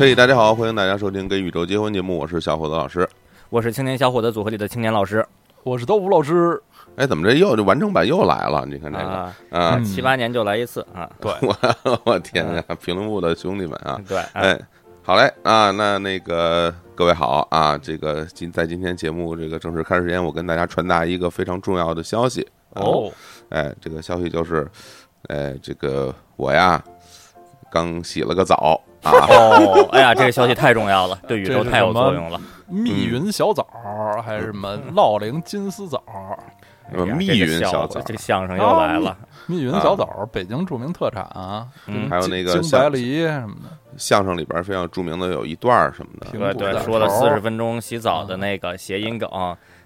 嘿，大家好，欢迎大家收听《跟宇宙结婚》节目，我是小伙子老师。我是青年小伙子组合里的青年老师。我是豆腐老师。哎，怎么这又这完整版又来了？你看这个。啊，七八年就来一次啊，对，我 我天呀，评论部的兄弟们啊，对，哎，好嘞啊，那那个各位好啊，这个今在今天节目这个正式开始之前，我跟大家传达一个非常重要的消息。啊哦，哎，这个消息就是，哎，这个我呀刚洗了个澡啊，哦，哎呀，这个消息太重要了，对宇宙太有作用了。密云小枣儿还是什么烙铃金丝枣儿？什么密云小枣这个相声又来了，密云小枣儿，北京著名特产啊，嗯还有那个京白梨什么的。相声里边非常著名的有一段儿什么的，对对，说了四十分钟洗澡的那个谐音梗，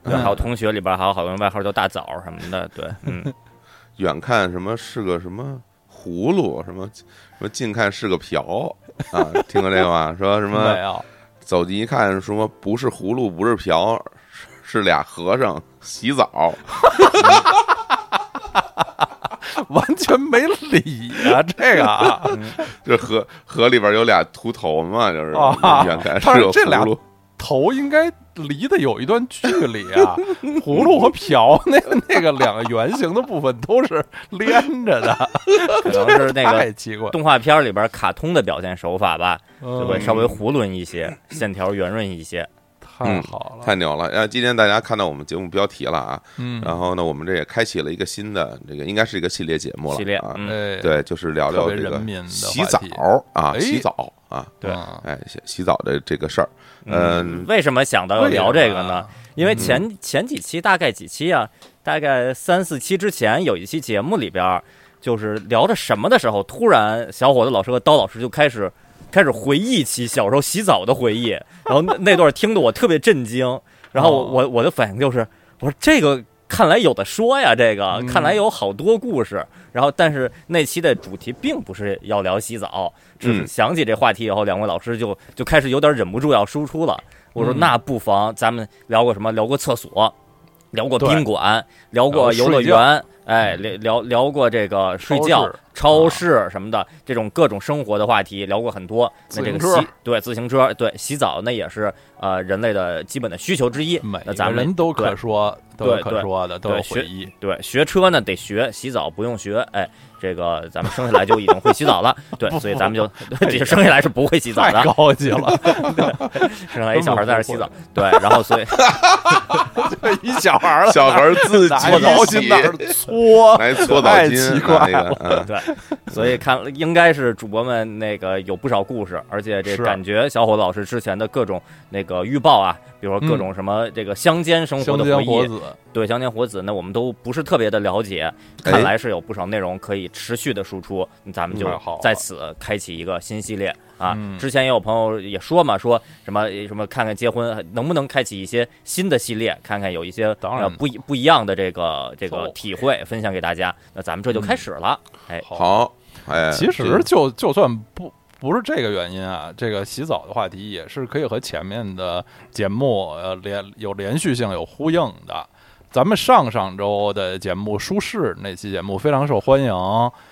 对，还有同学里边还有好多人外号叫大枣什么的，对，嗯，远看什么是个什么葫芦，什么什么近看是个瓢啊，听过这个吗？说什没么有，走近一看，什么不是葫芦，不是瓢，是俩和尚洗澡。完全没理啊！这个啊，这河河里边有俩秃头嘛，就是啊远看是这俩葫芦。头应该离得有一段距离啊。葫芦和瓢那那个两个圆形的部分都是连着的，可能是那个太奇怪，动画片里边卡通的表现手法吧，就会嗯稍微囫囵一些，线条圆润一些。太好了。太牛了！然后今天大家看到我们节目标题了啊，嗯，然后呢，我们这也开启了一个新的，这个应该是一个系列节目了系列啊。对，就是聊聊这个洗澡啊，哎洗澡啊，对嗯哎，洗洗澡的这个事儿，嗯，为什么想到要聊这个呢？？因为前嗯前几期大概几期啊，大概三四期之前有一期节目里边儿，就是聊着什么的时候，突然小伙子老师和刀老师就开始开始回忆起小时候洗澡的回忆，然后那那段听得我特别震惊，然后我哦我我的反应就是，我说这个看来有的说呀，这个嗯看来有好多故事。然后但是那期的主题并不是要聊洗澡，只是嗯想起这话题以后，两位老师就就开始有点忍不住要输出了。我说嗯那不妨咱们聊过什么？聊过厕所，聊过宾馆，聊过游乐园，哎，聊聊聊过这个睡觉超市、什么的这种各种生活的话题，聊过很多。那这个洗对自行车，对洗澡那也是呃人类的基本的需求之一。那咱们人都可说，都可说的，都学回忆。对学车呢得学，洗澡不用学。哎，这个咱们生下来就已经会洗澡了。对，所以咱们就对 生下来是不会洗澡太的，高级了，生下来一小孩在那洗澡。对，然后所以 一小孩儿了，小孩自己拿一毛巾洗搓，来搓澡太巾，奇怪啊那个，嗯，对，所以看应该是主播们那个有不少故事，而且这感觉小伙子老师之前的各种那个预报啊，比如说各种什么这个乡间生活的回忆，煎活子，对乡间活子，那我们都不是特别的了解，哎看来是有不少内容可以持续的输出，咱们就在此开启一个新系列啊。嗯之前也有朋友也说嘛，说什么什么看看结婚能不能开启一些新的系列，看看有一些当然呃不一不一样的这个这个体会分享给大家。那咱们这就开始了，哎，好，哎，其实就就算不不是这个原因啊，这个洗澡的话题也是可以和前面的节目呃连有连续性、有呼应的。咱们上上周的节目《舒适》那期节目非常受欢迎，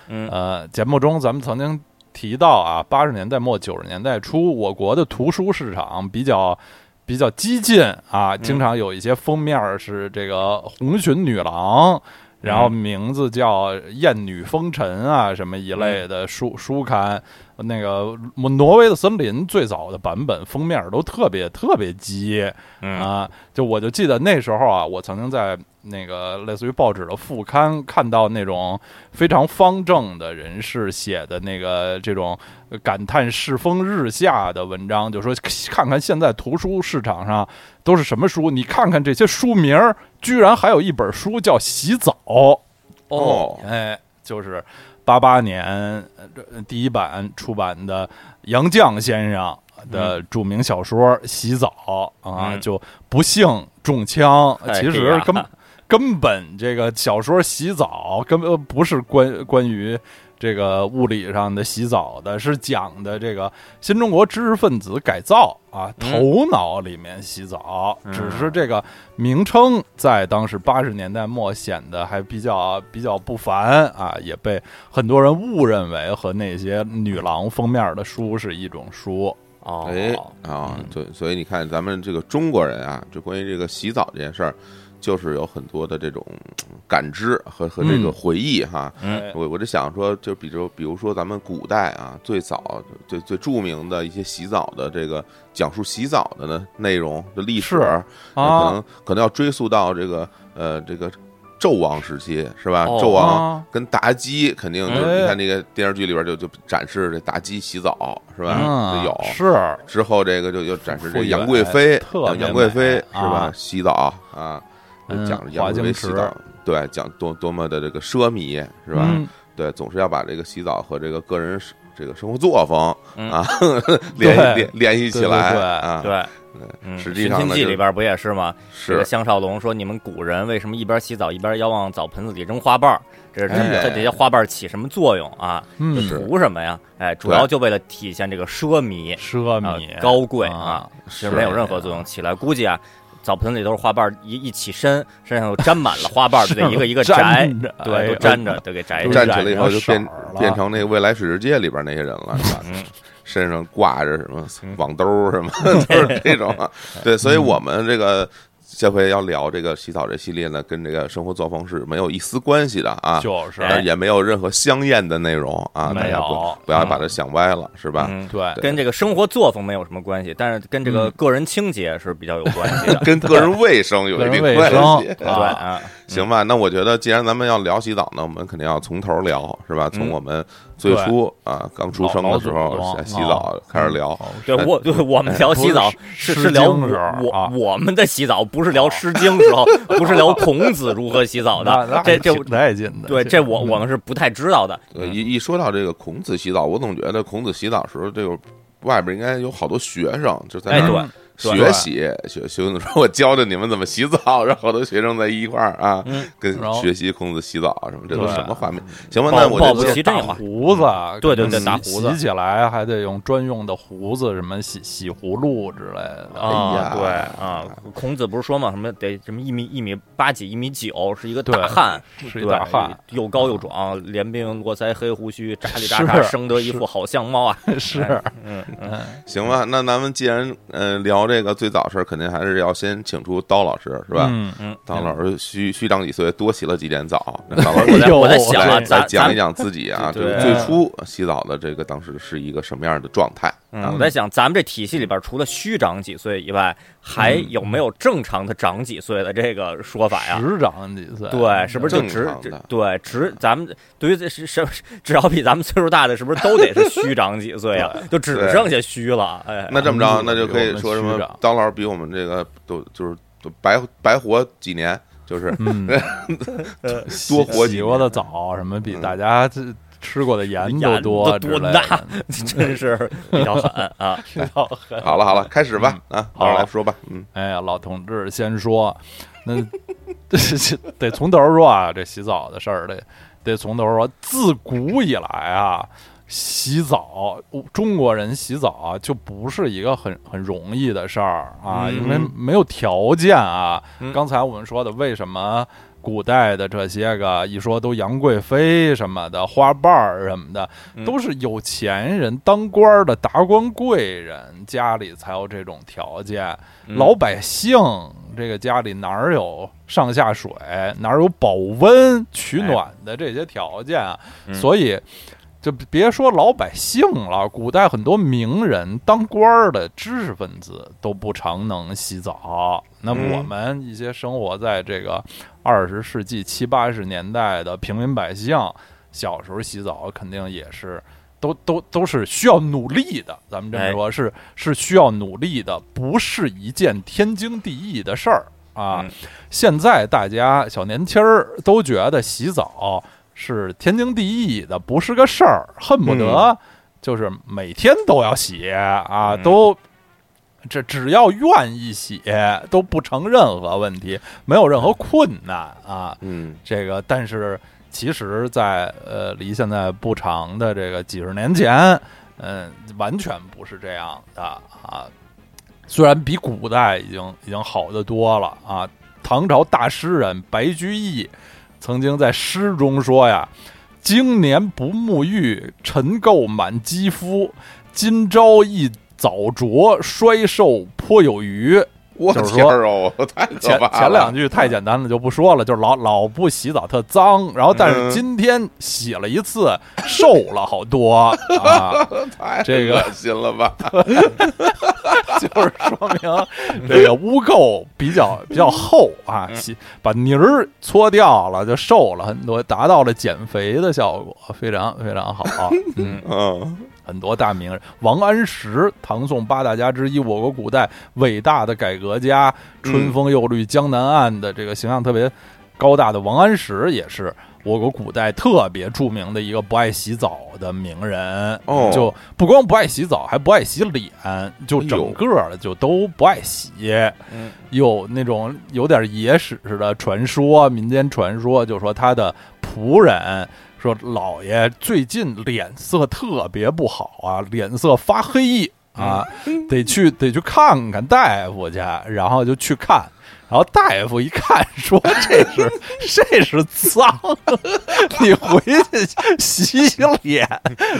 嗯呃，节目中咱们曾经提到啊，八十年代末九十年代初，我国的图书市场比较比较激进啊，经常有一些封面是这个红裙女郎。然后名字叫《艳女风尘》啊，什么一类的书书刊，那个挪威的森林最早的版本封面都特别特别激嗯啊！就我就记得那时候啊，我曾经在那个类似于报纸的副刊看到那种非常方正的人士写的那个这种感叹世风日下的文章，就说看看现在图书市场上都是什么书，你看看这些书名儿，居然还有一本书叫《洗澡》。哦，哎，就是八八年呃第一版出版的杨绛先生的著名小说《洗澡》啊，嗯就不幸中枪。哎其实呀根 根本这个小说《洗澡》根本不是关关于这个物理上的洗澡的，是讲的这个新中国知识分子改造啊，嗯头脑里面洗澡。嗯只是这个名称在当时八十年代末显得还比较比较不凡啊，也被很多人误认为和那些女郎封面的书是一种书哦，哎啊，对，所以你看，咱们这个中国人啊，就关于这个洗澡这件事儿，就是有很多的这种嗯感知和和这个嗯。回忆哈。我我就想说，就比如比如说咱们古代啊，最早最最著名的一些洗澡的这个讲述洗澡的呢内容的历史，可啊。能可能要追溯到这个呃这个纣王时期是吧？哦。纣王啊。跟妲己肯定就你看那个电视剧里边就就展示这妲己洗澡是吧？嗯就有。是。之后这个就又展示这傅杨贵妃，杨贵妃是吧？啊？洗澡啊，讲杨贵妃华清池洗澡，对，讲多多么的这个奢靡是吧？嗯对，总是要把这个洗澡和这个个人这个生活作风嗯啊 联对联联系起对对来对啊。对，嗯，实际上呢寻秦记里边不也是吗？这个是项少龙说，你们古人为什么一边洗澡一边要往澡盆子里扔花瓣？这是哎这这些花瓣起什么作用啊？嗯这图什么呀？哎，主要就为了体现这个奢靡奢啊靡高贵啊啊，其实是没有任何作用。起来估计啊，澡盆里都是花瓣，一一起身，身上又沾满了花瓣儿，就得一个一个摘，对，哎都粘着，都给摘。站起来以后就变变成那个未来水世界里边那些人了，是吧？嗯，身上挂着什么嗯网兜什么，都是这种啊。对，所以我们这个这回要聊这个洗澡这系列呢，跟这个生活作风是没有一丝关系的啊，就是也没有任何香艳的内容啊，大没家不有不要把它想歪了，是吧？嗯，对跟这个生活作风没有什么关系，但是跟这个嗯个人清洁是比较有关系的。跟个人卫生有一定关系。对啊啊，行吧，那我觉得既然咱们要聊洗澡呢，我们肯定要从头聊，是吧？从嗯我们最初啊刚出生的时候老老祖洗澡开始聊。哦对我对我们聊洗澡是是聊我啊我们的洗澡，不是聊《诗经》时候，不是聊孔子如何洗澡的。这这挺带劲的，对这我我们是不太知道的。呃，一一说到这个孔子洗澡，我总觉得孔子洗澡时候，这个外边应该有好多学生就在哎，那学习。学学生说：“我教教你们怎么洗澡。”然后好多学生在一块儿啊，嗯跟学习孔子洗澡什么，这都对什么画面？行吧，那我就齐真有啊胡子，对对对洗打胡子洗起来还得用专用的胡子，什么洗洗葫芦之类的。哎啊呀，对啊，孔子不是说嘛，什么得什么一米一米八几一米九，是一个大汉，是一对大汉，又高又壮，连鬓络腮黑胡须，扎里扎是扎，生得一副好相貌啊！是，嗯嗯，嗯，行吧。那咱们既然呃聊这个最早事儿，肯定还是要先请出刀老师，是吧？嗯嗯，刀老师虚虚长几岁，多洗了几点澡。那刀老师我在想啊，咱咱讲一讲自己啊，就是最初洗澡的这个当时是一个什么样的状态？嗯，我在想，咱们这体系里边，除了虚长几岁以外，还嗯有没有正常的长几岁的这个说法呀？实长几岁？对，是不是就正只对直咱们对于这是是 只要比咱们岁数大的，是不是都得是虚长几岁啊？就只剩下虚了，哎，那这么着，嗯那就可以说什么们虚长？刀老师比我们这个都就是都白白活几年，就是嗯，多活几洗过年的澡什么比嗯大家这吃过的盐都多都多大 真是比较狠啊！好了好了，开始吧啊，好老师来说吧，嗯，哎呀，老同志先说，那这这得从头说啊，这洗澡的事儿得得从头说。自古以来啊，洗澡，中国人洗澡啊，就不是一个很很容易的事儿啊，嗯因为没有条件啊。嗯刚才我们说的，为什么？古代的这些个一说都杨贵妃什么的花瓣儿什么的，嗯都是有钱人当官儿的达官贵人家里才有这种条件。嗯老百姓这个家里哪儿有上下水，哪儿有保温取暖的这些条件啊？嗯所以就别说老百姓了，古代很多名人、当官儿的知识分子都不常能洗澡。那嗯我们一些生活在这个二十世纪七八十年代的平民百姓，小时候洗澡肯定也是。都都都是需要努力的，咱们这么哎说，是是需要努力的，不是一件天经地义的事儿啊。嗯现在大家小年轻儿都觉得洗澡是天经地义的，不是个事儿，恨不得就是每天都要写啊，嗯都这只要愿意写都不成任何问题，没有任何困难啊。嗯这个，但是其实在，呃离现在不长的这个几十年前，嗯、完全不是这样的啊。虽然比古代已经已经好得多了啊，唐朝大诗人白居易曾经在诗中说呀：“经年不沐浴，尘垢满肌肤。今朝一早着衰瘦颇有余。我就是说天儿哦，太前。前两句太简单了，就不说了，就是老老不洗澡特脏，然后但嗯是今天洗了一次，瘦了好多 啊，太这个恶心了吧？就是说明这个污垢比较比较厚啊，洗把泥儿搓掉了，就瘦了很多，达到了减肥的效果，非常非常好。嗯，嗯很多大名人，王安石，唐宋八大家之一，我国古代伟大的改革家，春风又绿江南岸的这个形象特别高大的王安石，也是我国古代特别著名的一个不爱洗澡的名人。哦就不光不爱洗澡，还不爱洗脸，就整个的就都不爱洗。嗯有那种有点野史似的传说，民间传说，就说他的仆人说老爷最近脸色特别不好啊，脸色发黑啊，得去得去看看大夫去，然后就去看。然后大夫一看，说：“这是这是脏，你回去洗洗脸，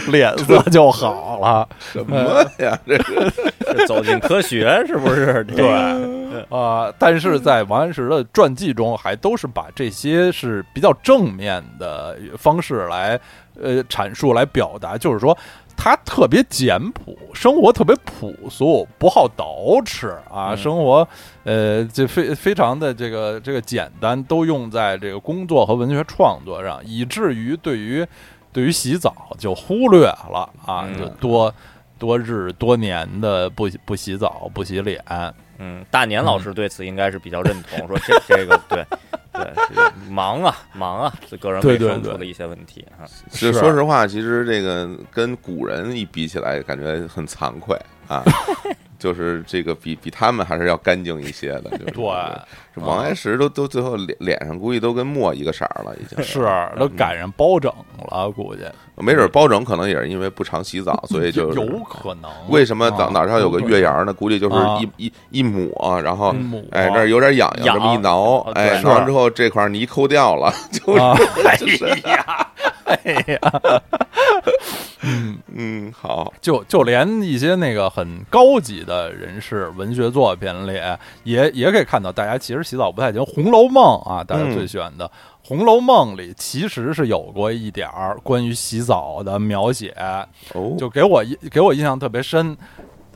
脸色就好了。”什么呀？这个是走进科学是不是？对个，啊、但是在王安石的传记中，还都是把这些是比较正面的方式来呃阐述、来表达，就是说他特别简朴，生活特别朴素，不好捯饬啊，嗯。生活呃这非非常的这个这个简单，都用在这个工作和文学创作上，以至于对于对于洗澡就忽略了啊，嗯。就多。多日多年的不洗不洗澡不洗脸，嗯，大年老师对此应该是比较认同，说这这个对对忙啊忙啊，这个人卫对对对生出了一些问题啊。是是说实话，其实这个跟古人一比起来，感觉很惭愧啊。就是这个比比他们还是要干净一些的，就是 对，这王安石都都最后脸脸上估计都跟墨一个色儿了，已经是都赶上包拯了，估计没准包拯可能也是因为不常洗澡，所以就 有可能。为什么哪啊哪上有个月牙呢？估计就是啊一一一抹，然后哎那儿有点痒痒，这么一挠，哎是挠完之后这块泥抠掉了，就是？哎呀，哎呀，嗯嗯好，就就连一些那个很高级的人士，文学作品里也也可以看到，大家其实洗澡不太行。《红楼梦》啊，大家最喜欢的《红楼梦》里其实是有过一点儿关于洗澡的描写，哦，就给我印给我印象特别深。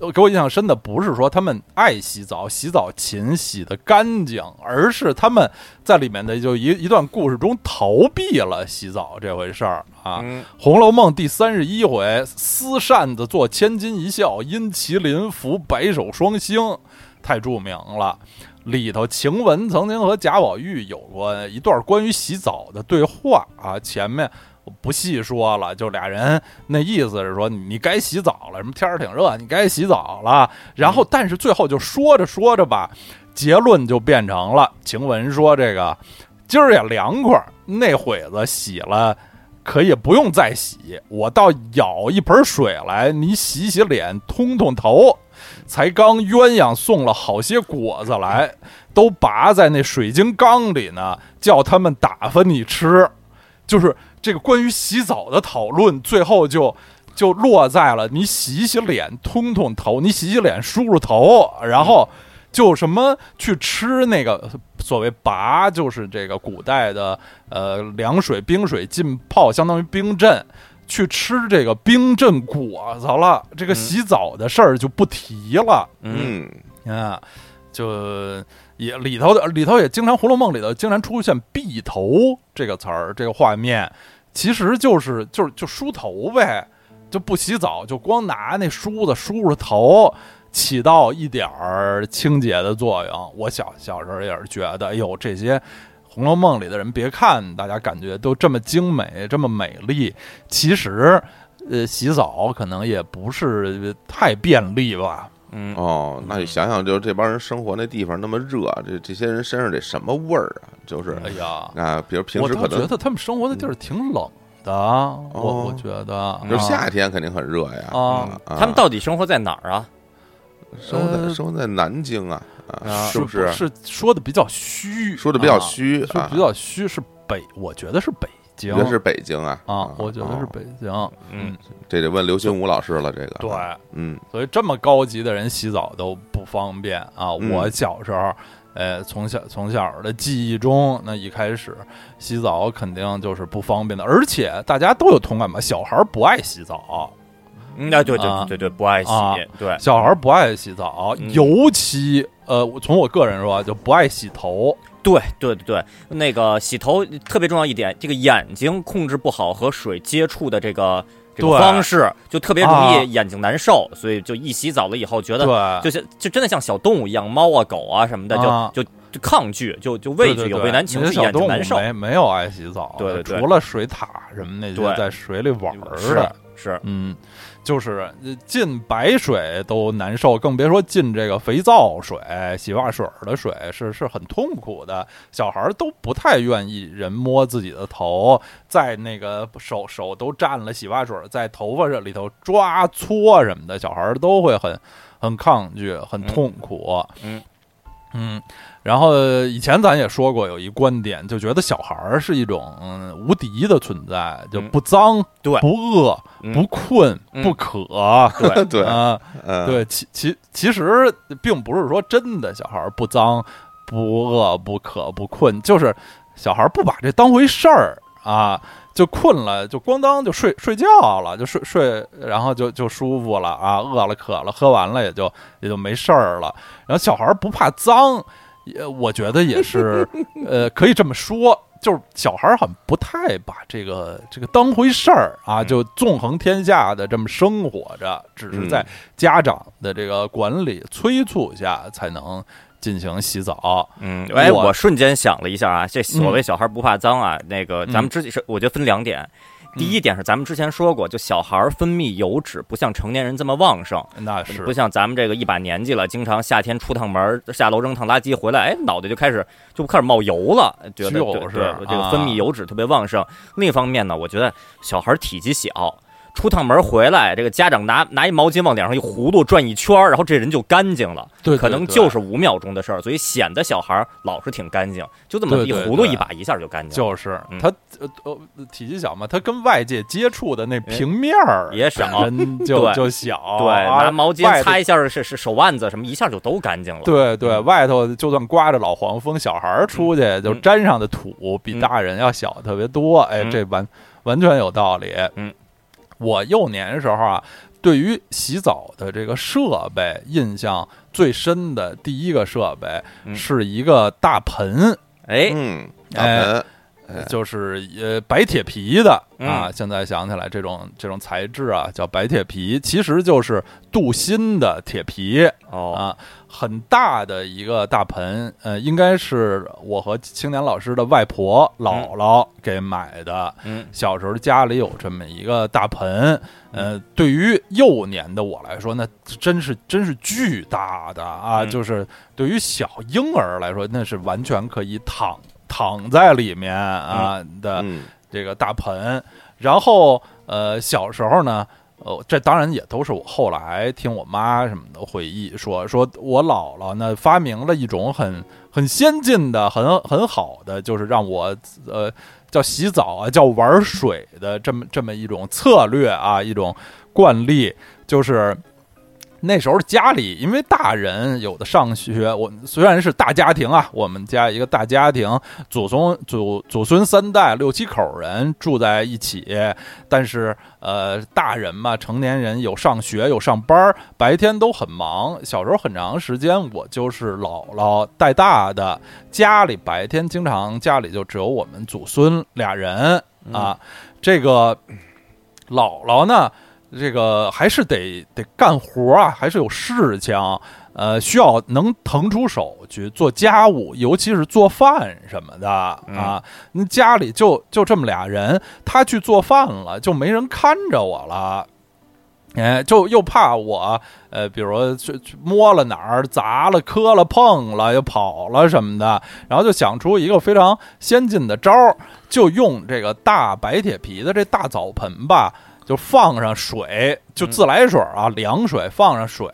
呃给我印象深的不是说他们爱洗澡、洗澡勤、洗得干净，而是他们在里面的就一一段故事中逃避了洗澡这回事儿啊。嗯红楼梦》第三十一回，撕扇子做千金一笑，因麒麟伏白首双星，太著名了。里头晴雯曾经和贾宝玉有过一段关于洗澡的对话啊，前面不细说了，就俩人那意思是说你该洗澡了，什么天儿挺热，你该洗澡了。然后但是最后就说着说着吧，结论就变成了晴雯说这个今儿也凉快，那会子洗了。可以不用再洗，我倒舀一盆水来，你洗洗脸，通通头。才刚鸳鸯送了好些果子来，都拔在那水晶缸里呢，叫他们打发你吃。就是这个关于洗澡的讨论，最后就就落在了你洗洗脸，通通头，你洗洗脸，梳梳头，然后就什么去吃那个所谓拔，就是这个古代的呃凉水、冰水浸泡，相当于冰镇。去吃这个冰镇果子了，这个洗澡的事儿就不提了。嗯嗯啊，就也里头的里头也经常《红楼梦》里头经常出现“碧头”这个词儿，这个画面其实就是就是就梳头呗，就不洗澡，就光拿那梳子梳梳头，起到一点儿清洁的作用。我小小时候也是觉得，哎呦，这些《红楼梦》里的人，别看大家感觉都这么精美、这么美丽，其实。呃，洗澡可能也不是太便利吧，嗯哦，那你想想，就是这帮人生活那地方那么热，这这些人身上得什么味儿啊？就是哎呀，啊，比如平时可能倒觉得他们生活的地儿挺冷的，我哦我觉得就夏天肯定很热呀。啊，啊他们到底生活在哪儿啊？生活在呃生活在南京啊，啊，啊是不是？是说的比较虚，说的比较啊虚啊，说比较虚是北，我觉得是北京。我觉得是北京啊？啊，我觉得是哦北京。嗯，这得问刘心武老师了，这个。对，嗯。所以这么高级的人洗澡都不方便啊！嗯。我小时候，呃，从小从小的记忆中，那一开始洗澡肯定就是不方便的，而且大家都有同感吧？小孩不爱洗澡，嗯，啊，对对啊。对对对，不爱洗啊，对，小孩不爱洗澡，嗯。尤其呃，从我个人说啊，就不爱洗头。对对对对，那个洗头特别重要一点，这个眼睛控制不好和水接触的这个这个方式，就特别容啊易眼睛难受，所以就一洗澡了以后，觉得对，就像就真的像小动物一样，猫啊狗啊什么的，啊就就就抗拒，就就畏惧，有畏难情绪，那些小动物眼睛难受。没没有爱洗澡，对对对。除了水獭什么那些对。在水里玩儿是的。是，嗯，就是呃进白水都难受，更别说进这个肥皂水、洗发水的水，是是很痛苦的。小孩儿都不太愿意人摸自己的头，在那个手手都沾了洗发水，在头发这里头抓搓什么的，小孩儿都会很很抗拒，很痛苦。嗯嗯，然后以前咱也说过有一观点，就觉得小孩儿是一种、嗯无敌的存在，就嗯不脏、对。不饿、嗯。不困、嗯。不渴。对。对。对，其其其实并不是说真的小孩儿不脏、不饿、不渴、不困，就是小孩儿不把这当回事儿啊，就困了就咣当就睡睡觉了，就睡睡，然后就就舒服了啊，饿了渴了，喝完了也就也就没事儿了。然后小孩儿不怕脏，也我觉得也是，呃，可以这么说。就是小孩儿好像不太把这个这个当回事儿啊，嗯就纵横天下的这么生活着，只是在家长的这个管理催促下才能进行洗澡。嗯，哎，我我瞬间想了一下啊，这所谓小孩不怕脏啊，那个咱们嗯之前是我觉得分两点。第一点是咱们之前说过，就小孩儿分泌油脂不像成年人这么旺盛，那是不像咱们这个一把年纪了，经常夏天出趟门，下楼扔趟垃圾回来，哎，脑袋就开始就开始冒油了，觉得对就是对，这个啊分泌油脂特别旺盛。另一方面呢，我觉得小孩儿体积小。出趟门回来，这个家长拿拿一毛巾往脸上一糊涂，转一圈，然后这人就干净了。对，对可能就是五秒钟的事儿，所以显得小孩儿老是挺干净，就这么一糊涂一把，一下就干净了。就是嗯他呃呃体积小嘛，他跟外界接触的那平面儿也少本身就就小，对，啊拿毛巾擦一下是是手腕子什么，一下就都干净了。对对，嗯外头就算刮着老黄风，小孩儿出去就嗯沾上的土比嗯大人要小特别多。哎，嗯这完完全有道理。嗯，我幼年的时候啊，对于洗澡的这个设备印象最深的第一个设备嗯。是一个大盆，哎，嗯，大哎盆哎。就是呃白铁皮的啊。嗯现在想起来，这种这种材质啊叫白铁皮，其实就是镀锌的铁皮。哦，啊，很大的一个大盆，呃，应该是我和青年老师的外婆姥姥给买的。嗯小时候家里有这么一个大盆，呃，对于幼年的我来说，那真是真是巨大的啊！嗯就是对于小婴儿来说，那是完全可以躺躺在里面啊的嗯这个大盆。然后呃，小时候呢，哦，这当然也都是我后来听我妈什么的回忆说，说我姥姥呢发明了一种很很先进的、很很好的，就是让我呃叫洗澡啊，叫玩水的这么这么一种策略啊，一种惯例，就是。那时候家里因为大人有的上学，我虽然是大家庭啊，我们家一个大家庭，祖宗祖祖孙三代六七口人住在一起，但是呃，大人嘛，成年人有上学有上班，白天都很忙。小时候很长时间我就是姥姥带大的，家里白天经常家里就只有我们祖孙俩人啊。这个姥姥呢，这个还是得得干活啊，还是有事情，呃，需要能腾出手去做家务，尤其是做饭什么的啊。那家里就就这么俩人，他去做饭了，就没人看着我了。哎，就又怕我，呃，比如去去摸了哪儿，砸了、磕了、碰了，又跑了什么的，然后就想出一个非常先进的招儿，就用这个大白铁皮的这大澡盆吧，就放上水，就自来水啊，凉水放上水。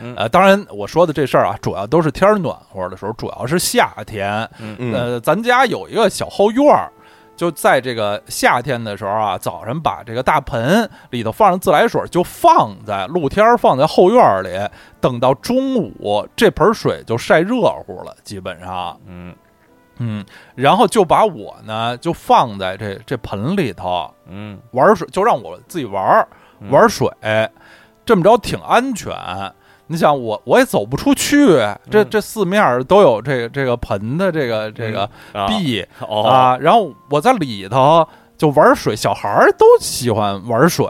嗯呃，当然我说的这事儿啊，主要都是天儿暖和的时候，主要是夏天。呃，咱家有一个小后院儿，就在这个夏天的时候啊，早晨把这个大盆里头放上自来水，就放在露天儿，放在后院里，等到中午这盆水就晒热乎了，基本上，嗯嗯，然后就把我呢就放在这这盆里头嗯玩水，就让我自己玩玩水，这么着挺安全。你想我我也走不出去，这嗯这四面都有这个这个盆的这个这个啊壁哦啊，然后我在里头就玩水，小孩儿都喜欢玩水。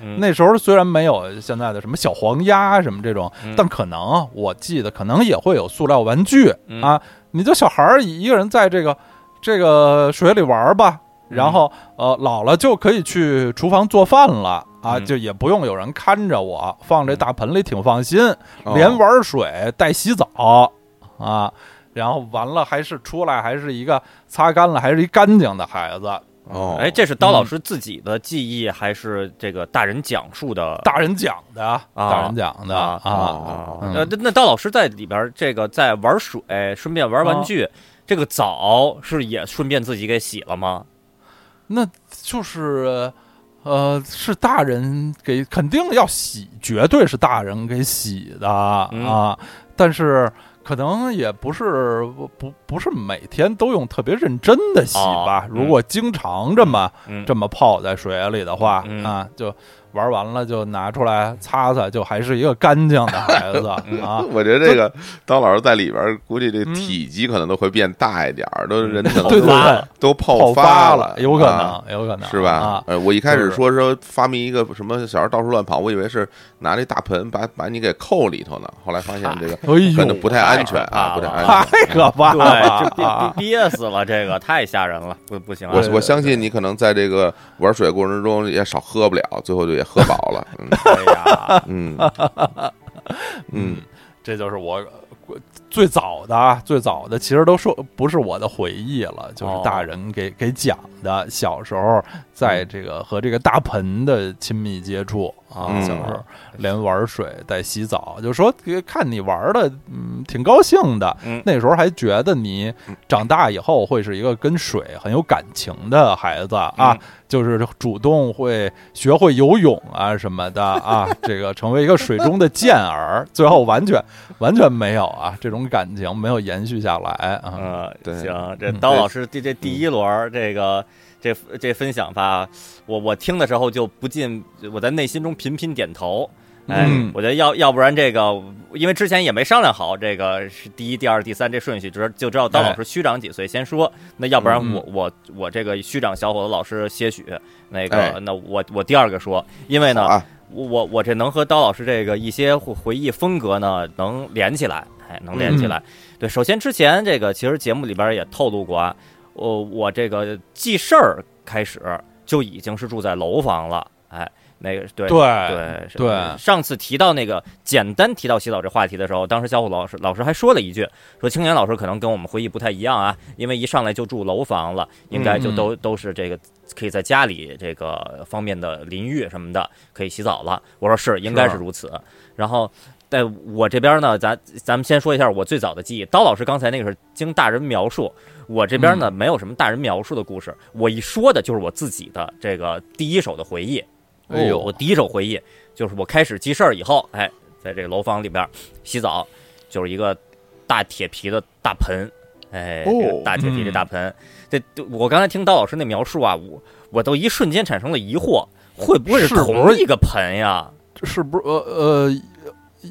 嗯那时候虽然没有现在的什么小黄鸭什么这种，嗯但可能我记得可能也会有塑料玩具嗯啊。你就小孩儿一个人在这个这个水里玩吧，嗯然后呃老了就可以去厨房做饭了啊，嗯就也不用有人看着我，放这大盆里挺放心，哦连玩水带洗澡啊。然后完了，还是出来，还是一个擦干了，还是一干净的孩子。哦，哎，这是刀老师自己的记忆，还是这个大人讲述的？大人讲的，啊大人讲的啊那那刀老师在里边这个在玩水，顺便玩玩具，这个澡是也顺便自己给洗了吗？那就是。呃，是大人给，肯定要洗，绝对是大人给洗的、嗯啊。但是可能也不是不不不是每天都用特别认真的洗吧。哦嗯如果经常这么、嗯，这么泡在水里的话、嗯啊，就玩完了就拿出来擦擦，就还是一个干净的孩子嗯 啊。我觉得这个刀老师在里边儿，估计这嗯体积可能都会变大一点儿，都人可能 对对都对，都泡发了，有可啊能，有可能是吧啊？？呃，我一开始说说发明一个什么小孩到处乱跑，我以为是拿这大盆把把你给扣里头呢，后来发现这个 可能不太安全啊，太可怕了不太安全太。可怕，了这啊！憋憋死了，这个太吓人了，不不行啊！我我相信你可能在这个玩水过程中也少喝不了，最后就也喝饱了。嗯哎呀，嗯嗯这就是我呃最早的啊最早的，其实都说不是我的回忆了，就是哦大人给给讲的。小时候在这个和这个大盆的亲密接触啊，嗯小时候连玩水带洗澡，就说看你玩的嗯挺高兴的。嗯那时候还觉得你长大以后会是一个跟水很有感情的孩子啊，嗯就是主动会学会游泳啊什么的啊，这个成为一个水中的健儿，最后完全完全没有啊，这种感情没有延续下来啊。行，这嗯刀老师这这第一轮这个这这分享吧，我我听的时候就不禁我在内心中频频点头。哎，嗯我觉得要要不然这个，因为之前也没商量好这个是第一、第二、第三这顺序，只就知道刀老师虚长几岁先说。那要不然嗯我我我这个虚长小伙子老师些许，那个、哎那我我第二个说，因为呢，啊我我我这能和刀老师这个一些回回忆风格呢能连起来，哎，能连起来。对，首先之前这个其实节目里边也透露过啊，我我这个记事儿开始就已经是住在楼房了，哎，那个对对对对上次提到那个简单提到洗澡这话题的时候，当时小虎老师老师还说了一句，说青年老师可能跟我们回忆不太一样啊，因为一上来就住楼房了，应该就都、都是这个可以在家里这个方便的淋浴什么的可以洗澡了。我说是，应该是如此。然后。在我这边呢，咱咱们先说一下我最早的记忆。刀老师刚才那个是经大人描述，我这边呢、没有什么大人描述的故事，我一说的就是我自己的这个第一手的回忆。哎呦我第一手回忆就是我开始记事儿以后，哎，在这个楼房里边洗澡，就是一个大铁皮的大盆，哎，哦这个大铁皮的大盆。这我刚才听刀老师那描述啊，我我都一瞬间产生了疑惑，会不会是同一个盆呀？是不是呃呃，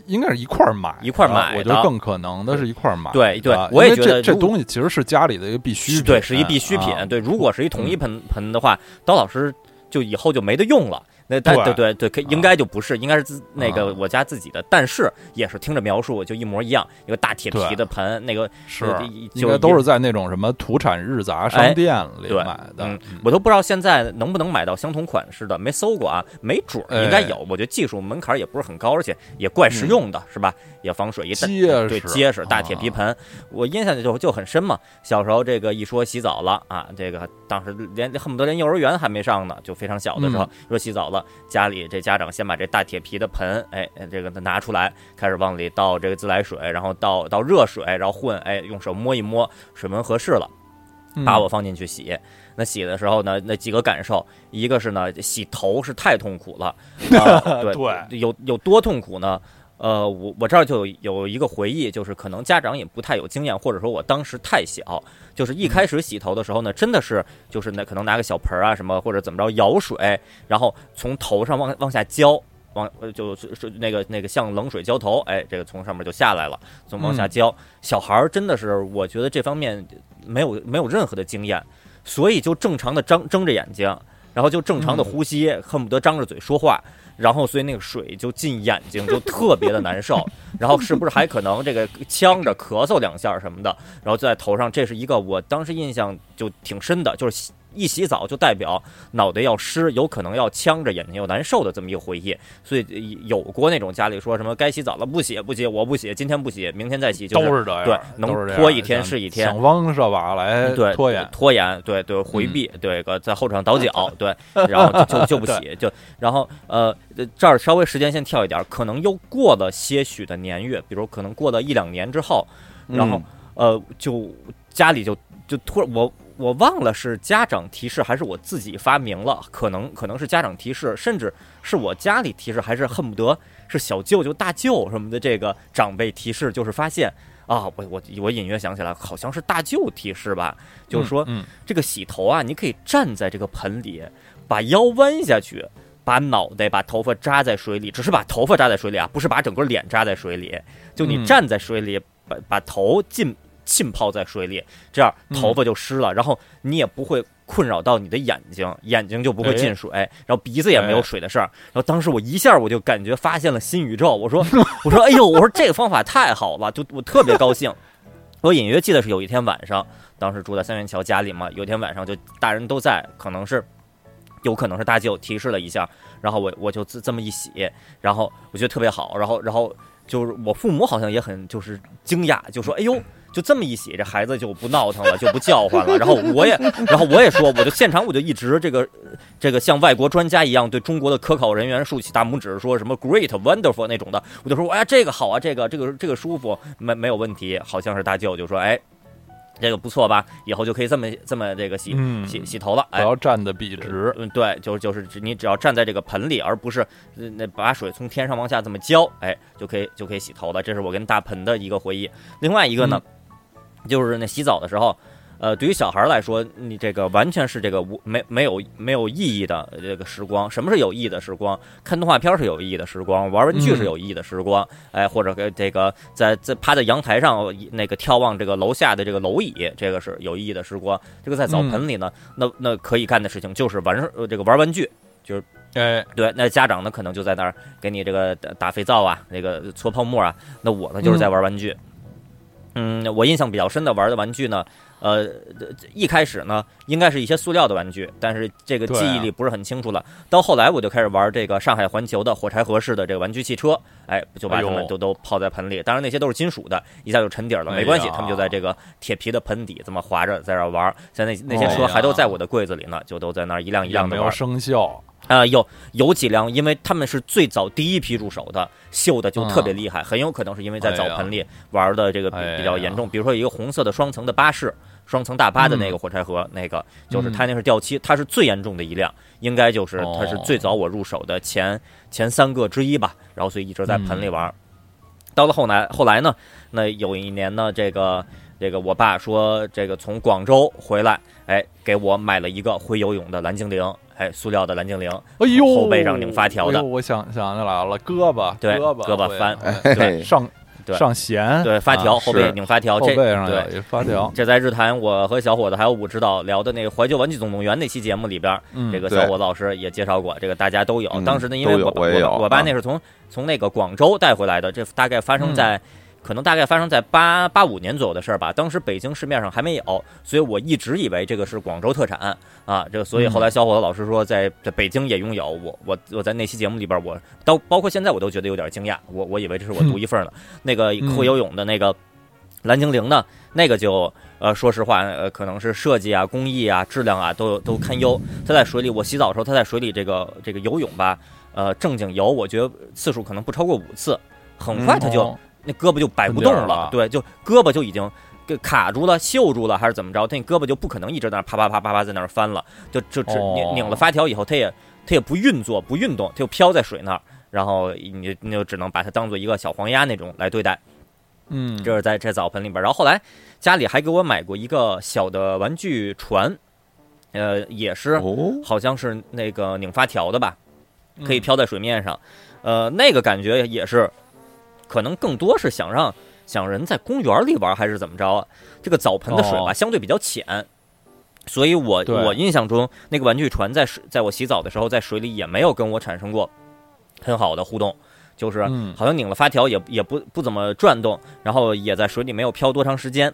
应该是一块儿买，一块儿买的我觉得更可能的是一块儿买。对对啊我也觉得这东西其实是家里的一个必需品，对，是一必需品。啊对，如果是一统一盆盆的话，刀老师就以后就没得用了。那但对对对对，可应该就不是，应该是自那个啊我家自己的，但是也是听着描述就一模一样，一个大铁皮的盆，那个是呃应就该都是在那种什么土产日杂商店里买的嗯。我都不知道现在能不能买到相同款式的，没搜过啊，没准儿应该有。我觉得技术门槛也不是很高，而且也怪实用的，是吧？也防水，也大结实，对，结实大铁皮啊盆，我印象就就很深嘛。小时候这个一说洗澡了啊，这个当时连恨不得连幼儿园还没上呢，就非常小的时候、嗯说洗澡了，家里这家长先把这大铁皮的盆，哎，这个拿出来，开始往里倒这个自来水，然后倒倒热水，然后混，哎，用手摸一摸，水温合适了。嗯把我放进去洗。那洗的时候呢，那几个感受，一个是呢，洗头是太痛苦了，啊 对对有有多痛苦呢？呃，我我这儿就有有一个回忆，就是可能家长也不太有经验，或者说我当时太小，就是一开始洗头的时候呢，真的是就是那可能拿个小盆儿啊什么，或者怎么着舀水，然后从头上往往下浇。往呃就是是那个那个像冷水浇头，哎，这个从上面就下来了，从往下浇。小孩儿真的是，我觉得这方面没有没有任何的经验，所以就正常的张睁着眼睛，然后就正常的呼吸，恨不得张着嘴说话，然后所以那个水就进眼睛，就特别的难受。然后是不是还可能这个呛着咳嗽两下什么的，然后就在头上，这是一个我当时印象就挺深的，就是一洗澡就代表脑袋要湿，有可能要呛着眼睛又难受的这么一个回忆。所以呃有过那种家里说什么该洗澡了不洗不洗我不洗，今天不洗明天再洗，就是都是这样，对能拖一天是一天想方设法来对拖延。拖延，对对回避，对个在后场倒脚，对，然后就就就不洗，就然后呃这儿稍微时间先跳一点儿，可能又过了些许的年月，比如可能过了一两年之后，然后、呃就家里就就突然我。我忘了是家长提示还是我自己发明了，可能可能是家长提示，甚至是我家里提示，还是恨不得是小舅舅、大舅什么的这个长辈提示，就是发现啊，我我我隐约想起来，好像是大舅提示吧，就是说、嗯，这个洗头啊，你可以站在这个盆里，把腰弯下去，把脑袋、把头发扎在水里，只是把头发扎在水里啊，不是把整个脸扎在水里。就你嗯。站在水里，把把头浸浸泡在水里，这样头发就湿了，然后你也不会。困扰到你的眼睛，眼睛就不会进水，然后鼻子也没有水的事儿。然后当时我一下我就感觉发现了新宇宙，我说我说哎呦，我说这个方法太好了，就我特别高兴。我隐约记得是有一天晚上，当时住在三元桥家里嘛，有一天晚上就大人都在，可能是有可能是大舅提示了一下，然后我我就这这么一洗，然后我觉得特别好，然后然后就是我父母好像也很就是惊讶，就说哎呦。就这么一洗，这孩子就不闹腾了，就不叫唤了。然后我也，然后我也说，我就现场我就一直这个这个像外国专家一样对中国的科考人员竖起大拇指，说什么 great、wonderful 那种的。我就说，哎呀，这个好啊，这个这个这个舒服，没没有问题。好像是大舅就说，哎，这个不错吧？以后就可以这么这么这个洗、嗯洗洗头了。不哎，要站的笔直。嗯，对，就是就是你只要站在这个盆里，而不是呃那把水从天上往下这么浇，哎，就可以就可以洗头了。这是我跟大盆的一个回忆。另外一个呢，就是那洗澡的时候。呃，对于小孩儿来说，你这个完全是这个无没没有没有意义的这个时光。什么是有意义的时光？看动画片儿是有意义的时光，玩玩具是有意义的时光。哎，或者给这个在在趴在阳台上那个眺望这个楼下的这个楼椅，这个是有意义的时光。这个在澡盆里呢，那那可以干的事情就是玩呃这个玩玩具。就是哎，对，那家长呢可能就在那儿给你这个打打肥皂啊，那个搓泡沫啊。那我呢就是在玩玩具。嗯，我印象比较深的玩的玩具呢，呃，一开始呢应该是一些塑料的玩具，但是这个记忆力不是很清楚了。到后来我就开始玩这个上海环球的火柴盒式的这个玩具汽车，哎，就把它们都都泡在盆里。当然那些都是金属的，一下就沉底了，没关系，他们就在这个铁皮的盆底这么滑着在这玩。现在那那些车还都在我的柜子里呢，就都在那儿一辆一辆的玩。生锈。啊、有有几辆，因为他们是最早第一批入手的，锈的就特嗯别厉害，很有可能是因为在澡盆里玩的这个比哎比较严重。比如说一个红色的双层的巴士，双层大巴的那个火柴盒，那个就是它那是掉漆，它是最严重的一辆，应该就是它是哦最早我入手的前前三个之一吧。然后所以一直在盆里玩。到了后来后来呢，那有一年呢，这个这个我爸说这个从广州回来，哎，给我买了一个会游泳的蓝精灵，哎，塑料的蓝精灵。哎呦，后背上拧发条的哎我想想起来了，胳膊，对胳膊，胳膊翻哎对上对上弦，对，发条、啊后背拧发条，后这背上对发条，这在日坛，我和小伙子还有武指导聊的那个《怀旧玩具总动员》那期节目里边，嗯，这个小伙子老师也介绍过，这个大家都有。嗯当时呢，因为我我我我爸啊那是从从那个广州带回来的，这大概发生在。可能大概发生在八八五年左右的事儿吧，当时北京市面上还没有，所以我一直以为这个是广州特产啊。这个，所以后来小伙子老师说在在北京也拥有，我我我在那期节目里边，我到包括现在我都觉得有点惊讶，我我以为这是我独一份儿呢。那个会游泳的那个蓝精灵呢，那个就呃，说实话，呃，可能是设计啊、工艺啊、质量啊都有都堪忧。它在水里，我洗澡的时候，它在水里这个这个游泳吧，呃，正经游，我觉得次数可能不超过五次，很快它就、哦那胳膊就摆不动了，对，就胳膊就已经给卡住了、锈住了还是怎么着，他那胳膊就不可能一直在那啪啪啪啪啪在那儿翻了，就就只哦拧拧了发条以后，它也它也不运作、不运动，它就飘在水那儿，然后你你就只能把它当做一个小黄鸭那种来对待。嗯，这是在这澡盆里边儿。然后后来家里还给我买过一个小的玩具船，呃，也是哦，好像是那个拧发条的吧，可以嗯飘在水面上。呃，那个感觉也是，可能更多是想让想人在公园里玩，还是怎么着啊？这个澡盆的水吧，哦相对比较浅。所以我我印象中，那个玩具船在水，在我洗澡的时候，在水里也没有跟我产生过很好的互动，就是嗯好像拧了发条也也不不怎么转动，然后也在水里没有漂多长时间。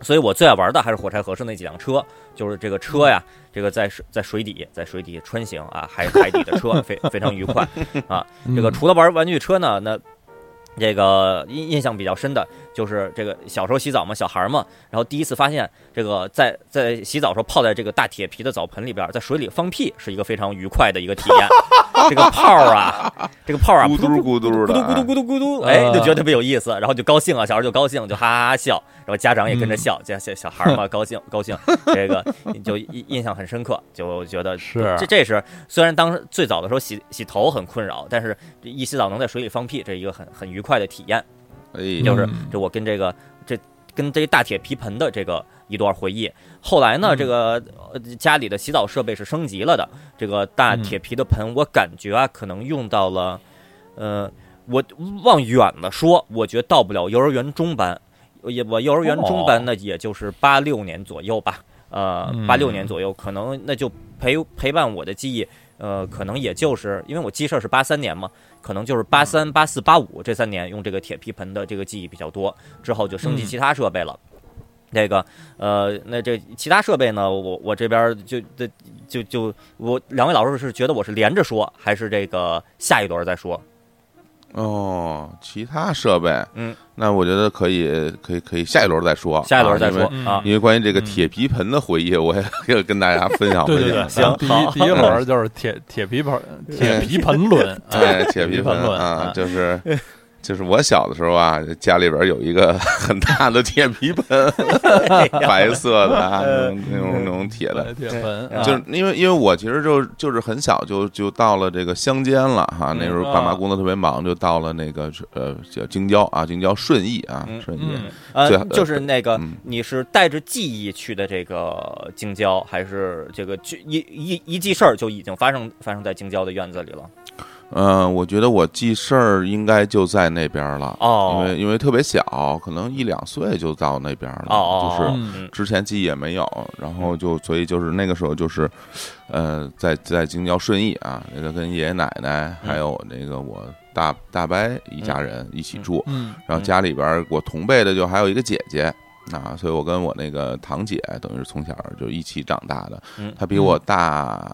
所以我最爱玩的还是火柴盒上那几辆车，就是这个车呀，这个在水在水底在水底穿行啊，海海底的车 非非常愉快啊。这个嗯除了玩玩具车呢，那这个印印象比较深的就是这个小时候洗澡嘛，小孩儿嘛，然后第一次发现这个在在洗澡时候泡在这个大铁皮的澡盆里边儿，在水里放屁是一个非常愉快的一个体验。这个泡儿啊，这个泡儿啊，咕嘟咕嘟咕嘟的咕嘟咕嘟咕嘟，啊哎，就觉得特别有意思，然后就高兴啊，小孩儿就高兴，就哈哈哈笑，然后家长也跟着笑，这小小孩嘛高兴高兴，这个 就印印象很深刻，就觉得是这这是虽然当时最早的时候洗洗头很困扰，但是一洗澡能在水里放屁，这是一个很很愉快的体验。哎，就是嗯这我跟这个这跟这大铁皮盆的这个一段回忆。后来呢，嗯。这个呃家里的洗澡设备是升级了的，这个大铁皮的盆，我感觉啊，可能用到了，呃，我往远了说，我觉得到不了幼儿园中班，也我幼儿园中班呢，也就是八六年左右吧，呃，嗯八六年左右，可能那就陪陪伴我的记忆。呃，可能也就是因为我记事儿是八三年嘛，可能就是八三、八四、八五这三年用这个铁皮盆的这个记忆比较多，之后就升级嗯其他设备了。那个呃，那这其他设备呢，我我这边就就就就我两位老师是觉得我是连着说，还是这个下一轮再说？哦，其他设备，嗯，那我觉得可以，可以，可以下一轮再说，下一轮再说。因为关于这个嗯铁皮盆的回忆，我也要跟大家分享对对对，分享。行第一第一轮就是铁铁皮盆 铁皮盆论，哎，铁皮皮盆盆论啊，就是就是我小的时候啊，家里边有一个 很大的铁皮盆，白色的啊，那种那种铁的。铁盆，啊就是因为因为我其实就就是很小就就到了这个乡间了哈，那时候爸妈啊工作特别忙，就到了那个呃叫京郊啊，京郊顺义啊嗯，顺义嗯就是那个嗯你是带着记忆去的这个京郊，还是这个就一一一记事儿就已经发生发生在京郊的院子里了？嗯，我觉得我记事儿应该就在那边了，哦。因为因为特别小，可能一两岁就到那边了，哦哦，就是之前记忆也没有，然后就所以就是那个时候就是，呃，在在京郊顺义啊，那个跟爷爷奶奶还有那个我大大伯一家人一起住，嗯然后家里边儿我同辈的就还有一个姐姐。啊，所以我跟我那个堂姐等于是从小就一起长大的，嗯。她比我大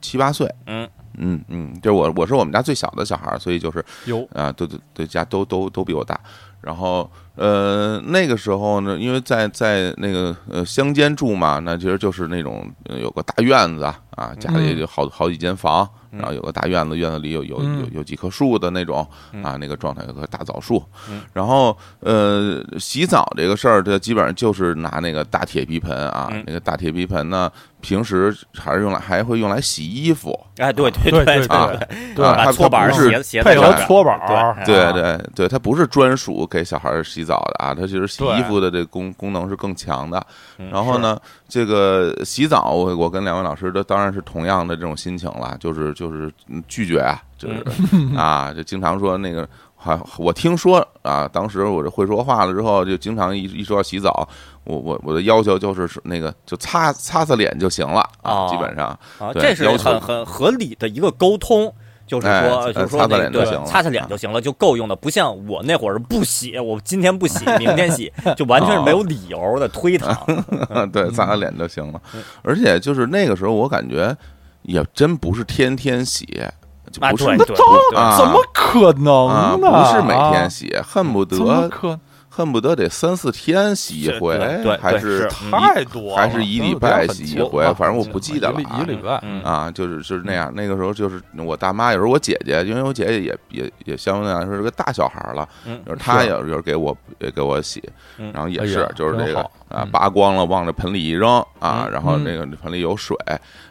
七八岁，嗯嗯嗯，就是我我是我们家最小的小孩儿，所以就是有啊，都都对家都都都比我大。然后呃，那个时候呢，因为在在那个呃乡间住嘛，那其实就是那种、呃有个大院子啊，啊家里嗯有好好几间房，嗯然后有个大院子，院子里有有有嗯有几棵树的那种嗯啊，那个状态有棵大枣树嗯。然后呃，洗澡这个事儿，这基本上就是拿那个大铁皮盆啊嗯，那个大铁皮盆呢，平时还是用来还会用来洗衣服。哎，对对对对啊对，它把搓板儿是配合搓板儿，对对对对，它不是专属给小孩儿洗澡的啊，它其实洗衣服的这个功功能是更强的。嗯然后呢，这个洗澡，我我跟两位老师的当然是同样的这种心情了，就是就是嗯拒绝啊，就是 啊，就经常说那个。还我听说啊，当时我这会说话了之后，就经常一一说要洗澡，我我我的要求就是是那个就擦擦擦脸就行了啊，哦基本上啊，这是很很合理的一个沟通。就是哎说，呃就是说擦擦那个对脸就行了擦擦脸啊就行了，就够用的。不像我那会儿不洗，我今天不洗，明天洗，就完全是没有理由的推搪。对，擦擦脸就行了嗯。而且就是那个时候，我感觉也真不是天天洗，就啊，不是对对对，啊怎么可能啊，呢？不是每天啊洗，恨不怎么得可恨不得得三四天洗一回对对，还是是太多，还是一礼拜洗一回反正我不记得了一礼啊一礼拜，嗯。啊，就是就是那样。那个时候就是我大妈，有时候我姐姐，因为我姐姐也也也相对来说是个大小孩了，嗯就是她也有时候给我也给我洗，嗯。然后也是就是这个啊嗯。扒光了往这盆里一扔啊，嗯然后嗯。那个盆里有水，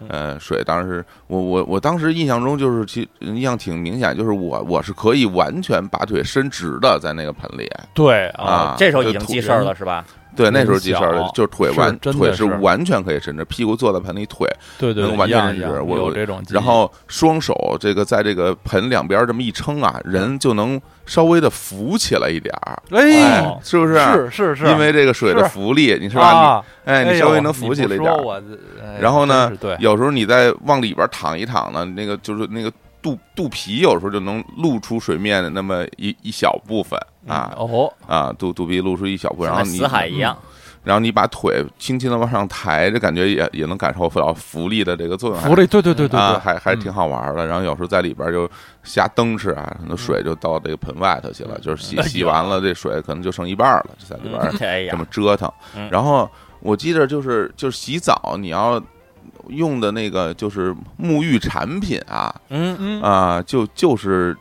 呃，水当时我我我当时印象中就是其印象挺明显，就是我我是可以完全把腿伸直的在那个盆里对啊，这时候已经记事儿了是吧？对，那时候人记事儿了，就是腿完腿是是完全可以伸直，屁股坐在盆里，腿对对，能完一全是样一样我有这种，然后双手这个在这个盆两边这么一撑啊，人就能稍微的浮起来一点儿，哎哦，是不是？是是是，因为这个水的浮力，你是吧？啊，你哎，你稍微能浮起来一点我哎然后呢对，有时候你再往里边躺一躺呢，那个就是那个肚肚皮有时候就能露出水面的那么一一小部分啊哦，啊，肚肚皮露出一小部分，然后你死海一样，然后你把腿轻轻的往上抬，这感觉也也能感受到浮力的这个作用还，福利，对对对对。还还嗯。挺好玩的。然后有时候在里边就瞎蹬哧啊，那水就到这个盆外头去了，就是洗洗完了，这水可能就剩一半了，就在里边这么，折腾。嗯。然后我记得就是就是洗澡你要用的那个就是沐浴产品啊嗯，嗯啊，就就是。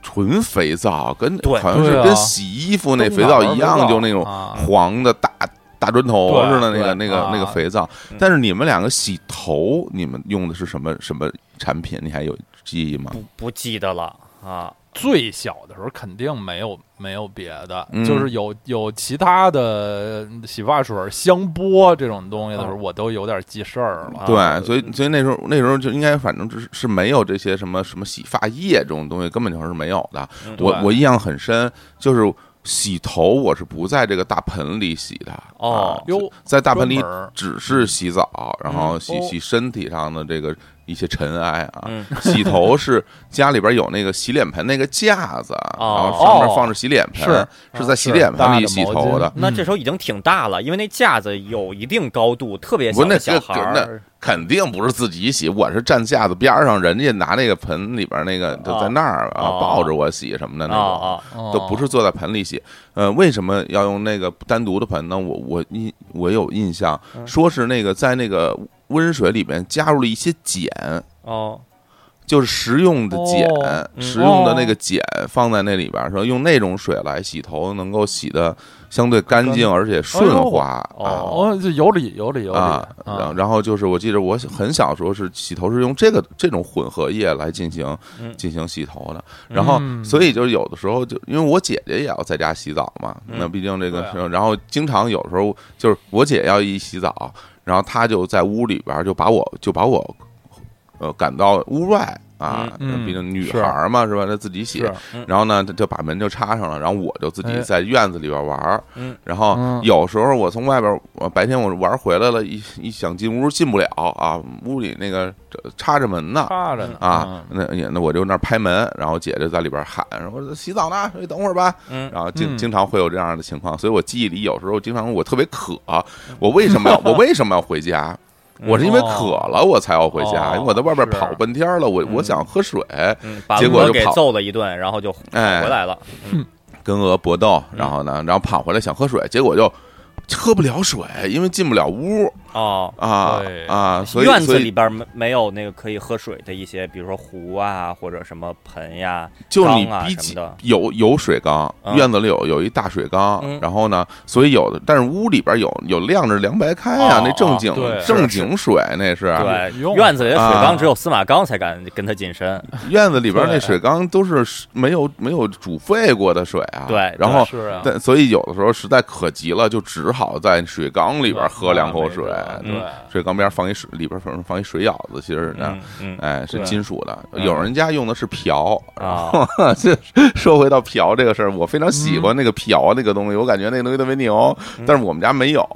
纯肥皂跟好像是跟洗衣服那肥皂一样，就那种啊黄的大大砖头对似的那个那个啊那个肥皂嗯。但是你们两个洗头，你们用的是什么什么产品？你还有记忆吗？不不记得了啊，最小的时候肯定没有没有别的，嗯。就是有有其他的洗发水、香波这种东西的时候，哦我都有点记事儿了。啊对，所以所以那时候那时候就应该反正就是是没有这些什么什么洗发液这种东西，根本就是没有的。嗯。我我印象很深，就是洗头我是不在这个大盆里洗的。哦。啊哟，在大盆里只是洗澡，然后洗哦洗身体上的这个一些尘埃啊。嗯。洗头是家里边有那个洗脸盆那个架子，然哦。后上面放着洗脸盆，是在洗脸盆里洗头的。那这时候已经挺大了，因为那架子有一定高度，特别小不那的小孩儿，肯定不是自己洗，我是站架子边上，人家拿那个盆里边那个就在那儿啊哦。抱着我洗什么的那种。都不是坐在盆里洗，呃，为什么要用那个单独的盆呢？我我印我有印象，嗯。说是那个在那个温水里面加入了一些碱，哦。就是食用的碱，哦嗯。食用的那个碱放在那里边儿，说用那种水来洗头，能够洗的相对干净而且顺滑啊。哦有理有理有理啊，然后然后就是我记得我很小时候是洗头是用这个这种混合液来进行嗯。进行洗头的，然后嗯。所以就是有的时候就因为我姐姐也要在家洗澡嘛，嗯。那毕竟这个对啊。然后经常有时候就是我姐要一洗澡，然后他就在屋里边就把我就把我呃赶到屋外啊，毕竟女孩嘛是吧？她自己洗，然后呢，她就把门就插上了，然后我就自己哎在院子里边玩儿嗯，然后嗯有时候我从外边，我白天我玩回来了，一一想进屋进不了啊，屋里那个插着门呢。插着呢啊，那也那我就那儿拍门，然后姐就在里边喊说洗澡呢，说你等会儿吧。嗯然后经嗯经常会有这样的情况，所以我记忆里有时候经常我特别渴，我为什么要我为什么要回家？我是因为渴了我才要回家，哦因为我在外边跑半天了，我我想喝水，结果就给揍了一顿，然后就回来了。跟鹅搏斗，嗯。然后呢，然后跑回来想喝水，结果就喝不了水，因为进不了屋哦，啊啊，所以院子里边没没有那个可以喝水的一些，比如说壶啊，或者什么盆呀，就你缸啊比起什么的。有有水缸，嗯。院子里有有一大水缸嗯，然后呢，所以有的，但是屋里边有有晾着凉白开呀哦，那正经对。正经水那是，对，院子里的水啊。缸只有司马缸才敢跟他近身。院子里边那水缸都是没有没有煮沸过的水啊，对然后但所以有的时候实在渴急了，就只好在水缸里边喝两口水，对嗯水缸边放一水，里边放放一水舀子，其实呢哎，是金属的。嗯有人家用的是瓢，啊，这说回到瓢这个事儿，我非常喜欢那个瓢那个东西，我感觉那个东西特别牛，嗯但是我们家没有。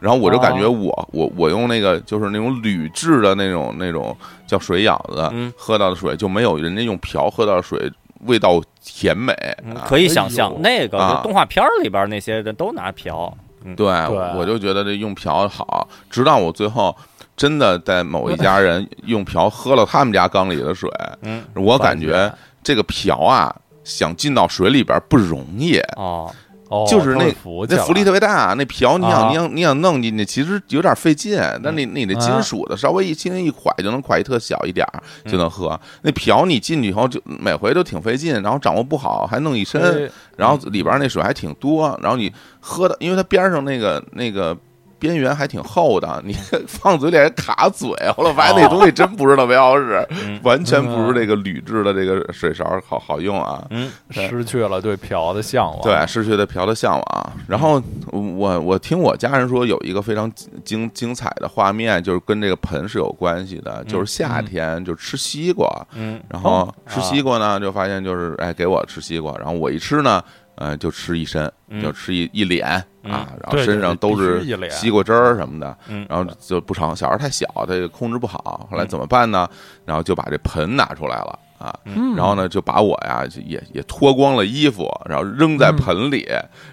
然后我就感觉哦我我我用那个就是那种铝制的那种那种叫水舀子嗯喝到的水就没有人家用瓢喝到的水味道甜美啊。嗯可以想象那个动画片里边那些人都拿瓢。嗯。对，对。我就觉得这用瓢好，直到我最后真的在某一家人用瓢喝了他们家缸里的水，嗯，我感觉这个瓢啊，想进到水里边不容易。哦，哦就是那那浮力特别大，那瓢你想啊你想你想弄进去，其实有点费劲。但你你那金啊属的，稍微一轻轻一蒯就能蒯一特小一点儿就能喝。那瓢你进去以后就每回都挺费劲，然后掌握不好还弄一身，哎然后里边那水还挺多，然后你喝的，因为它边上那个那个。边缘还挺厚的，你 放嘴里还卡嘴。后来发现那东西真不是特别好使，嗯完全不如这个铝制的这个水勺好好用啊。嗯失去了对瓢的向往。对，失去了瓢的向往。然后我我听我家人说有一个非常精精彩的画面，就是跟这个盆是有关系的，就是夏天就吃西瓜，嗯然后哦吃西瓜呢，就发现就是哎给我吃西瓜，然后我一吃呢。呃，就吃一身，嗯就吃一一脸嗯啊，然后身上都是西瓜汁儿什么的，嗯然后就不成，小孩太小，这个控制不好，后来怎么办呢？然后就把这盆拿出来了啊，嗯，然后呢，就把我呀也也脱光了衣服，然后扔在盆里，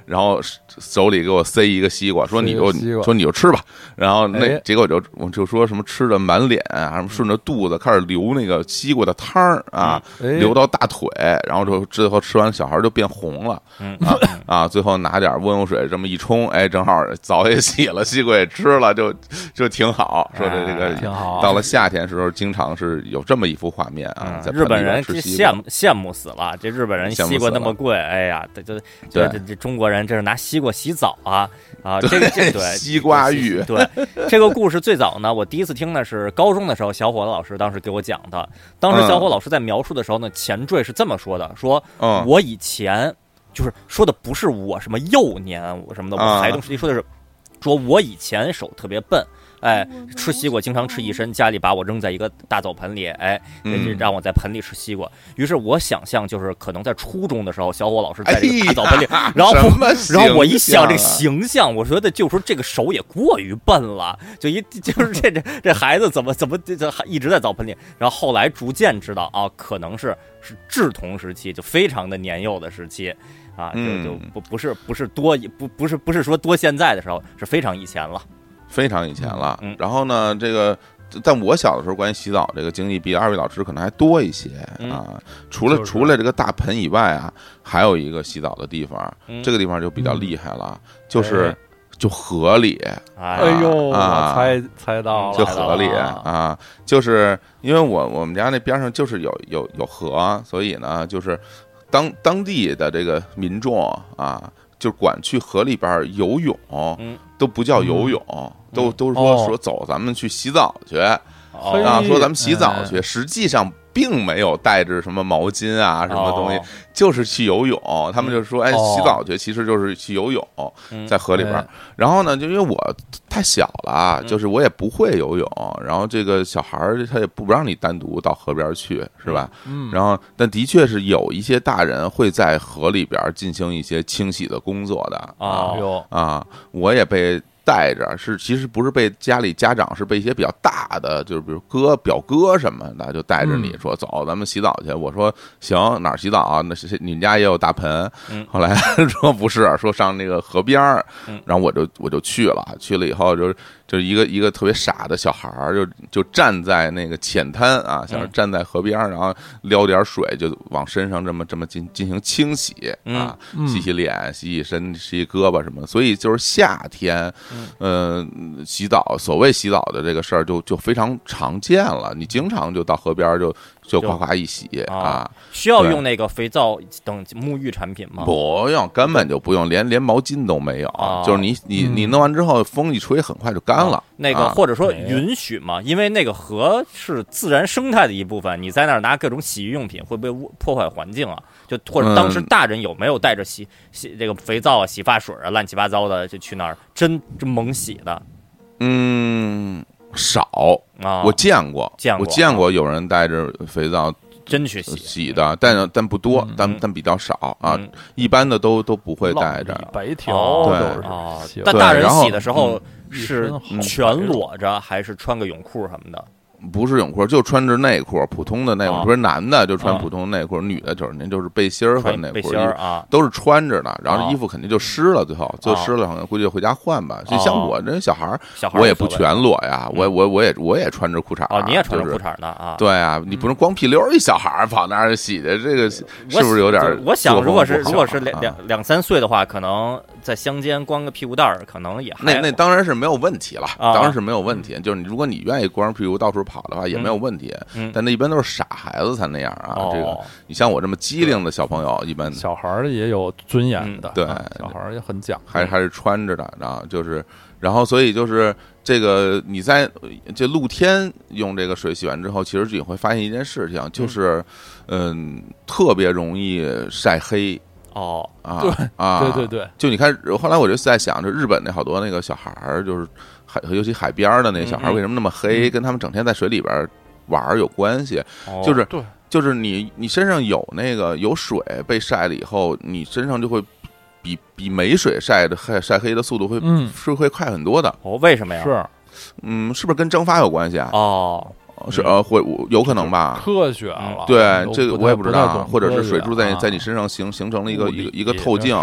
然后手里给我塞一个西瓜，说你就说你就吃吧。然后那哎结果就我就说什么吃的满脸，什么顺着肚子开始流那个西瓜的汤儿啊，哎流到大腿，然后就最后吃完小孩就变红了嗯啊啊！最后拿点温油水这么一冲，哎，正好澡也洗了，西瓜也吃了，就就挺好。说的这个哎挺好到了夏天时候，经常是有这么一幅画面啊，日本人这盆里边吃西瓜羡慕羡慕死了，这日本人西瓜那么贵，哎呀，这这这中国人这是拿西瓜洗澡啊啊！这个这对西瓜浴对这个故事最早呢，我第一次听的是高中的时候，小伙子老师当时给我讲的。当时嗯小伙老师在描述的时候呢，前缀是这么说的：说嗯我以前就是说的不是我什么幼年我什么的，我啊孩童时期说的是，说我以前手特别笨。哎，吃西瓜经常吃一身，家里把我扔在一个大澡盆里，哎，让我在盆里吃西瓜。于是我想象就是可能在初中的时候，小伙老师哎在这个大澡盆里，呀然后然后我一想这形象啊形象，我觉得就说这个手也过于笨了，就一 就是这这这孩子怎么怎么这这一直在澡盆里，然后后来逐渐知道啊，可能是是稚童时期，就非常的年幼的时期。啊，就就嗯不不是不是多不不是不是说多现在的时候，是非常以前了。非常以前了嗯。然后呢，这个。但我小的时候，关于洗澡这个经历比二位老师可能还多一些嗯啊。除了就是除了这个大盆以外啊，还有一个洗澡的地方，嗯这个地方就比较厉害了，就是哎就河里，哎哎呦，啊猜猜到了就了，河里啊啊，就是因为我我们家那边上就是有有有河，所以呢，就是当当地的这个民众啊，就管去河里边游泳嗯，都不叫游泳，都嗯。都是说哦。说走，咱们去洗澡去哦。啊，嘿说咱们洗澡哎。去，实际上。并没有带着什么毛巾啊，什么东西哦，就是去游泳。他们就说：“哎，哦。洗澡去，其实就是去游泳，嗯在河里边。然后呢，就因为我太小了，嗯。就是我也不会游泳，然后这个小孩儿他也不让你单独到河边去，是吧？嗯，然后，但的确是有一些大人会在河里边进行一些清洗的工作的哦。哎呦，啊，我也被带着，是其实不是被家里家长，是被一些比较大的，就是比如哥、表哥什么的，就带着你嗯说走，咱们洗澡去。我说行，哪儿洗澡啊？那是你们家也有大盆。嗯后来 说不是，说上那个河边儿嗯，然后我就我就去了，去了以后就就一个一个特别傻的小孩儿，就就站在那个浅滩啊，像是嗯站在河边儿，然后撩点水就往身上这么这么进进行清洗啊，嗯洗洗脸、洗洗身、洗洗胳膊什么。所以就是夏天，嗯呃，洗澡，所谓洗澡的这个事儿就就非常常见了。你经常就到河边儿就就就夸夸一洗啊啊，需要用那个肥皂等沐浴产品吗？不用，根本就不用，连连毛巾都没有哦。就是你你嗯你弄完之后，风一吹，很快就干了啊。那个啊或者说哎允许吗，因为那个河是自然生态的一部分，你在那儿拿各种洗浴用品会不会污破坏环境啊？就或者当时嗯大人有没有带着洗洗这个肥皂啊、洗发水啊、乱七八糟的就去那儿真真猛洗的嗯，少，啊？我见过，见过我见过有人带着肥皂真去洗洗的，但但不多嗯，但但比较少啊嗯，一般的都都不会带着。白条对但大人洗的时候嗯是全裸着还是穿个泳裤什么的？不是泳裤，就穿着内裤，普通的内裤。啊。不是男的就穿啊普通的内裤，女的就是您就是背心儿和内裤背心，儿啊，都是穿着的，然后啊衣服肯定就湿了，最后就湿了，可能估计回家换吧。就像哦我这小孩儿，我也不全裸呀，我嗯。我我也我也穿着裤衩儿哦，你也穿着就是裤衩呢啊？对啊，你不能光屁溜儿一小孩儿跑那儿洗的，这个是不是有点儿我想，如果是如果是两啊两两三岁的话，可能在乡间光个屁股蛋儿，可能也还那那当然是没有问题了，啊。当然是没有问题。就是你如果你愿意光着屁股到处跑的话，也没有问题。嗯。但那一般都是傻孩子才那样啊。这个。哦，你像我这么机灵的小朋友，一般小孩儿也有尊严的，嗯对。啊小孩儿也很讲究，还还是穿着的，然后，就是，然后所以就是这个你在这露天用这个水洗完之后，其实你会发现一件事情，就是嗯，特别容易晒黑。哦，啊，对。啊，对对对，就你看，后来我就在想，就日本那好多那个小孩儿，就是海，尤其海边的那小孩为什么那么黑？跟他们整天在水里边玩有关系。哦就是对就是你你身上有那个有水被晒了以后，你身上就会比比没水晒的晒晒黑的速度会嗯是会快很多的。哦，为什么呀？是嗯，是不是跟蒸发有关系啊？哦，是呃，会有可能吧。科学了，对，这个我也不知道，或者是水柱在在你身上形形成了一个一个一个透镜，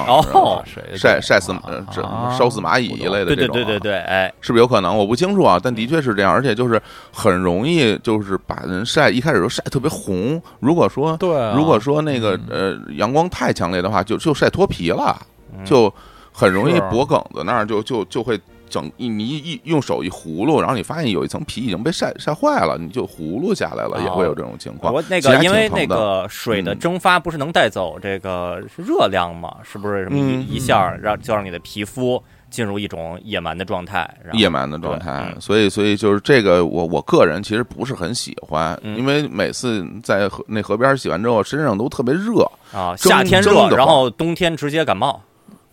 晒晒死这啊烧死蚂蚁一类的对这种啊。对对对对，哎，是不是有可能？我不清楚啊，但的确是这样，而且就是很容易就是把人晒，一开始就晒特别红。如果说对啊，如果说那个呃阳光太强烈的话，就就晒脱皮了，嗯就很容易脖梗子那儿就就就会整一你一一用手一葫芦，然后你发现有一层皮已经被晒晒坏了，你就葫芦下来了，哦也会有这种情况。我那个因为那个水的嗯蒸发不是能带走这个热量吗？是不是什么嗯一一下让就让你的皮肤进入一种野蛮的状态？野蛮的状态，嗯所以所以就是这个，我我个人其实不是很喜欢，嗯因为每次在河那河边洗完之后，身上都特别热，啊，夏天热，然后冬天直接感冒，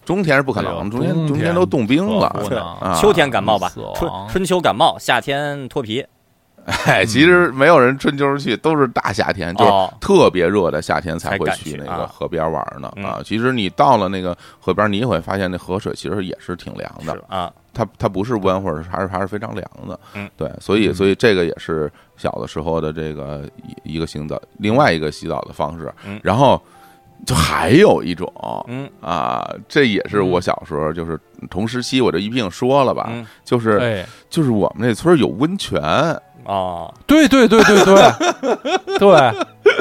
冬天是不可能，冬天冬天都冻冰了！秋天感冒吧，春春秋感冒，夏天脱皮。哎，其实没有人春秋去，都是大夏天，就特别热的夏天才会去去那个啊。河边玩呢嗯。啊。其实你到了那个河边，你也会发现那河水其实也是挺凉的，啊，它它不是温或者是还是还是非常凉的。嗯，对，所以嗯。所以这个也是小的时候的这个一一个洗澡，另外一个洗澡的方式。嗯。然后就还有一种嗯。啊，这也是我小时候就是同时期，我这一并说了吧，嗯。就是哎，就是我们那村儿有温泉，啊，对对对对对。对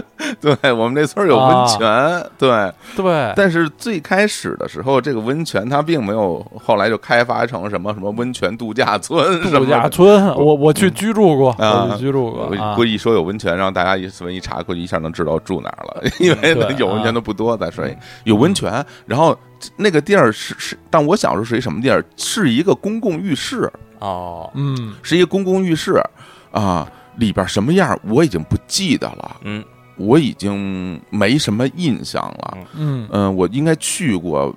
对我们这村儿有温泉，对。对，但是最开始的时候，这个温泉它并没有，后来就开发成什么什么温泉度假村什度假。村，我我去居住过，啊我去居住过估计一说有温泉，让大家一随便一查，估计一下能知道住哪儿了，因为对有温泉的不多，在说有温泉，然后那个地儿是是，但我小时候是一什么地儿？是一个公共浴室，哦，嗯，是一个公共浴室啊，里边什么样我已经不记得了，嗯我已经没什么印象了。嗯。嗯，我应该去过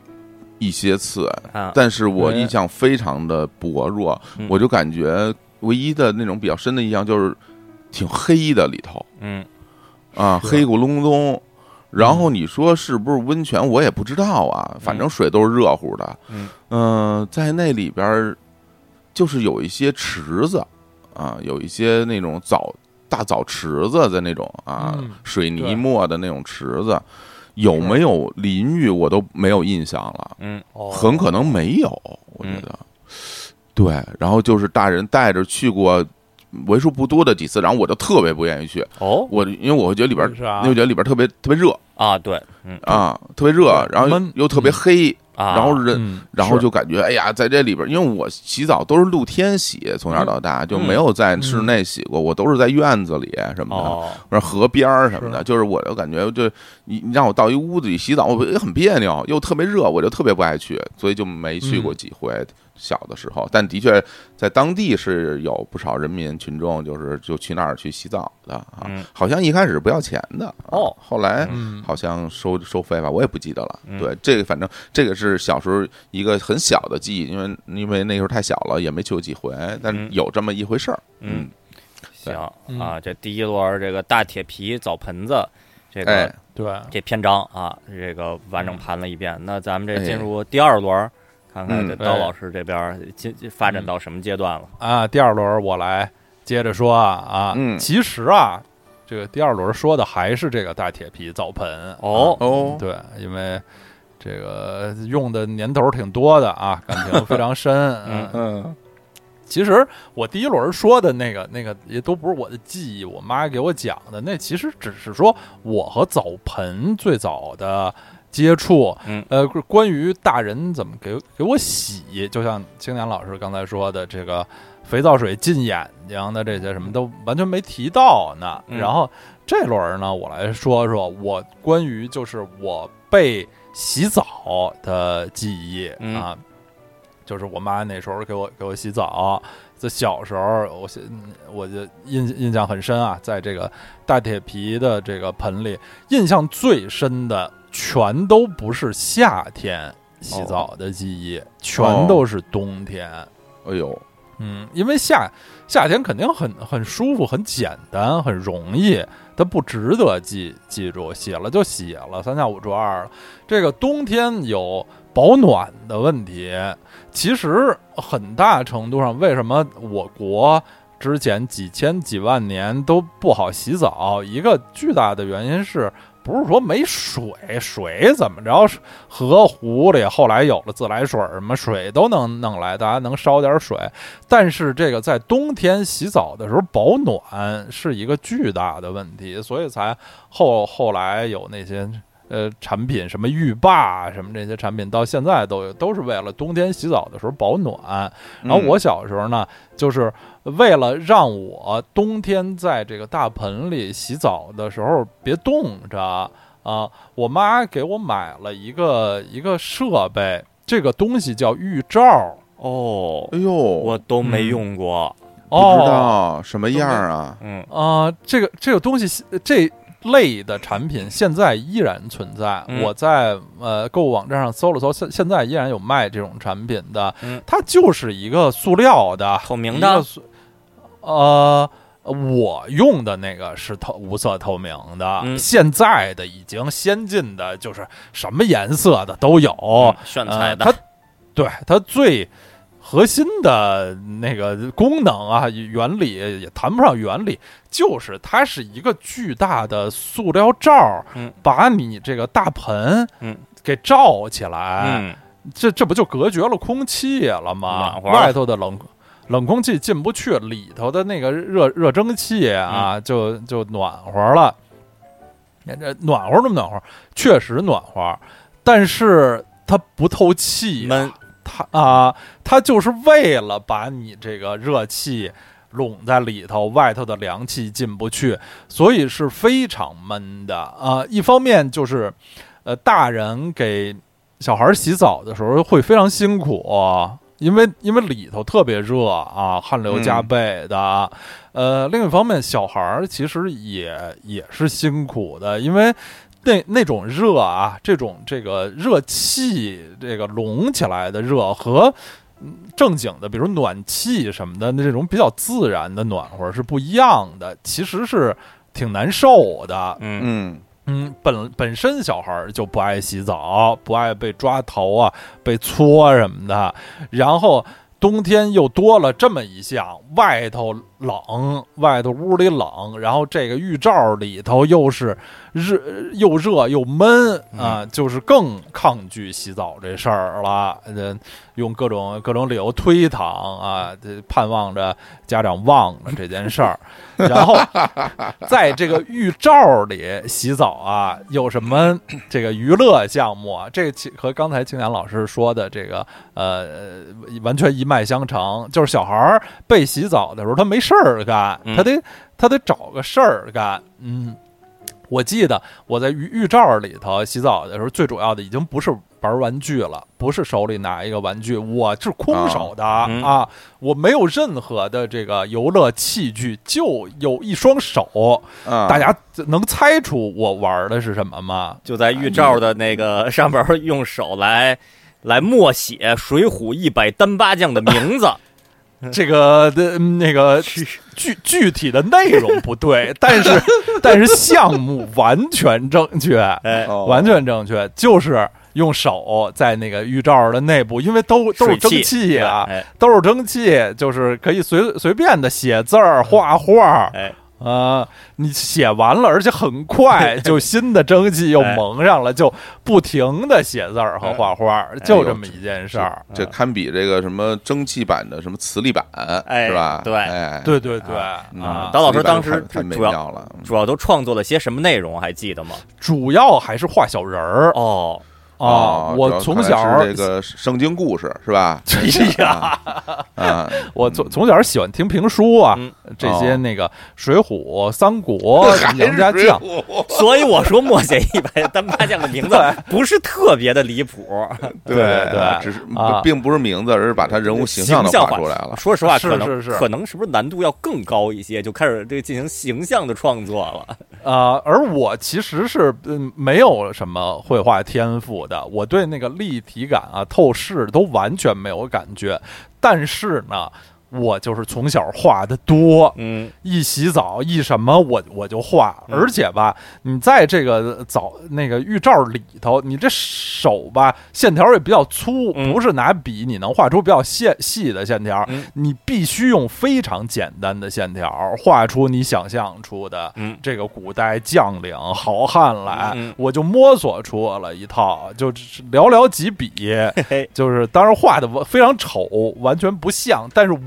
一些次，啊，但是我印象非常的薄弱，嗯。我就感觉唯一的那种比较深的印象就是挺黑的里头。嗯。啊，黑咕隆咚。然后你说是不是温泉，我也不知道啊，反正水都是热乎的。嗯。嗯、在那里边儿就是有一些池子啊，有一些那种澡大澡池子的那种啊，嗯水泥磨的那种池子，有没有淋浴我都没有印象了。很可能没有，我觉得。对，然后就是大人带着去过为数不多的几次，然后我就特别不愿意去，哦。我因为我会觉得里边，因为我觉得里边特别特别热啊，对，嗯。啊，特别热，然后又又特别黑，啊，然后人。嗯，然后就感觉，哎呀，在这里边，因为我洗澡都是露天洗，从小到大就没有在室内洗过，我都是在院子里什么的，哦，或者河边儿什么的，是就是我就感觉就你你让我到一屋子里洗澡，我也很别扭，又特别热，我就特别不爱去，所以就没去过嗯几回。小的时候，但的确在当地是有不少人民群众，就是就去那儿去洗澡的啊，嗯好像一开始不要钱的，啊哦后来嗯好像收收费吧，我也不记得了。嗯对，这个反正这个是小时候一个很小的记忆，因为因为那时候太小了，也没去过几回，但嗯。有这么一回事儿。嗯，行嗯。啊，这第一轮这个大铁皮澡盆子，这个哎，对，这篇章啊，这个完整盘了一遍。那咱们这哎进入第二轮，看看嗯。这刀老师这边进发展到什么阶段了？啊，第二轮我来接着说啊啊，嗯。其实啊，这个第二轮说的还是这个大铁皮澡盆哦。啊哦，对，因为这个用的年头挺多的啊，感情非常深。嗯嗯其实我第一轮说的那个那个也都不是我的记忆，我妈给我讲的，那其实只是说我和澡盆最早的接触。嗯呃，关于大人怎么给给我洗，就像青年老师刚才说的，这个肥皂水进眼睛的这些什么都完全没提到呢。嗯然后这轮呢，我来说说我关于就是我被洗澡的记忆、嗯啊，就是我妈那时候给我给我洗澡。在小时候，我现我就印印象很深啊，在这个大铁皮的这个盆里，印象最深的全都不是夏天洗澡的记忆，全都是冬天。哎呦，嗯，因为夏夏天肯定很很舒服、很简单、很容易，它不值得记记住，写了就写了，三下五除二了。这个冬天有保暖的问题，其实很大程度上，为什么我国之前几千几万年都不好洗澡？一个巨大的原因是。不是说没水，水怎么着？河湖里后来有了自来水，什么水都能弄来，大家能烧点水。但是这个在冬天洗澡的时候保暖是一个巨大的问题，所以才后后来有那些呃产品，什么浴霸什么这些产品，到现在都，都是为了冬天洗澡的时候保暖。然后我小时候呢，就是为了让我冬天在这个大盆里洗澡的时候别冻着啊，我妈给我买了一个一个设备，这个东西叫浴罩。哦，哎呦，我都没嗯用过。不知哦，道什么样啊？嗯啊、这个这个东西这类的产品现在依然存在。嗯我在呃购物网站上搜了搜，现现在依然有卖这种产品的。嗯它就是一个塑料的，透明的一个塑呃。我用的那个是透无色透明的，嗯现在的已经先进的，就是什么颜色的都有。嗯炫彩的呃它对它最核心的那个功能啊，原理也谈不上原理，就是它是一个巨大的塑料罩，嗯把你这个大盆嗯给罩起来，嗯这这不就隔绝了空气了吗？暖和了外头的冷冷空气进不去，里头的那个热热蒸汽嗯啊，就就暖和了。这暖和那么暖和，确实暖和，但是它不透气、闷。它啊，它就是为了把你这个热气拢在里头，外头的凉气进不去，所以是非常闷的啊。一方面就是，呃，大人给小孩洗澡的时候会非常辛苦。因为因为里头特别热啊，汗流浃背的，呃，另一方面，小孩儿其实也也是辛苦的，因为那那种热啊，这种这个热气，这个隆起来的热和嗯正经的，比如暖气什么的，那这种比较自然的暖和是不一样的，其实是挺难受的。嗯。嗯嗯，本本身小孩儿就不爱洗澡，不爱被抓头啊，被搓什么的，然后冬天又多了这么一项，外头冷，外头屋里冷，然后这个浴罩里头又是热又热又闷啊，就是更抗拒洗澡这事儿了。呃，用各种各种理由推搪啊，这盼望着家长忘了这件事儿，然后在这个浴罩里洗澡啊，有什么这个娱乐项目啊？这个和刚才青年老师说的这个呃完全一脉相承，就是小孩儿被洗澡的时候，他没事儿干，嗯他得他得找个事儿干，嗯。我记得我在浴浴罩里头洗澡的时候，最主要的已经不是玩玩具了，不是手里拿一个玩具，我是空手的啊嗯啊，我没有任何的这个游乐器具，就有一双手。啊，大家能猜出我玩的是什么吗？就在浴罩的那个上边用手来来默写《水浒一百单八将》的名字。这个的嗯那个具具体的内容不对，但是但是项目完全正确，哎，哦。完全正确，就是用手在那个浴罩的内部，因为都都是蒸汽啊，哎。都是蒸汽，就是可以随随便的写字儿、画画。哎，呃，你写完了，而且很快 就新的蒸汽又哎蒙上了，就不停的写字儿和画画，就这么一件事儿。这堪比这个什么蒸汽版的什么磁力版，哎是吧？对哎，对对对嗯啊，刀老师当时太太美主要妙了，主要都创作了些什么内容？还记得吗？主要还是画小人儿哦，啊。哦我从小这个圣经故事是吧？哎呀，啊，我从从小喜欢听评书啊，嗯这些哦那个《水浒》《三国 》杨家将，所以我说墨写一百单八将的名字不是特别的离谱。对对啊只是啊并不是名字，而是把他人物形象都画出来了。说实话，是可能可能是不是难度要更高一些，就开始这个进行形象的创作了。啊，而我其实是嗯没有什么绘画天赋的，我对那个立体感啊、透视都完全没有感觉。但是呢，我就是从小画的多，嗯，一洗澡一什么我我就画，嗯。而且吧，你在这个澡那个浴罩里头，你这手吧线条也比较粗，嗯不是拿笔你能画出比较细细的线条，嗯。你必须用非常简单的线条画出你想象出的嗯。这个古代将领好汉来。我就摸索出了一套，就是寥寥几笔，就是当然画的非常丑，完全不像，但是我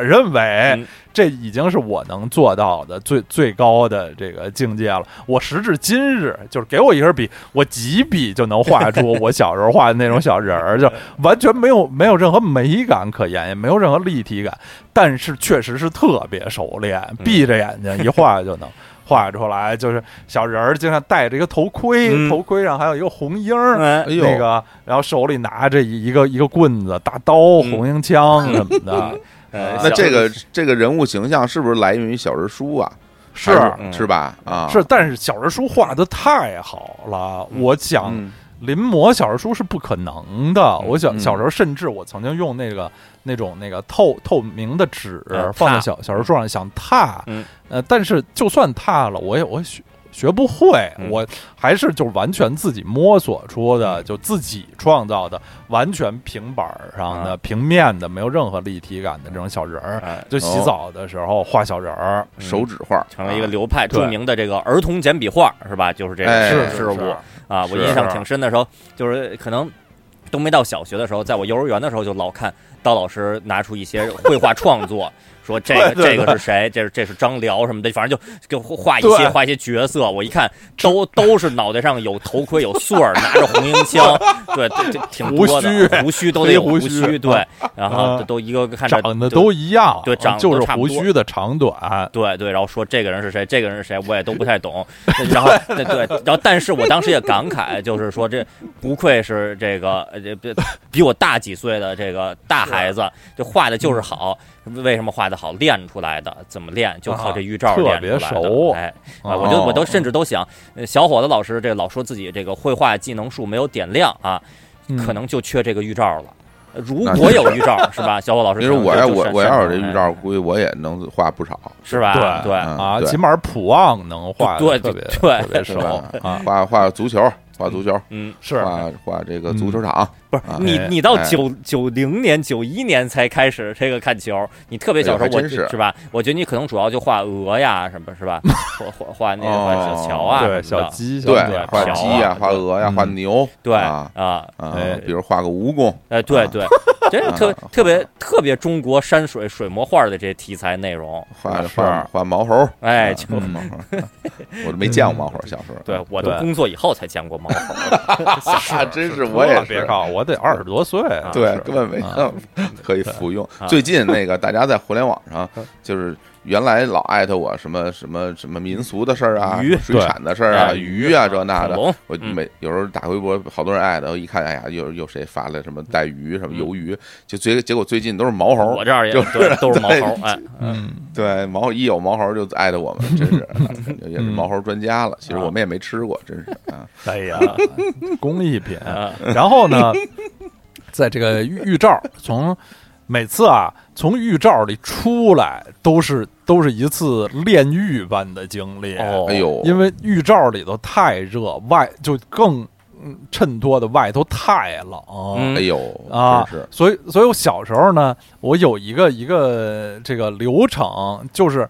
认为嗯这已经是我能做到的最最高的这个境界了。我时至今日，就是给我一根笔，我几笔就能画出我 小时候画的那种小人儿，就完全没有没有任何美感可言，也没有任何立体感，但是确实是特别熟练，闭着眼睛一画就能。画出来就是小人儿，经常戴着一个头盔，嗯头盔上还有一个红缨那个，然后手里拿着一一个一个棍子、大刀、嗯红缨枪 什么的，呃那这个这个人物形象是不是来源于小人书啊？是是吧？啊，是，但是小人书画的太好了，我想嗯临摹小人书是不可能的。我小嗯小时候甚至我曾经用那个那种那个透透明的纸嗯放在小小人书上想拓，嗯呃，但是就算拓了，我也我也学学不会，嗯。我还是就完全自己摸索出的，嗯。就自己创造的，完全平板上的、啊。平面的，没有任何立体感的这种小人儿。哎。就洗澡的时候画小人儿，手指画。成了一个啊流派著名的这个儿童简笔画，是吧？就是这哎个是事物啊，我印象挺深的时候，就是可能都没到小学的时候，在我幼儿园的时候就老看刀老师拿出一些绘画创作，说这个 对对这个是谁，这是这是张辽什么的，反正就就画一些画一些角色，我一看都都是脑袋上有头盔有穗儿，拿着红缨枪，对，这这 挺多的，胡须胡须都得有胡须，对，然后啊都都一个个看着长得都一样，对长得就是胡须的长短。对对，然后说这个人是谁，这个人是谁，我也都不太懂。然后对对，然后但是我当时也感慨，就是说这不愧是这个呃这比比我大几岁的这个大孩子，这画的就是好。为什么画的好？练出来的，怎么练？就靠这预兆练出来别熟。的。哎，我就我都甚至都想，呃小伙子老师这老说自己这个绘画技能树没有点亮啊，嗯。可能就缺这个预兆了。如果有预兆，是吧？小伙老师可能就，因为我要我我要有这预兆，估计我也能画不少，是吧？对对，嗯啊，起码普旺能画对特别对特别熟是吧啊，画画足球，画足球，嗯，是。画画这个足球场，不是你你到哎九九零年九一年才开始这个看球，你特别小时候我是是吧？我觉得你可能主要就画鹅呀什么是吧？画画画那个画小桥啊对小鸡，对画鸡呀，画鹅呀，嗯画牛，对啊啊，比如画个蜈蚣，哎对对，真是特特别特别中国山水水墨画的这些题材内容，画是画画毛猴，哎，啊就嗯毛猴，我都没见过毛猴，小时候，对我都工作以后才见过毛猴，啊，真是我也是。别靠，我得二十多岁，对，根本没啊。可以服用。啊。最近那个大家在互联网上，就是原来老艾特我什么什么什么民俗的事儿啊鱼，水产的事儿啊，哎鱼啊这那的。我嗯。每有时候打微博，好多人艾特，我一看，哎呀，又又谁发了什么带鱼什么鱿鱼，就结结果最近都是毛猴我，这儿也就是对 都是毛猴，哎，嗯，对毛一有毛猴就艾特我们，真是 也是毛猴专家了。其实我们也没吃过，真是啊，哎呀，工艺品。啊。然后呢，在这个预预兆，从每次啊从浴罩里出来，都是都是一次炼狱般的经历。哦，哎，呦，因为浴罩里头太热，外就更嗯衬托的外头太冷。嗯哎呦啊所以，所以我小时候呢，我有一个一个这个流程，就是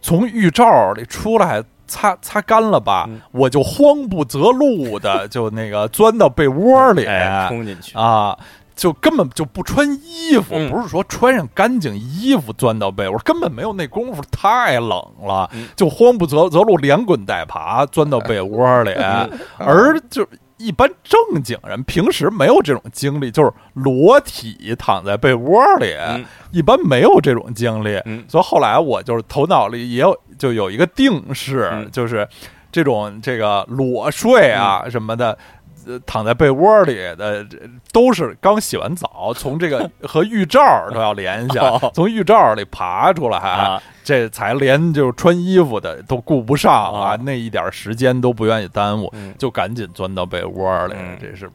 从浴罩里出来，擦擦干了吧，嗯我就慌不择路的就那个钻到被窝里、哎，冲进去，啊。就根本就不穿衣服，嗯。不是说穿上干净衣服钻到被窝，根本没有那功夫，太冷了，嗯。就慌不择择路，连滚带爬钻到被窝里，嗯。而就一般正经人平时没有这种经历，就是裸体躺在被窝里，嗯。一般没有这种经历，嗯。所以后来我就是头脑里也有就有一个定式，嗯。就是这种这个裸睡啊什么的。呃躺在被窝里的这都是刚洗完澡，从这个 和浴罩都要连一下哦，从浴罩里爬出来，啊这才连就是穿衣服的都顾不上啊啊，那一点时间都不愿意耽误，嗯。就赶紧钻到被窝里嗯。这是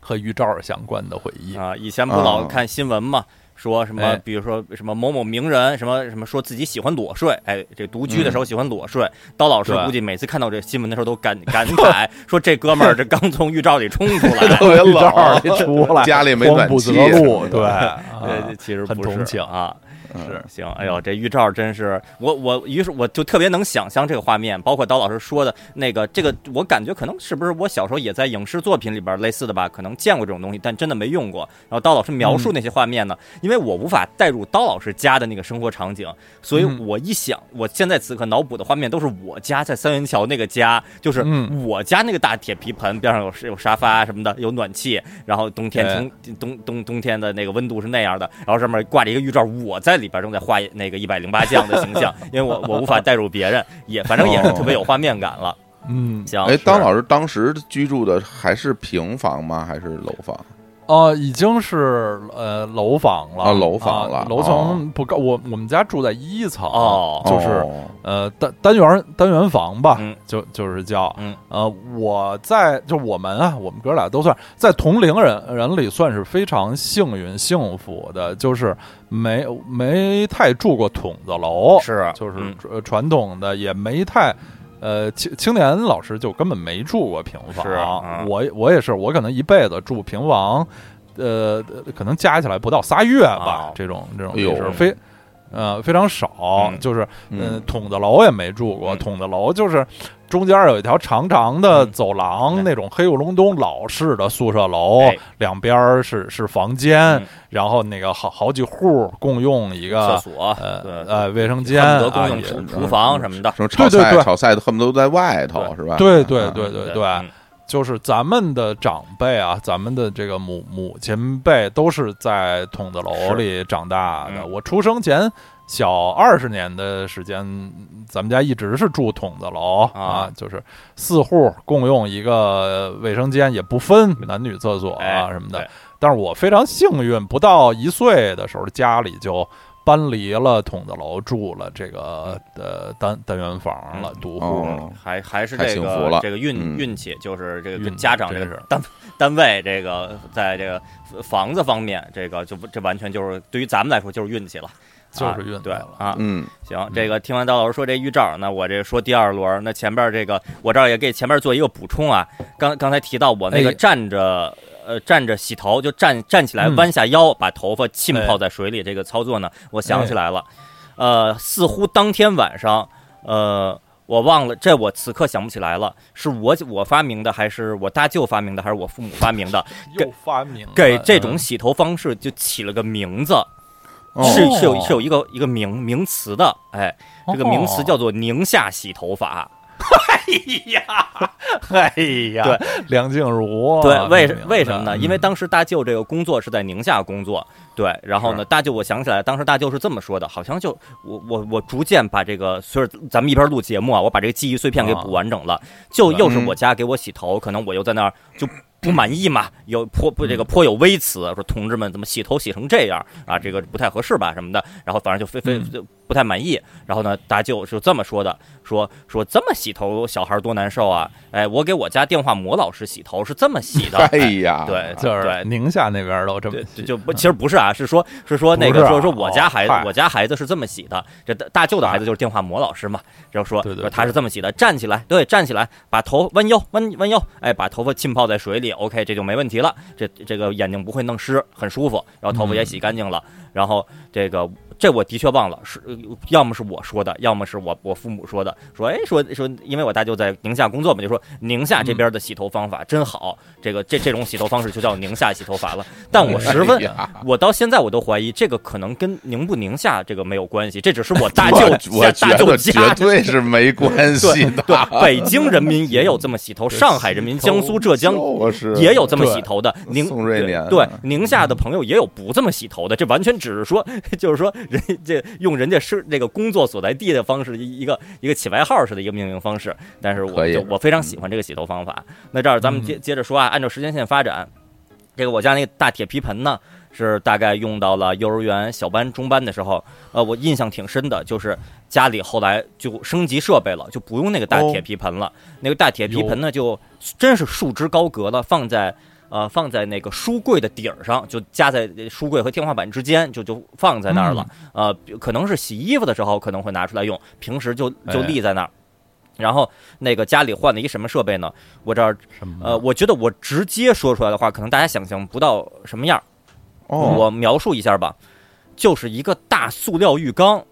和浴罩相关的回忆。啊，以前不老啊。看新闻嘛，说什么哎，比如说什么某某名人，什么什么说自己喜欢裸睡，哎，这独居的时候喜欢裸睡。刀老师估计每次看到这新闻的时候都感 感慨，说这哥们儿这刚从浴罩里冲出来。特别浴罩冷，里出来，家里没暖气择路，对，其实不是很同情啊，是。行，哎呦，这预兆真是我我，于是我就特别能想象这个画面，包括刀老师说的那个，这个我感觉可能是不是我小时候也在影视作品里边类似的吧，可能见过这种东西，但真的没用过。然后刀老师描述那些画面呢，因为我无法带入刀老师家的那个生活场景，所以嗯。我一想，我现在此刻脑补的画面都是我家在三元桥那个家，就是嗯。我家那个大铁皮盆边上有有沙发什么的，有暖气，然后冬天哎冬冬冬冬天的那个温度是那样的，然后上面挂着一个浴罩，我在里边正在画那个一百零八将的形象，因为我我无法带入别人，也反正也是特别有画面感了。嗯，行，哎，是当老师当时居住的还是平房吗？还是楼房？哦，已经是呃楼房了。啊楼房了啊楼层不高，我我们家住在一层，哦就是哦呃单单元单元房吧，嗯。就就是叫。嗯。呃我在就我们啊，我们哥俩都算在同龄人人里算是非常幸运幸福的，就是没没太住过筒子楼，是就是传统的也没太。呃，青青年老师就根本没住过平房，我我也是，我可能一辈子住平房，呃，可能加起来不到仨月吧，哦这种这种哎呦也是非呃非常少，嗯就是嗯嗯，筒子楼也没住过，嗯筒子楼就是中间有一条长长的嗯走廊，对那种黑咕隆咚老式的宿舍楼哎，两边儿是是房间嗯，然后那个好好几户共用一个厕个所，呃对呃卫生间，恨不得共啊也用厨厨房什么的。什么炒菜对对对炒菜都恨不得都在外头是吧？对对对对对，就是咱们的长辈啊，咱们的这个母母亲辈都是在筒子楼里长大的。嗯我出生前小二十年的时间，咱们家一直是住筒子楼啊啊，就是四户共用一个卫生间，也不分男女厕所哎啊什么的对。但是我非常幸运，不到一岁的时候，家里就。搬离了筒子楼，住了这个呃单单元房了，独户。还还是这个幸福了。这个运嗯。运气，就是这个跟家长这真是。个单单位这个在这个房子方面，这个就不这完全就是对于咱们来说就是运气了，就是运啊对了啊。嗯，行，这个听完刀老师说这预兆，那我这说第二轮，那前边这个我这儿也给前边做一个补充啊。刚刚才提到我那个哎。站着。呃，站着洗头就站站起来，嗯弯下腰，把头发浸哎泡在水里，这个操作呢，我想起来了。呃，似乎当天晚上，呃，我忘了，这我此刻想不起来了，是我我发明的，还是我大舅发明的，还是我父母发明的？给发明了给这种嗯洗头方式就起了个名字，哦是是有是有一个一个名名词的，哎，这个名词哦叫做宁夏洗头法。哎呀，哎呀，对，梁静茹，对，为为什么呢？嗯。因为当时大舅这个工作是在宁夏工作，对，然后呢，大舅我想起来，当时大舅是这么说的，好像就我我我逐渐把这个，就是咱们一边录节目啊，我把这个记忆碎片给补完整了，就又是我家给我洗头，可能我又在那儿就。不满意嘛？有颇不这个颇有微词，说同志们怎么洗头洗成这样啊？这个不太合适吧什么的。然后反正就非非嗯就不太满意。然后呢，大舅就这么说的：说说这么洗头，小孩多难受啊！哎，我给我家电话魔老师洗头是这么洗的。哎呀，对，就是对宁夏那边都这么就不，其实不是啊，是说，是说那个，不是啊说说我家孩子嗨，我家孩子是这么洗的，这大大舅的孩子就是电话魔老师嘛，然后说对对说他是这么洗的，站起来，对，站起来，把头弯腰，弯弯腰，哎，把头发浸泡在水里，OK，这就没问题了，这这个眼睛不会弄湿，很舒服，然后头发也洗干净了，然后这个。这我的确忘了，是呃要么是我说的，要么是我我父母说的，说哎说说，因为我大舅在宁夏工作嘛，就说宁夏这边的洗头方法真好，这个这这种洗头方式就叫宁夏洗头法了。但我十分我到现在我都怀疑这个可能跟宁不宁夏这个没有关系，这只是我大舅 我大舅家。对是没关系的。对，北京人民也有这么洗头，上海人民、江苏、浙江也有这么洗头的。宁宋瑞年对宁夏的朋友也有不这么洗头的，这完全只是说，就是说人 这用人家是那个工作所在地的方式，一一个一个起外号似的一个命名方式。但是我就我非常喜欢这个洗头方法。那这儿咱们接接着说啊，按照时间线发展，这个我家那个大铁皮盆呢，是大概用到了幼儿园小班、中班的时候，呃，我印象挺深的，就是家里后来就升级设备了，就不用那个大铁皮盆了。那个大铁皮盆呢，就真是束之高阁了，放在呃放在那个书柜的顶儿上，就夹在书柜和天花板之间，就就放在那儿了。呃，可能是洗衣服的时候可能会拿出来用，平时就就哎立在那儿。然后那个家里换了一什么设备呢？我这儿呃，我觉得我直接说出来的话，可能大家想象不到什么样儿。哦，我描述一下吧，就是一个大塑料浴缸。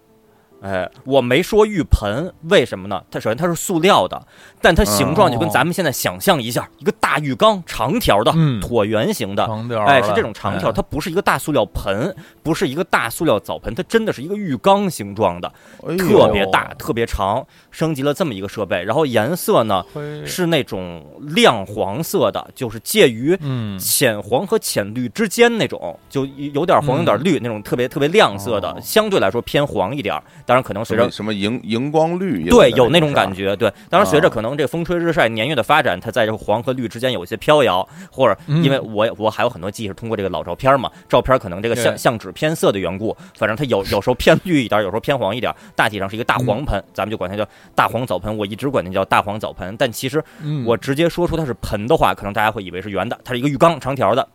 哎，我没说浴盆，为什么呢？它首先它是塑料的，但它形状就跟哦。咱们现在想象一下，一个大浴缸，长条的、嗯。椭圆形的，长条哎，是这种长条，哎。它不是一个大塑料盆，不是一个大塑料澡盆，它真的是一个浴缸形状的，哎特别大，特别长，升级了这么一个设备，然后颜色呢是那种亮黄色的，就是介于嗯。浅黄和浅绿之间那种，就有点黄有点绿那种特别特别亮色的哦，相对来说偏黄一点儿。当然可能随着什么荧荧光绿也对有那种感觉，对。当然随着啊。可能这风吹日晒年月的发展，它在这个黄和绿之间有一些飘摇，或者嗯。因为我我还有很多记忆是通过这个老照片嘛，照片可能这个相对。相纸偏色的缘故，反正它有有时候偏绿一点，有时候偏黄一点，大体上是一个大黄盆，咱们就管它叫大黄澡盆。我一直管它叫大黄澡盆，但其实嗯。我直接说出它是盆的话，可能大家会以为是圆的，它是一个浴缸长条的，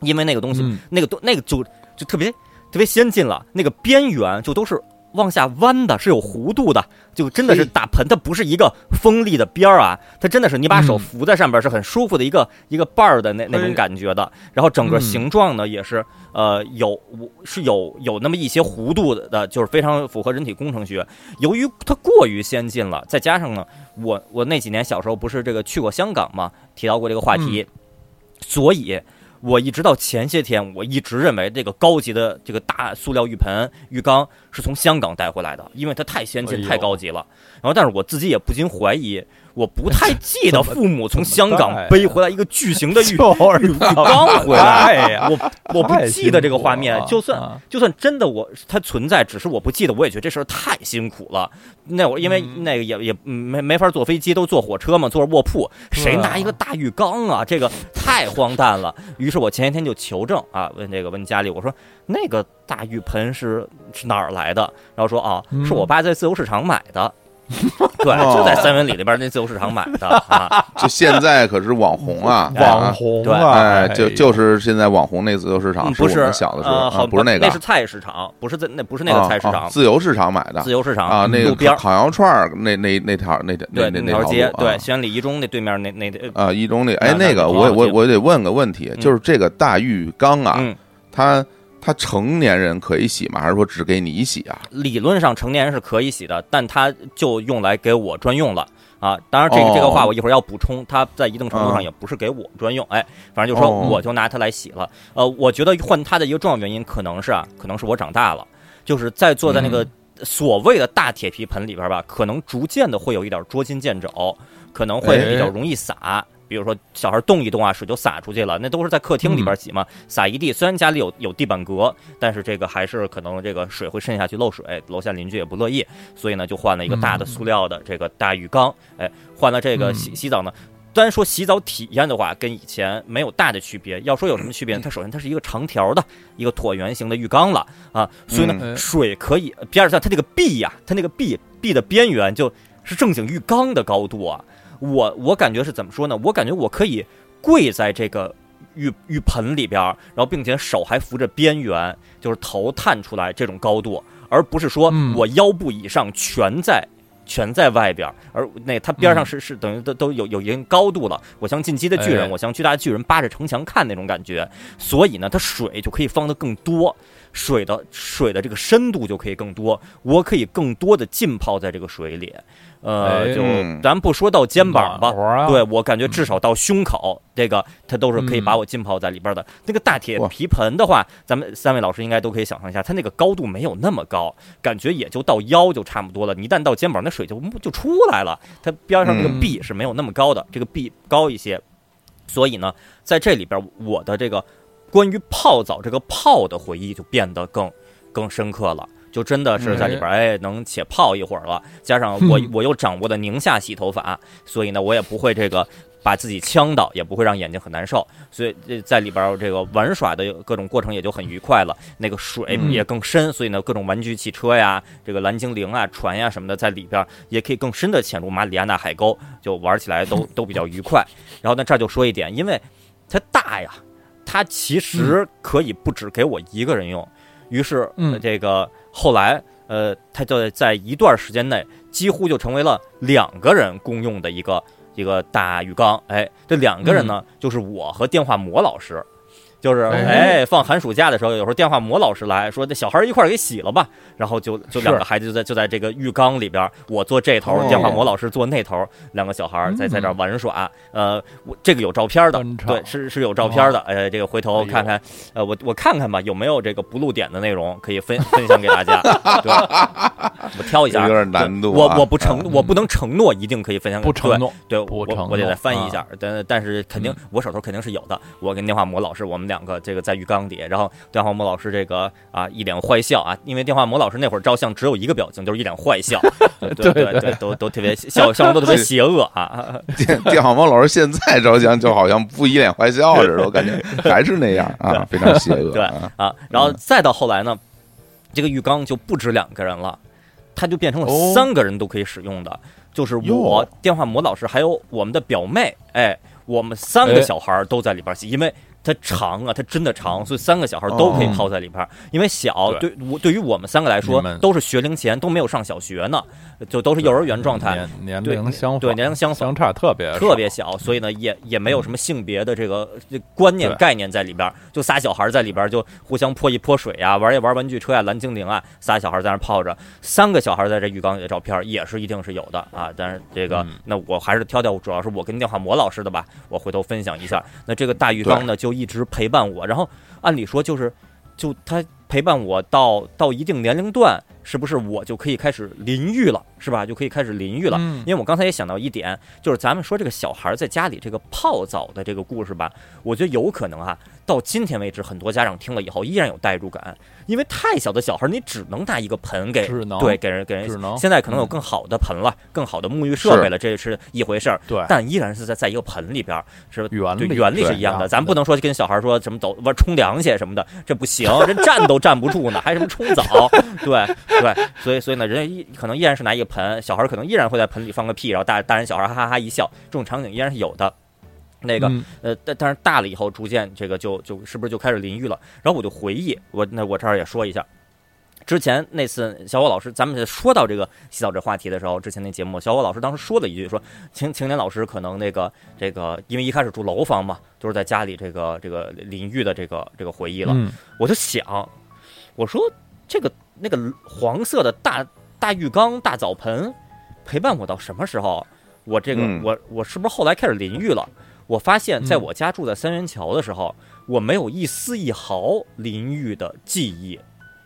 因为那个东西，嗯。那个东那个就就特别特别先进了，那个边缘就都是往下弯的，是有弧度的，就真的是嘿。大盆，它不是一个锋利的边儿啊，它真的是你把手嗯。扶在上边是很舒服的一个一个瓣儿的那那种感觉的，然后整个嗯形状呢也是呃有是有有那么一些弧度的，就是非常符合人体工程学。由于它过于先进了，再加上呢，我我那几年小时候不是这个去过香港嘛，提到过这个话题，所以我一直到前些天，我一直认为这个高级的这个大塑料浴盆、浴缸是从香港带回来的，因为它太先进、太高级了。然后，但是我自己也不禁怀疑，我不太记得父母从香港背回来一个巨型的浴缸 回来，我我不记得这个画面，就算啊就算真的我它存在，只是我不记得，我也觉得这事儿太辛苦了。那我因为嗯那个也也嗯没没法坐飞机，都坐火车嘛，坐着卧铺，谁拿一个大浴缸啊？这个太荒诞了。于是我前一天就求证啊，问这个问家里，我说那个大浴盆是是哪儿来的？然后说啊，嗯是我爸在自由市场买的。对，哦就在三元里那边那自由市场买的啊。这现在可是网红啊，网红对啊，哎，就就是现在网红那自由市场，嗯，不是小的不是那个那是菜市场，不是在那不是那个菜市场，自由市场买的自由市场啊，那个烤烤羊串儿那那那条那那对那那条条街，对，路啊宣礼一中那对面那那呃啊，一中那哎啊那那个我我我得问个问题，嗯就是这个大浴缸啊，嗯，它它成年人可以洗吗？还是说只给你洗啊？理论上成年人是可以洗的，但他就用来给我专用了。啊，当然这个哦这个话我一会儿要补充，它在一定程度上嗯也不是给我专用，哎，反正就说哦我就拿它来洗了。呃，我觉得换它的一个重要原因可能是啊，可能是我长大了，就是在坐在那个所谓的大铁皮盆里边吧，可能逐渐的会有一点捉襟见肘，可能会比较容易洒。比如说小孩动一动啊，水就洒出去了，那都是在客厅里边洗嘛，洒一地。虽然家里有有地板革，但是这个还是可能这个水会渗下去漏水，楼下邻居也不乐意，所以呢就换了一个大的塑料的这个大浴缸，哎，换了这个洗洗澡呢。单说洗澡体验的话，跟以前没有大的区别。要说有什么区别，它首先它是一个长条的一个椭圆形的浴缸了啊，所以呢，嗯水可以比尔像它这个壁呀、它那个壁壁的边缘就是正经浴缸的高度啊。我我感觉是怎么说呢？我感觉我可以跪在这个浴浴盆里边儿，然后并且手还扶着边缘，就是头探出来这种高度，而不是说嗯我腰部以上全在。全在外边儿，而那它边上嗯是是等于都都有有一定高度了。我像进击的巨人，哎我像巨大的巨人扒着城墙看那种感觉，所以呢，它水就可以放得更多，水的水的这个深度就可以更多，我可以更多的浸泡在这个水里。呃，哎就嗯咱不说到肩膀吧对我感觉至少到胸口，这个它都是可以嗯把我浸泡在里边的。那个大铁皮盆的话，咱们三位老师应该都可以想象一下，它那个高度没有那么高，感觉也就到腰就差不多了。你一旦到肩膀，那水就就出来了。它边上这个嗯壁是没有那么高的，这个壁高一些，所以呢，在这里边我的这个关于泡澡这个泡的回忆就变得更更深刻了。就真的是在里边儿哎，能且泡一会儿了，加上我我又掌握的宁夏洗头法，所以呢，我也不会这个把自己呛到，也不会让眼睛很难受，所以呃在里边儿这个玩耍的各种过程也就很愉快了。那个水嗯也更深，所以呢，各种玩具汽车呀、这个蓝精灵啊、船呀什么的，在里边儿也可以更深的潜入马里亚纳海沟，就玩起来都 都比较愉快。然后呢，这儿就说一点，因为它大呀，它其实可以不只给我一个人用，于是呃嗯这个后来呃，他就在一段时间内几乎就成为了两个人共用的一个一个大浴缸。哎，这两个人呢，就是我和电话魔老师。就是哎。哎，放寒暑假的时候，有时候电话魔老师来说，这小孩一块儿给洗了吧，然后就就两个孩子就在就在这个浴缸里边，我坐这头电话魔老师坐那头，两个小孩在在这玩耍。呃，我这个有照片的。对，是是有照片的。呃，这个回头看看，呃，我我看看吧，有没有这个不露点的内容可以分 分享给大家。对，我挑一下，有点难度啊。我我不承，我不能承诺一定可以分享给不承诺，对，不我我得再翻译一下啊，但但是肯定嗯。我手头肯定是有的。我跟电话魔老师，我们两个这个在浴缸底，然后电话魔老师这个啊一脸坏笑啊，因为电话魔老师那会儿照相只有一个表情，就是一脸坏笑，对对对对，都都特别笑，笑容都特别邪恶啊。电电话魔老师现在照相就好像不一脸坏笑似的，我感觉还是那样啊，非常邪恶对啊。啊，然后再到后来呢，这个浴缸就不止两个人了，它就变成了哦三个人都可以使用的，就是我电话魔老师还有我们的表妹，哎，我们三个哎小孩都在里边洗，因为。它长啊，它真的长，所以三个小孩都可以泡在里边儿。因为小，对。我对于我们三个来说都是学龄前，都没有上小学呢，就都是幼儿园状态。年龄相对年龄相相差特别特别小，所以呢，也也没有什么性别的这个观念概念在里边儿，就仨小孩儿在里边儿就互相泼一泼水呀，玩一玩玩具车呀、蓝精灵啊，仨小孩儿在那儿泡着，三个小孩儿在这浴缸里的照片也是一定是有的啊。但是这个，嗯。那我还是挑挑，主要是我跟电话魔老师的吧，我回头分享一下。那这个大浴缸呢，就一直陪伴我，然后按理说就是，就他陪伴我到到一定年龄段，是不是我就可以开始淋浴了，是吧？就可以开始淋浴了。嗯因为我刚才也想到一点，就是咱们说这个小孩在家里这个泡澡的这个故事吧，我觉得有可能啊，到今天为止，很多家长听了以后依然有代入感，因为太小的小孩，你只能拿一个盆给只能对给人给人只能现在可能有嗯更好的盆了，更好的沐浴设备了，这是一回事儿，对但依然是在在一个盆里边儿，是吧？原理对原理是一样的，的咱不能说跟小孩说什么走玩冲凉去什么的，这不行，人站都站不住呢，还什么冲澡？对对，所以所以呢，人家依可能依然是拿一个盆，小孩可能依然会在盆里放个屁，然后大大人小孩哈哈哈一笑，这种场景依然是有的。那个嗯呃，但但是大了以后，逐渐这个就就是不是就开始淋浴了？然后我就回忆，我那我这儿也说一下，之前那次小伙老师，咱们说到这个洗澡这话题的时候，之前那节目，小伙老师当时说了一句，说青青年老师可能那个这个，因为一开始住楼房嘛，就是在家里这个这个淋浴的这个这个回忆了。嗯我就想，我说这个那个黄色的大大浴缸、大澡盆，陪伴我到什么时候？我这个、嗯我我是不是后来开始淋浴了？我发现在嗯我家住在三元桥的时候，我没有一丝一毫淋浴的记忆，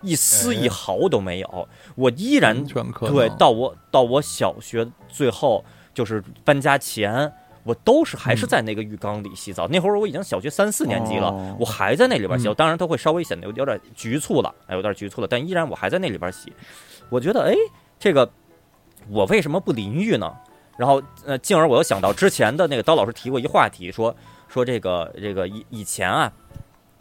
一丝一哎毫都没有。我依然对，到我到我小学最后就是搬家前，我都是还是嗯在那个浴缸里洗澡。那会儿我已经小学三四年级了，哦我还在那里边洗。嗯当然，它会稍微显得有有点局促了，哎，有点局促了，但依然我还在那里边洗。我觉得，哎，这个我为什么不淋浴呢？然后呃，进而我又想到之前的那个刀老师提过一话题，说说这个这个以以前啊，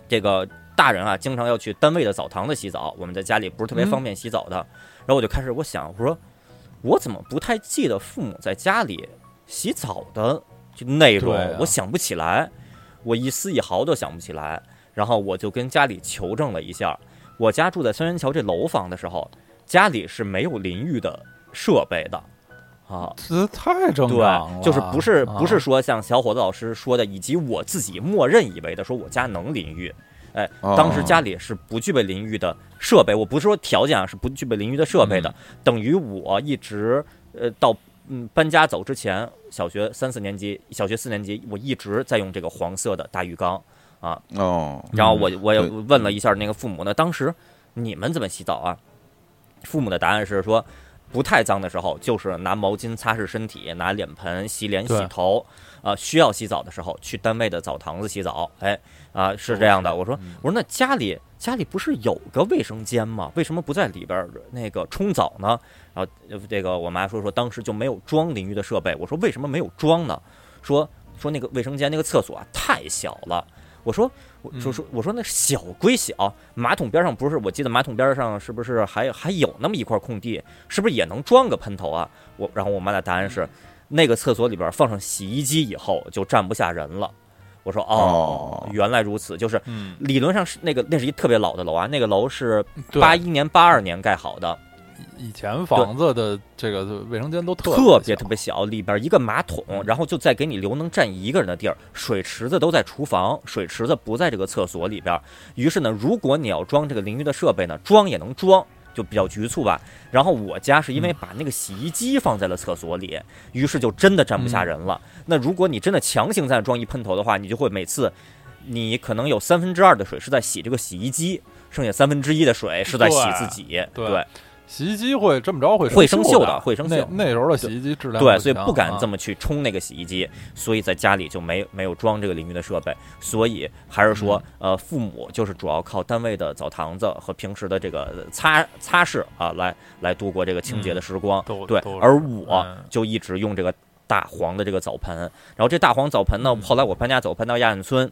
这个大人啊经常要去单位的澡堂子洗澡，我们在家里不是特别方便洗澡的。然后我就开始我想，我说我怎么不太记得父母在家里洗澡的这内容，我想不起来，我一丝一毫都想不起来。然后我就跟家里求证了一下，我家住在三元桥这楼房的时候，家里是没有淋浴的设备的啊。这太正常对了，，就是不是啊不是说像小伙子老师说的，以及我自己默认以为的，说我家能淋浴。哎，哦当时家里是不具备淋浴的设备，我不是说条件啊，是不具备淋浴的设备的，等于我一直呃到嗯搬家走之前，小学三四年级、小学四年级，我一直在用这个黄色的大浴缸。哦，然后我我也问了一下那个父母呢，当时你们怎么洗澡啊？父母的答案是说，不太脏的时候就是拿毛巾擦拭身体，拿脸盆洗脸洗头。啊、需要洗澡的时候去单位的澡堂子洗澡。哎，啊、是这样的。我说嗯我说那家里家里不是有个卫生间吗？为什么不在里边儿那个冲澡呢？然后呃这个我妈说说当时就没有装淋浴的设备。我说为什么没有装呢？说说那个卫生间那个厕所啊太小了。我说我说说我说那小归小，马桶边上不是我记得马桶边上是不是还还有那么一块空地？是不是也能装个喷头啊？我然后我妈的答案是，那个厕所里边放上洗衣机以后就站不下人了。我说哦哦，原来如此，就是嗯，理论上是那个那是一特别老的楼啊，那个楼是对八一年八二年盖好的，以前房子的这个卫生间都特特别特别小，里边一个马桶，然后就再给你留能站一个人的地儿，水池子都在厨房，水池子不在这个厕所里边。于是呢，如果你要装这个淋浴的设备呢，装也能装。就比较局促吧，然后我家是因为把那个洗衣机放在了厕所里，于是就真的站不下人了。那如果你真的强行在那装一喷头的话，你就会每次，你可能有三分之二的水是在洗这个洗衣机，剩下三分之一的水是在洗自己。对对洗衣机会这么着会会生锈锈的会生锈那那时候的洗衣机质量对，所以不敢啊这么去冲那个洗衣机，所以在家里就没没有装这个淋浴的设备，所以还是说，嗯呃，父母就是主要靠单位的澡堂子和平时的这个擦擦拭啊，来来度过这个清洁的时光。对而我嗯就一直用这个大黄的这个澡盆，然后这大黄澡盆呢，嗯后来我搬家走搬到亚运村，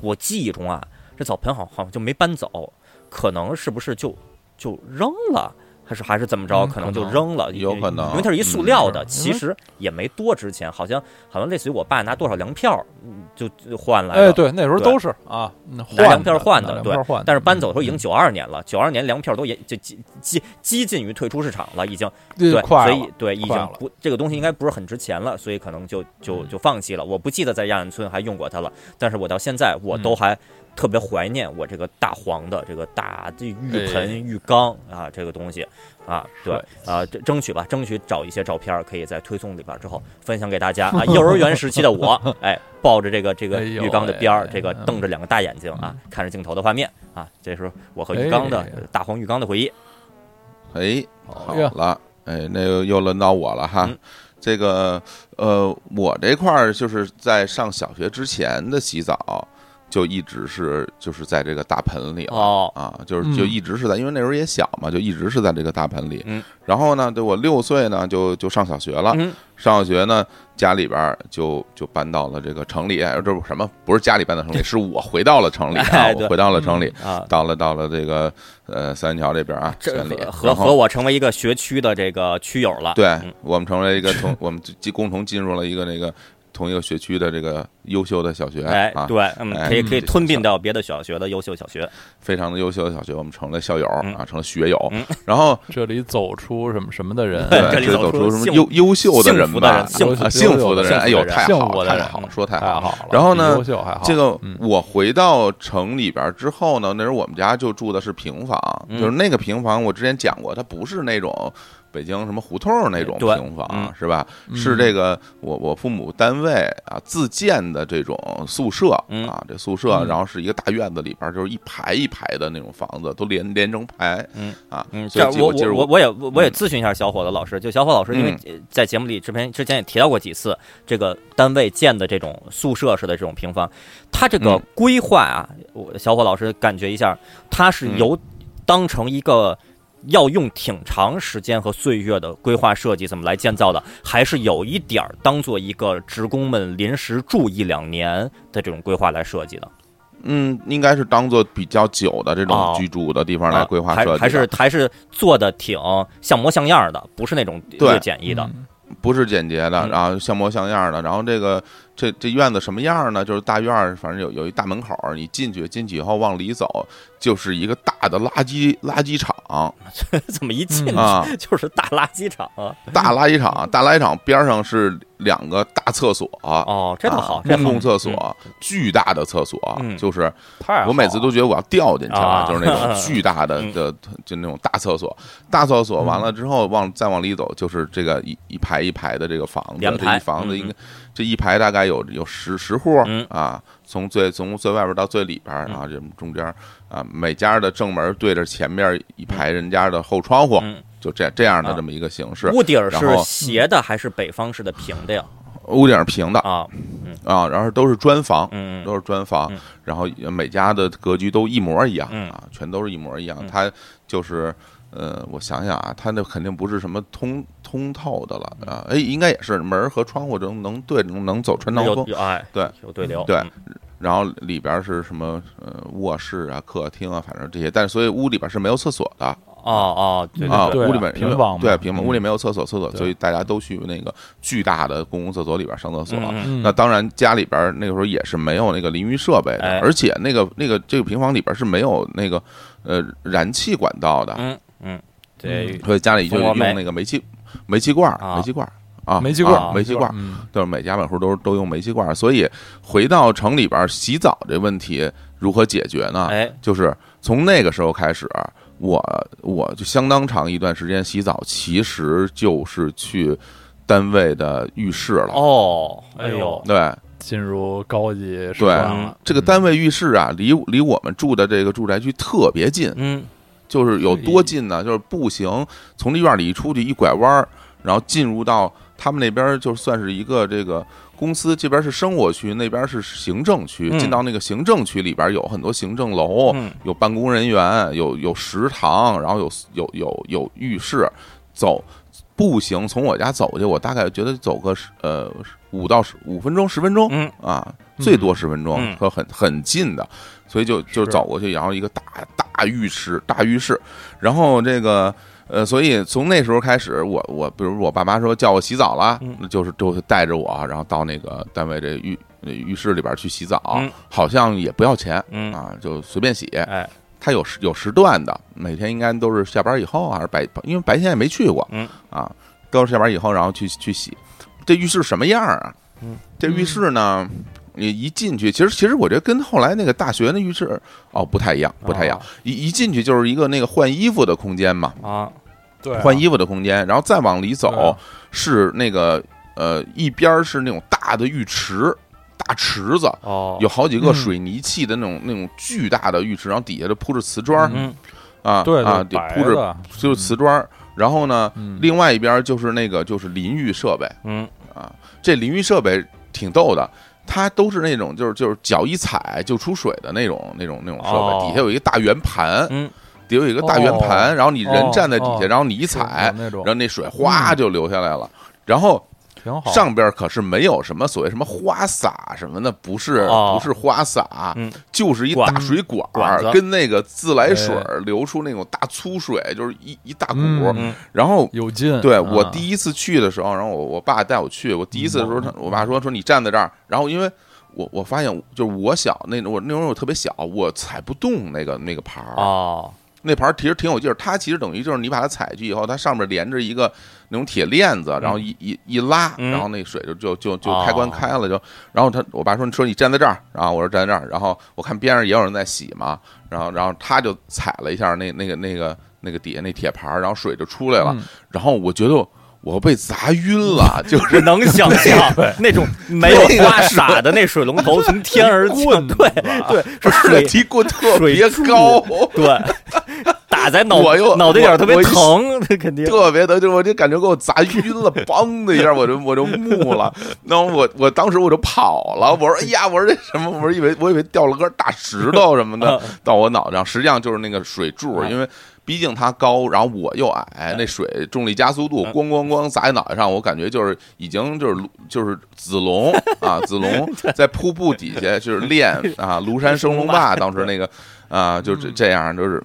我记忆中啊，这澡盆好好像就没搬走，可能是不是就就扔了？还是还是怎么着？嗯可能就扔了，有可能因为它是一塑料的，嗯其实也没多值钱，好像好像类似于我爸拿多少粮票，嗯就就换来哎，的。对，那时候都是啊，嗯拿换粮票换的对但是搬走的时候已经嗯九二年了，九二年粮票都也就几几激近于退出市场了，已经对，所以对已经不这个东西应该不是很值钱了，所以可能就就就放弃了。我不记得在亚运村还用过它了，但是我到现在我都嗯还特别怀念我这个大黄的这个大这浴哎盆、浴缸啊这个东西啊，对啊，争争取吧，争取找一些照片儿，可以在推送里边儿之后分享给大家啊。幼儿园时期的我，哎，抱着这个这个浴缸的边儿，这个瞪着两个大眼睛啊，看着镜头的画面啊，这是我和浴缸的哎大黄浴缸的回忆。哎，好了，哎，那个又轮到我了哈。嗯这个呃，我这块儿就是在上小学之前的洗澡，就一直是就是在这个大盆里了。哦，啊，就是嗯就一直是在，因为那时候也小嘛，就一直是在这个大盆里。嗯，然后呢，对我六岁呢，就就上小学了。嗯上小学呢，家里边儿就就搬到了这个城里，哎这不什么？不是家里搬到城里，是我回到了城里啊我回到了城里，啊，到了到了这个呃三元桥这边啊，这县里，和和我成为一个学区的这个区友了。对嗯我们成为一个同 我们进共同进入了一个那个同一个学区的这个优秀的小学啊，，哎对，嗯，哎可以可以吞并到别的小学的优秀小学。非常的优秀的小学，我们成了校友嗯。啊，成了学友。嗯。然后 这里走出什么什么的人，这对，这里走出什么优优秀的人吧，幸福的人啊幸福幸福的人，哎呦，太好了，幸福的人。太好，说太好了。然后呢优秀还好，这个嗯。我回到城里边之后呢，那时候我们家就住的是平房，嗯。就是那个平房，我之前讲过，它不是那种北京什么胡同那种平房嗯，是吧？嗯。是这个我我父母单位啊自建的这种宿舍嗯。啊，这宿舍，嗯。然后是一个大院子里边就是一排一排的那种房子，都连连成排嗯啊。嗯，这我记我我也我我也咨询一下小伙子老师，就小伙老师，因为在节目里之前之前也提到过几次，这个单位建的这种宿舍式的这种平房，它这个嗯。规划啊，我小伙老师感觉一下，它是嗯。由当成一个要用挺长时间和岁月的规划设计怎么来建造的，还是有一点儿当做一个职工们临时住一两年的这种规划来设计的？嗯，应该是当做比较久的这种哦居住的地方来规划设计的，还是还是做的挺像模像样的，不是那种对略简易的。嗯不是简洁的，嗯然后像模像样的。然后这个这这院子什么样呢？就是大院儿，反正有有一大门口儿，你进去进去以后往里走，就是一个大的垃圾垃圾场 怎么一进去 就是大垃圾场啊？大垃圾场，大垃圾场边上是两个大厕所。哦，这倒好啊，公共厕所，巨大的厕所，嗯就是我每次都觉得我要掉进去了，啊就是那种巨大的嗯的，就那种大厕所。大厕所完了之后，往再往里走，就是这个一一排一排的这个房子，这一房子嗯应该这一排大概有有十十户嗯啊，从最从最外边到最里边啊，这中间啊，每家的正门对着前面一排人家的后窗户，嗯，就这这样的啊这么一个形式。屋顶是斜的还是北方式的平的呀？屋顶是平的啊，啊，然后都是砖房，嗯都是砖房嗯，然后每家的格局都一模一样嗯啊，全都是一模一样嗯。它就是呃，我想想啊，它那肯定不是什么通通透的了啊，哎，应该也是门儿和窗户能能对能能走穿堂风，哎，对有对流，对嗯。然后里边是什么呃卧室啊、客厅啊，反正这些，但是所以屋里边是没有厕所的哦哦，对啊，对对啊屋里边平房对平房，嗯屋里没有厕所，厕所所以大家都去那个巨大的公共厕所里边上厕所。那当然，家里边那个时候也是没有那个淋浴设备的，哎。而且那个那个这个平房里边是没有那个呃燃气管道的，嗯嗯，对，所以家里就用那个煤气煤气罐煤气罐儿啊，煤气罐啊煤气罐儿，嗯。都是每家每户都都用煤气罐儿。所以回到城里边洗澡这问题如何解决呢？哎，就是从那个时候开始，我我就相当长一段时间洗澡，其实就是去单位的浴室了。哦，哎呦。对。进入高级时对这个单位浴室啊，离离我们住的这个住宅区特别近，嗯就是有多近呢？就是步行从这院里一出去一拐弯儿，然后进入到他们那边，就算是一个这个公司这边是生活区，那边是行政区。嗯进到那个行政区里边有很多行政楼，嗯有办公人员，有有食堂，然后有有有有浴室，走。步行从我家走去，我大概觉得走个十呃五到十五分钟、十分钟，嗯啊，最多十分钟嗯，和很很近的，所以就就走过去，然后一个大大浴室，大浴室，然后这个呃，所以从那时候开始，我我比如我爸妈说叫我洗澡了嗯，那就是就带着我，然后到那个单位这浴浴室里边去洗澡嗯，好像也不要钱嗯，啊，就随便洗。哎，它有时有时段的，每天应该都是下班以后还是白，因为白天也没去过，嗯。啊，都是下班以后然后去去洗。这浴室什么样啊？嗯，这浴室呢，你一进去，其实其实我觉得跟后来那个大学那浴室哦不太一样，不太一样。一一进去就是一个那个换衣服的空间嘛，啊，对啊，换衣服的空间，然后再往里走啊。是那个呃一边儿是那种大的浴池，大池子。哦，有好几个嗯。水泥砌的那种、那种巨大的浴池，然后底下就铺着瓷砖。儿，嗯。啊对啊，铺着就是瓷砖。儿。然后呢，嗯。另外一边就是那个就是淋浴设备。嗯。啊，这淋浴设备挺逗的，它都是那种就是就是脚一踩就出水的那种那种那种设备，哦。底下有一个大圆盘，嗯，底下有一个大圆盘，哦。然后你人站在底下，然后你一踩然后那水哗就流下来了。然后挺好，上边可是没有什么所谓什么花洒什么的，不是哦。不是花洒嗯，就是一大水管跟那个自来水流出那种大粗水，就是一一大股。然后有劲。对啊我第一次去的时候，然后我我爸带我去，我第一次的时候，他我爸说说你站在这儿，然后因为。我我发现，就是我小那种，我那会儿我特别小，我踩不动那个那个牌儿，哦，那盘儿其实挺有劲儿，它其实等于就是你把它踩去以后，它上面连着一个那种铁链子，然后一一一拉，嗯。然后那水就就就就哦。开关开了，就然后他我爸说你说你站在这儿，然后我说站在这儿，然后我看边上也有人在洗嘛，然后然后他就踩了一下那那个那个那个底下那铁盘，然后水就出来了，嗯。然后我觉得我被砸晕了，就是能想象 那种没有花洒的那水龙头从天而降，对对，是水提棍特水别高，对，打在脑我又脑袋眼儿特别疼，那肯定。特别疼，就我就感觉给我砸晕了，梆的一下我就我就木了，然后我我当时我就跑了，我说哎呀，我说这什么？我说以为我以为掉了根大石头什么的到我脑袋上，实际上就是那个水柱，因为。毕竟它高，然后我又矮，那水重力加速度咣咣咣砸在脑袋上，我感觉就是已经就是就是子龙 啊，子龙在瀑布底下就是练 啊庐山升龙霸，当时那个啊就是这样，就是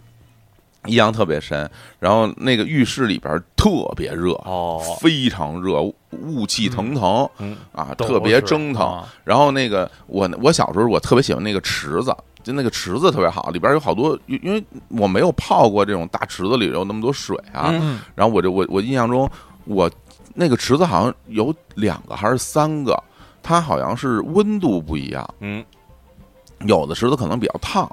印象特别深。然后那个浴室里边特别热哦，非常热，雾气腾腾嗯。啊，特别蒸腾。啊。然后那个我我小时候我特别喜欢那个池子，就那个池子特别好，里边有好多，因因为我没有泡过这种大池子里有那么多水啊。嗯然后我就我我印象中，我那个池子好像有两个还是三个，它好像是温度不一样，嗯，有的池子可能比较烫，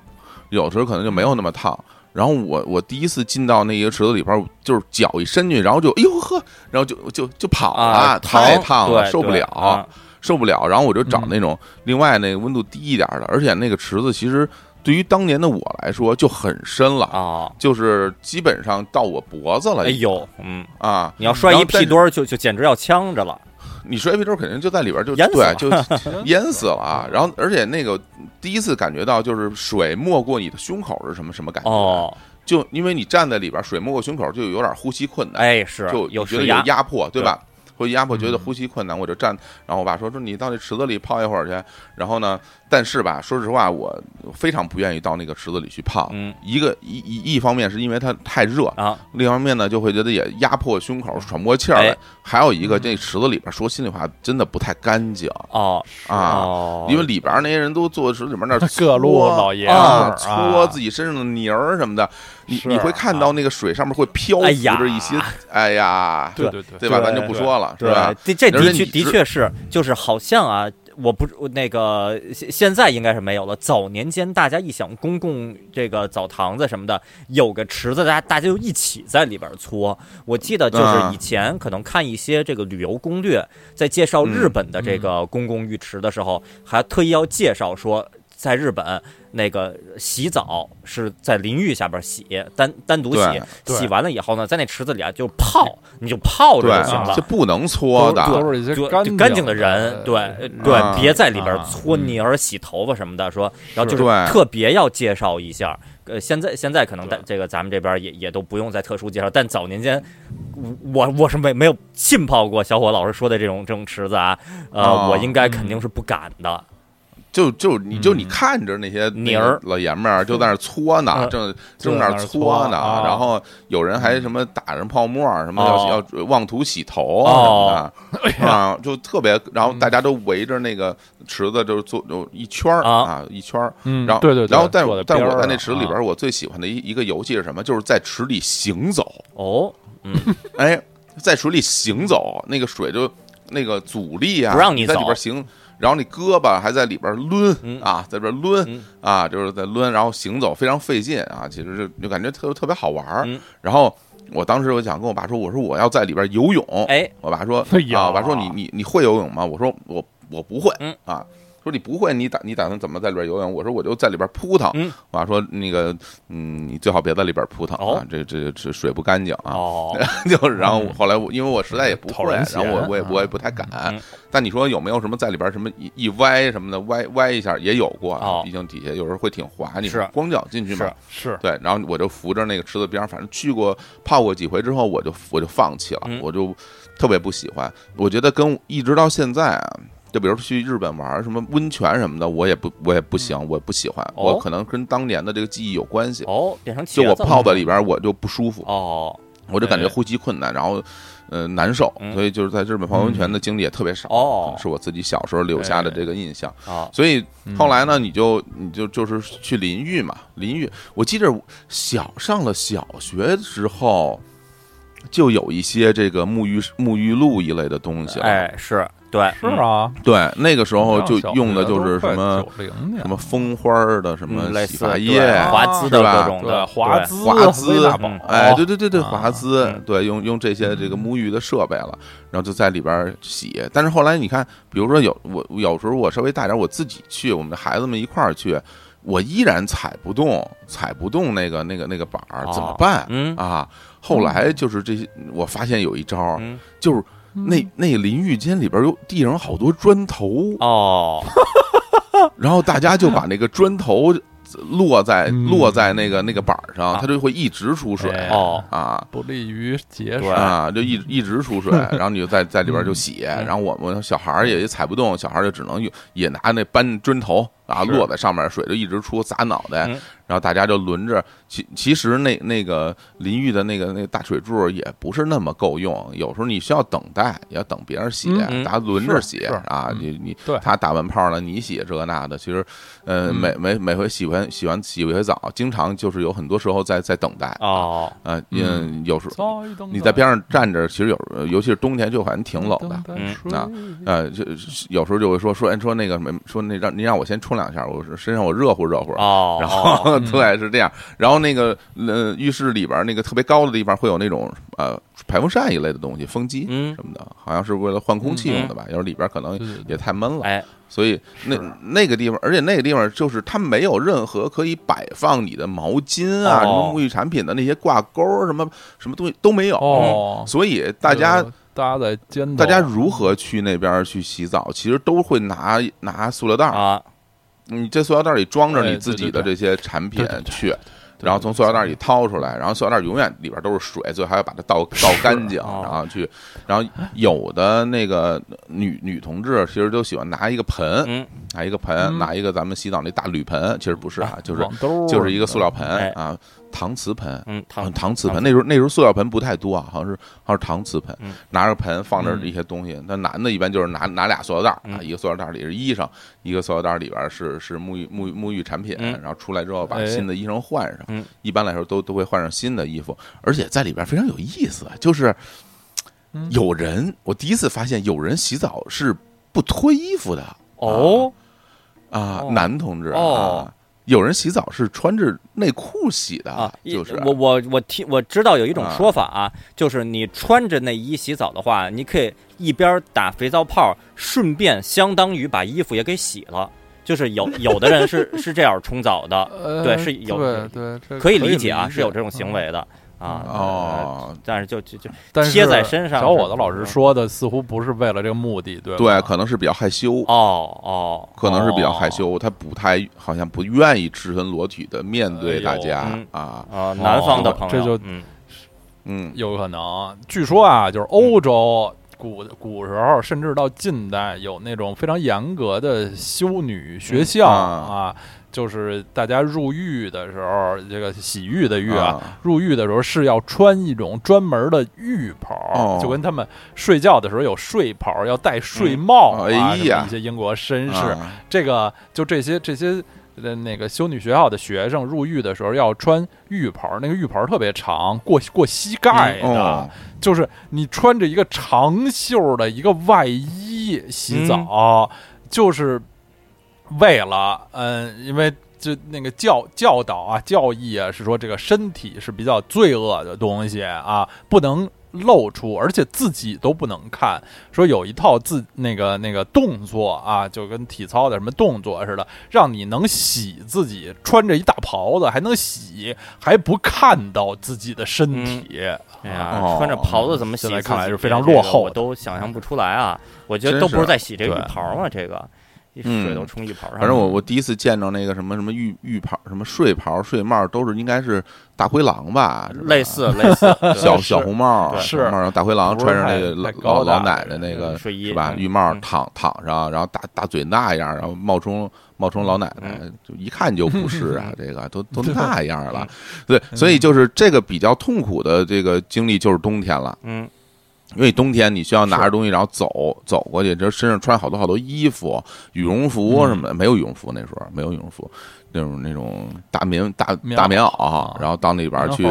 有的时候可能就没有那么烫。然后我我第一次进到那个池子里边，就是脚一伸进去，然后就哎呦呵，然后就就就跑了，啊，太烫了，受不了。啊受不了，然后我就找嗯那种另外那个温度低一点的，而且那个池子其实对于当年的我来说就很深了，啊，就是基本上到我脖子了。哎呦，嗯，啊！你要摔一屁墩儿，就就简直要呛着了。你摔屁墩儿肯定就在里边就淹死了对就 淹死了啊！然后而且那个第一次感觉到就是水没过你的胸口是什么什么感觉？哦，就因为你站在里边，水没过胸口就有点呼吸困难，哎，是就有觉得有压迫，对吧？会压迫，觉得嗯呼吸困难，我就站。然后我爸说说你到那池子里泡一会儿去。然后呢，但是吧，说实话，我非常不愿意到那个池子里去泡。嗯一个一一一方面是因为它太热，啊，另一方面呢就会觉得也压迫胸口，喘不过气儿来哎。还有一个，这池子里边说心里话，真的不太干净哦啊。哦，因为里边那些人都坐池子里边那儿 各路搓老爷啊，搓自己身上的泥儿什么的，你你会看到那个水上面会漂浮着一些，哎呀，对对对对吧？咱就不说了，是对吧？，这这的确的确是，就是好像啊，我不那个现现在应该是没有了。早年间大家一想公共这个澡堂子什么的，有个池子，大家大家就一起在里边搓。我记得就是啊以前可能看一些这个旅游攻略，在介绍日本的这个公共浴池的时候，还特意要介绍说。在日本，那个洗澡是在淋浴下边洗，单单独洗洗完了以后呢，在那池子里啊就泡，你就泡着就行了，就。不能搓的，都是一些就干净的的人，对呃对啊，别在里边啊搓泥儿、洗头发什么的。说，然后就是特别要介绍一下。呃，现在现在可能在这个咱们这边也也都不用再特殊介绍，但早年间，我我是没没有浸泡过小伙老师说的这种这种池子啊，呃，哦我应该肯定是不敢的。就就你就你嗯。看着那些泥儿。老爷们儿就在那儿搓呢，嗯。正正那搓搓呢，啊。然后有人还什么打上泡沫儿，什么要哦。要妄图洗头啊什么的。啊，就特别，然后大家都围着那个池子就是做就一圈儿啊。啊一圈儿，嗯，然后对对对，然后但但我在那池子里边我最喜欢的一一个游戏是什么？就是在池里行走。哦，嗯，哎，在水里行走，那个水就那个阻力啊，不让你在里走。边行，然后你胳膊还在里边抡、嗯啊，在这边抡、嗯啊，就是在抡，然后行走非常费劲啊，其实就就感觉特特别好玩儿。嗯然后我当时我想跟我爸说，我说我要在里边游泳，哎，我爸说 啊，我爸说你你你会游泳吗？我说我我不会，嗯啊。说你不会，你打你打算怎么在里边游泳？我说我就在里边扑腾。嗯我爸说那个，嗯，你最好别在里边扑腾啊哦，这这这水不干净啊。哦，就是，然后后来我因为我实在也不会，然后我我也啊我也不太敢嗯。但你说有没有什么在里边什么一一歪什么的歪歪一下也有过啊哦，毕竟底下有时候会挺滑，你是光脚进去嘛是。对，然后我就扶着那个池子边上，反正去过泡过几回之后，我就我就放弃了嗯，我就特别不喜欢。我觉得跟一直到现在啊，就比如去日本玩什么温泉什么的，我也不我也不行，我不喜欢。哦我可能跟当年的这个记忆有关系。哦，变成就我子了泡在里边，我就不舒服。哦，我就感觉哎呼吸困难，然后呃难受，嗯所以就是在日本泡温泉的经历也特别少，哦是我自己小时候留下的这个印象。啊，所以嗯后来呢，你就你就就是去淋浴嘛，淋浴。我记着小上了小学之后，就有一些这个沐浴沐浴露一类的东西了。哎，是对，是啊，对，那个时候就用的就是什么什么蜂花的什么洗发液，华资的是吧对各种的华滋华资威大宝嗯，哎，对对对对，啊华资嗯，对，用用这些这个沐浴的设备了，然后就在里边洗。但是后来你看，比如说有我有时候我稍微大点，我自己去，我们的孩子们一块儿去，我依然踩不动，踩不动那个那个那个板儿，哦怎么办？嗯。啊，后来就是这些，我发现有一招，嗯。就是那那淋浴间里边有地上有好多砖头，哦。然后大家就把那个砖头落在嗯。落在那个那个板上，啊。它就会一直出水哎哦。啊。不利于节水。啊，就一一直出水，然后你就在在里边就洗，嗯。然后我们小孩也也踩不动，小孩儿就只能用也拿那搬砖头啊是落在上面，水就一直出砸脑袋，嗯然后大家就轮着。其其实那那个淋浴的那个那个大水柱也不是那么够用，有时候你需要等待，也要等别人洗，大家轮着洗啊。嗯你你他打完泡了，你洗这个那的。其实，呃，嗯每每每回洗完洗完洗一回澡，经常就是有很多时候在在等待哦啊，嗯，有时候。你在边上站着，其实有，尤其是冬天就反正挺冷的。嗯啊呃，就有时候就会说说，哎，说那个什么，说那让您让我先冲两下，我是身上我热乎热乎。哦，然后 对是这样，然后那个呃浴室里边那个特别高的地方会有那种呃排风扇一类的东西，风机嗯。什么的，好像是为了换空气用的吧？有时候里边可能也太闷了，哎。所以那那个地方，而且那个地方就是它没有任何可以摆放你的毛巾啊、哦。什么沐浴产品的那些挂钩，什么什么东西都没有。哦，所以大家大家在大家如何去那边去洗澡，其实都会拿拿塑料袋儿，啊你这塑料袋里装着哎你自己的这些产品去，然后从塑料袋里掏出来，然后塑料袋永远里边都是水，最后还要把它倒倒干净，哦然后去，然后有的那个女女同志其实都喜欢拿一个盆，嗯。拿一个盆，嗯。拿一个咱们洗澡那大铝盆，其实不是啊，就是就是一个塑料盆哎。啊，搪瓷盆。嗯，搪搪瓷盆，那时候那时候塑料盆不太多啊，好像是好像是搪瓷盆。嗯，拿着盆放着嗯一些东西。那男的一般就是拿拿俩塑料袋儿啊，嗯。一个塑料袋儿里是衣裳，一个塑料袋儿里边是是沐浴沐浴沐浴产品，嗯。然后出来之后把哎。新的衣裳换上嗯。一般来说都都会换上新的衣服，而且在里边非常有意思，就是嗯。有人我第一次发现有人洗澡是不脱衣服的。哦。啊哦，男同志哦。啊。有人洗澡是穿着内裤洗的，啊，就是。我我我听我知道有一种啊。说法啊，就是你穿着内衣洗澡的话，你可以一边打肥皂泡，顺便相当于把衣服也给洗了。就是有有的人是 是这样冲澡的，呃对是有对对，可以理理解啊，是有这种行为的啊。呃哦，但是就就就但是贴在身上小伙子老师说的似乎不是为了这个目的，对吧？对，可能是比较害羞，哦哦，可能是比较害哦羞，他不太好像不愿意赤身裸体的面对大家啊，啊，南方的哦朋友，这就嗯嗯有可能。据说啊，就是欧洲古古时候，甚至到近代，有那种非常严格的修女学校嗯啊，就是大家入浴的时候，这个洗浴的浴啊。啊。入浴的时候是要穿一种专门的浴袍，哦。就跟他们睡觉的时候有睡袍，要戴睡帽啊。嗯。哎呀。一些英国绅士，啊。这个就这些这些呃那个修女学校的学生入浴的时候要穿浴袍，那个浴袍特别长，过过膝盖的，哦。就是你穿着一个长袖的一个外衣洗澡，就是为了嗯，因为。就那个教教导啊，教义啊，是说这个身体是比较罪恶的东西啊，不能露出，而且自己都不能看。说有一套自那个那个动作啊，就跟体操的什么动作似的，让你能洗自己，穿着一大袍子还能洗，还不看到自己的身体。哎呀，哦穿着袍子怎么洗现在？看来是非常落后我都想象不出来啊！我觉得都不是在洗这个浴袍嘛，这个一嗯水都冲浴袍上。反正我我第一次见着那个什么什么浴浴袍、什么睡袍、睡帽，都是应该是大灰狼吧，类似类似 小小红帽，是然后大灰狼穿上那个老老老奶奶那个睡衣是吧？嗯浴帽嗯躺躺上，然后大大嘴那样，然后冒充冒充老奶奶，就一看就不是啊，这个都都那样了。对，所以就是这个比较痛苦的这个经历就是冬天了。嗯因为冬天你需要拿着东西，然后走走过去，这身上穿好多好多衣服、羽绒服什么的，没有羽绒服那时候没有羽绒服，那种那种大棉大大棉袄袄，然后到那边去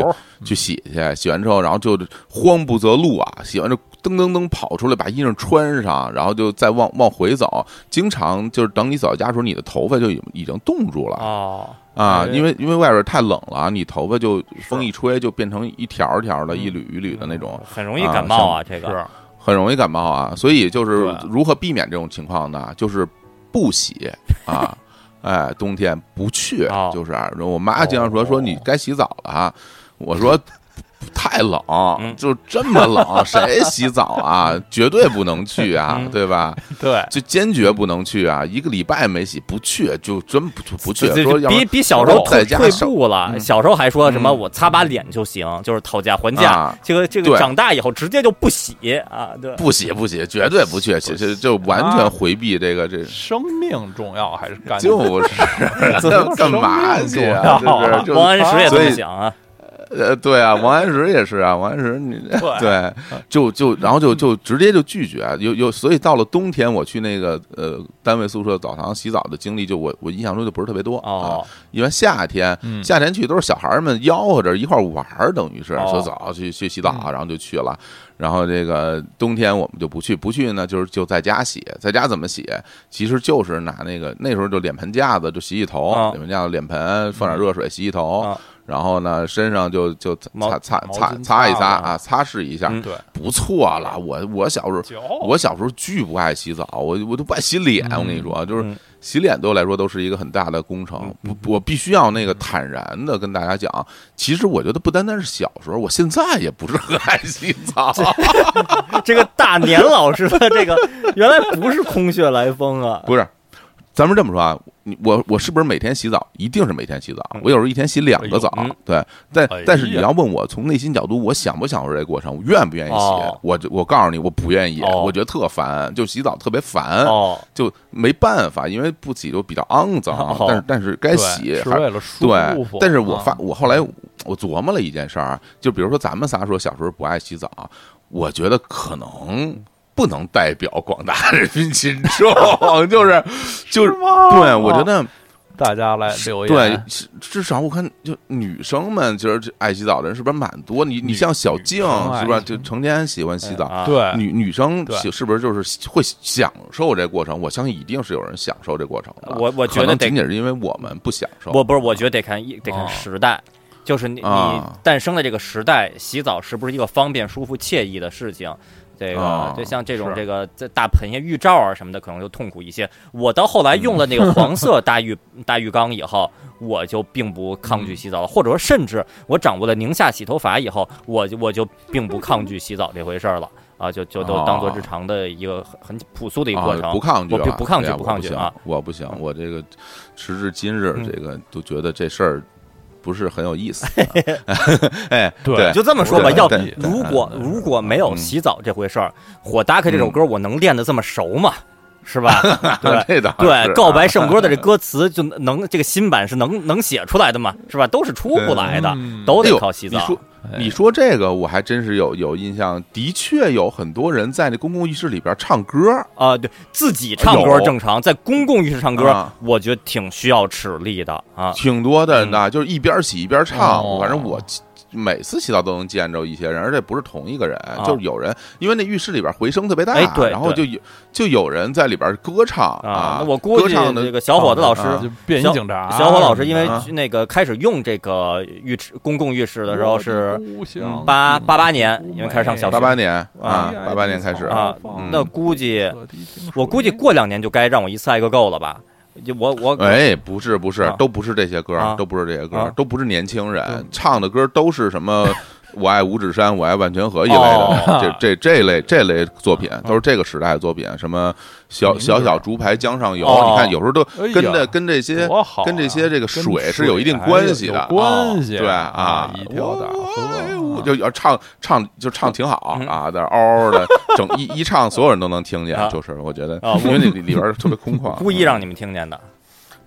去洗去，洗完之后，然后就慌不择路啊，洗完就噔噔噔跑出来，把衣裳穿上，然后就再往往回走，经常就是等你走到家的时候，你的头发就已已经冻住了。哦啊，哎因为因为外边太冷了，你头发就风一吹就变成一条条的、一缕一缕的那种。很容易感冒啊，这个是很容易感冒啊，所以就是如何避免这种情况呢？就是不洗啊 哎，冬天不去哦，就是我妈经常说说你该洗澡了啊，我说。太冷，嗯就这么冷，谁洗澡啊？绝对不能去啊，嗯对吧？对，就坚决不能去啊！一个礼拜没洗，不去就真不不去。说比比小时候退退在家少步了。嗯小时候还说什么嗯我擦把脸就行，就是讨价还价啊。这个这个长大以后直接就不洗啊，对。不洗不洗，绝对不去，其实就完全回避这个这。生命重要还是干净？就是 干干嘛去王安石也这么想啊，呃，对啊，王安石也是啊，王安石你 对对，就就然后就就直接就拒绝，有有，所以到了冬天，我去那个呃单位宿舍澡堂洗澡的经历，就我我印象中就不是特别多啊哦，因为夏天嗯夏天去都是小孩儿们吆喝着一块儿玩儿，等于是哦说早去去洗澡，嗯然后就去了。然后这个冬天我们就不去，不去呢就是就在家洗，在家怎么洗？其实就是拿那个那时候就脸盆架子就洗洗头，啊脸盆架子脸盆放点热水洗洗头，啊然后呢身上就就擦擦擦擦一擦擦啊，擦拭一下，不错了。我我小时候我小时候巨不爱洗澡，我我都不爱洗脸。我跟你说，就是嗯洗脸对我来说都是一个很大的工程。不，我必须要那个坦然的跟大家讲，其实我觉得不单单是小时候，我现在也不是很爱洗澡。这 个大年老师的这个原来不是空穴来风啊，不是，咱们这么说啊，你我我是不是每天洗澡？一定是每天洗澡。我有时候一天洗两个澡对。但哎但是你要问我从内心角度，我享不享受这个过程，我愿不愿意洗哦？我就我告诉你，我不愿意，哦我觉得特烦，就洗澡特别烦。哦，就没办法，因为不洗就比较肮脏，哦但是但是该洗还是为了舒对。，但是我啊发我后来我琢磨了一件事儿，就比如说咱们仨说小时候不爱洗澡，我觉得可能。不能代表广大人民群众，就是就是对，我觉得大家来留言，对，至至少我看就女生们就是爱洗澡的人是不是蛮多？你你像小静是不是吧？就成天喜欢洗澡，啊对女女生是不是就是会享受这过程？我相信一定是有人享受这过程的。我我觉得仅仅是因为我们不享受。我不是，我觉得得看一得看哦时代，就是你你啊诞生的这个时代，洗澡是不是一个方便、舒服、惬意的事情？这个啊就像这种这个这大盆呀、浴罩啊什么的，可能就痛苦一些。我到后来用了那个黄色 大浴大浴缸以后，我就并不抗拒洗澡了，或者说甚至我掌握了宁夏洗头法以后，我就我就并不抗拒洗澡这回事儿了。啊，就就都当做日常的一个很很朴素的一个过程，啊、不抗拒。我，不不抗拒不抗拒啊，我不行，我这个时至今日，嗯。这个都觉得这事儿不是很有意思。哎，对对，就这么说吧，要如果如果没有嗯洗澡这回事儿，火达克这首歌我能练得这么熟吗？是吧？对这倒是对，啊告白圣歌的这歌词就能这个新版是能能写出来的嘛？是吧？都是出不来的，嗯都得靠洗澡。你说哎你说这个，我还真是有有印象，的确有很多人在那公共浴室里边唱歌。啊，对自己唱歌正常，在公共浴室唱歌啊，我觉得挺需要齿力的啊。挺多的呢，就是一边洗一边唱。哦反正我每次洗澡都能见着一些人，而且不是同一个人，啊。就是有人，因为那浴室里边回声特别大，哎对然后就有就有人在里边歌唱啊，那我估计歌唱的这个小伙子老师啊。就便衣警察，小伙老师因为啊。那个开始用这个浴池公共浴室的时候是嗯八八八年，因为开始上小学。八八年啊。啊，八八年开始。啊嗯，那估计我估计过两年就该让我一次爱个够了吧？就我我哎，不是不是啊，都不是这些歌啊，都不是这些歌啊，都不是年轻人唱的歌，都是什么“我爱五指山，我爱万泉河”一类的哦，这这这类这类作品都是这个时代的作品，什么小小小竹排江上游，哦你看有时候都跟着跟这些啊跟这些这个水是有一定关系的关系对啊啊，一条大河我就要唱唱就唱挺好嗯啊，在那嗷嗷的整一一唱，所有人都能听见啊，就是我觉得啊，因为那里里边特别空旷，故意让你们听见的。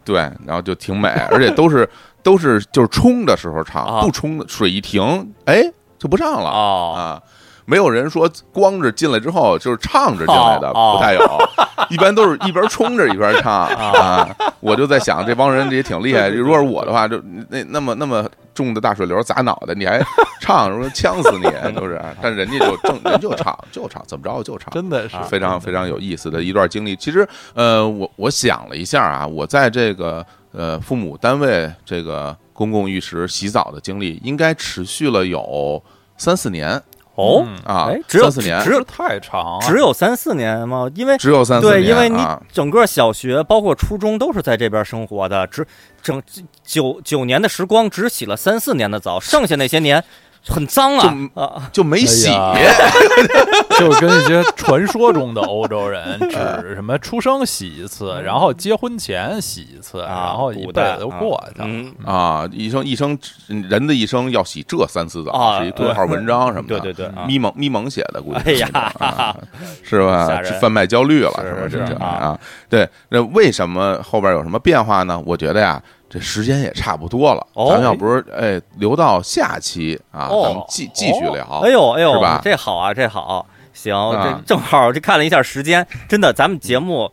对，然后就挺美，而且都是都是就是冲的时候啊唱，不冲的水一停，哎就不唱了哦啊。没有人说光着进来之后就是唱着进来的，不太有，一般都是一边冲着一边唱啊。我就在想，这帮人也挺厉害。如果是我的话，就那那么那么重的大水流砸脑袋，你还唱，说呛死你，就是。但人家就正人就唱就唱，怎么着就唱，真的是非常非常有意思的一段经历。其实，呃，我我想了一下啊，我在这个呃父母单位这个公共浴室洗澡的经历，应该持续了有三四年。哦，嗯啊哎，只有三四年，只有太长啊，只有三四年吗？因为只有三四年对，因为你啊。整个小学包括初中都是在这边生活的，只整九九年的时光只洗了三四年的澡，剩下那些年很脏啊。啊！就没洗，哎 就跟一些传说中的欧洲人，只什么出生洗一次，然后结婚前洗一次，啊然后一辈子就过去了。嗯。啊，一生一生人的一生要洗这三次澡，啊是一公号文章什么的，对对对啊。咪蒙咪蒙写的，估计哎呀啊是吧？贩卖焦虑了，是不？是啊，对，那为什么后边有什么变化呢？我觉得呀。这时间也差不多了，哦咱们要不是哎留到下期啊，哦咱们继继续聊。哎呦哎呦，是吧这好啊，这好，行，啊这正好这看了一下时间，真的，咱们节目，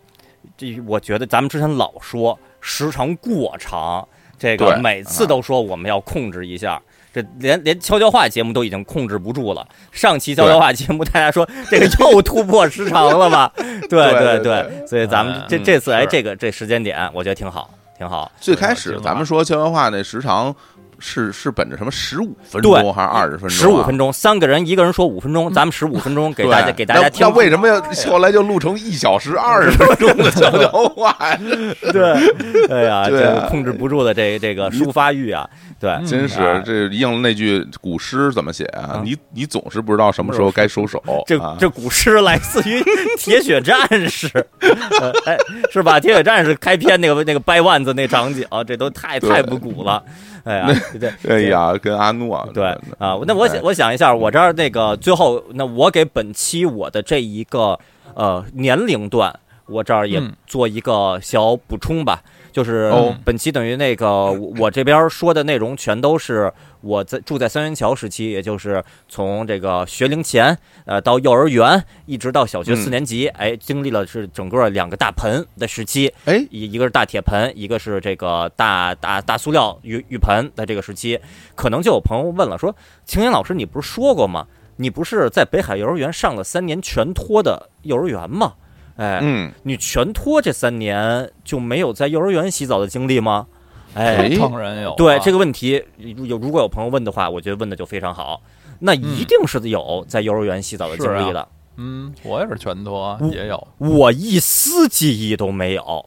这我觉得咱们之前老说时长过长，这个每次都说我们要控制一下。这连连悄悄话节目都已经控制不住了。上期悄悄话节目，大家说 这个又突破时长了吧？对对对对，所以咱们嗯这这次哎，这个这时间点，我觉得挺好，挺好。最开始咱们说悄悄话那时长是是本着什么十五分钟还是二十分钟啊？十五分钟，三个人一个人说五分钟，咱们十五分钟给大家给大家听。那为什么要后来就录成一小时二十分钟的悄悄话呀？对，哎呀，这对啊个控制不住的这这个抒发欲啊，对，嗯真是啊这应了那句古诗怎么写啊啊？你你总是不知道什么时候该收手。这啊这古诗来自于铁血战士，呃 哎，是吧？铁血战士开篇那个那个掰腕子那场景，这都太太不古了，哎呀，对对哎呀，跟阿诺对啊，那我想我想一下，我这儿那个最后，那我给本期我的这一个呃年龄段，我这儿也嗯。做一个小补充吧。就是哦本期等于那个我我这边说的内容全都是我在住在三元桥时期，也就是从这个学龄前呃到幼儿园一直到小学四嗯年级，哎，经历了是整个两个大盆的时期。哎，一一个是大铁盆，一个是这个大大大塑料浴浴盆的这个时期，可能就有朋友问了，说晴天老师，你不是说过吗？你不是在北海幼儿园上了三年全托的幼儿园吗？哎，嗯，你全托这三年就没有在幼儿园洗澡的经历吗？哎哎，当然有啊。对这个问题，有如果有朋友问的话，我觉得问的就非常好。那一定是有在幼儿园洗澡的经历的，嗯，我也是全托，也有。我一丝记忆都没有，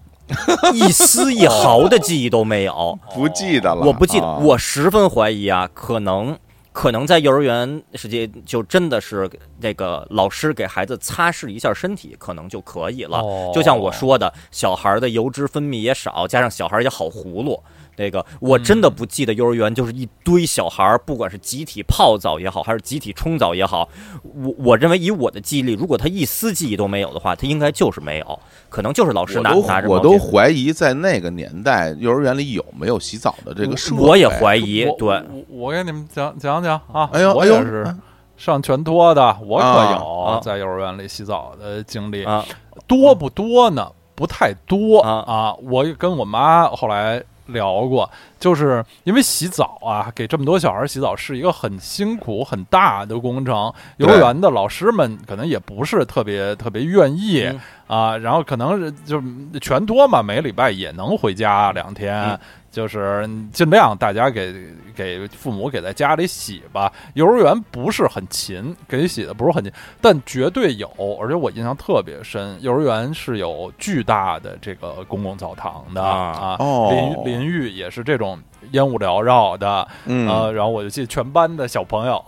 一丝一毫的记忆都没有。不记得了，我不记得，啊我十分怀疑啊，可能可能在幼儿园时间就真的是那个老师给孩子擦拭一下身体，可能就可以了。哦就像我说的，小孩儿的油脂分泌也少，加上小孩儿也好葫芦。那个我真的不记得幼儿园就是一堆小孩儿，不管是集体泡澡也好，还是集体冲澡也好，我我认为以我的记忆力，如果他一丝记忆都没有的话，他应该就是没有，可能就是老师拿拿着我都怀疑在那个年代幼儿园里有没有洗澡的这个设备。我也怀疑，对，我我给你们讲讲讲啊，哎呦，我也是上全托的，我可啊有啊在幼儿园里洗澡的经历，啊多不多呢？不太多啊啊。我跟我妈后来聊过，就是因为洗澡啊，给这么多小孩洗澡是一个很辛苦、很大的工程。幼儿园的老师们可能也不是特别特别愿意、嗯啊，然后可能是就是全托嘛，每个礼拜也能回家两天。嗯就是尽量大家给给父母给在家里洗吧。幼儿园不是很勤，给洗的不是很勤，但绝对有，而且我印象特别深。幼儿园是有巨大的这个公共澡堂的啊啊，哦淋淋浴也是这种烟雾缭绕的，嗯呃，然后我就记得全班的小朋友、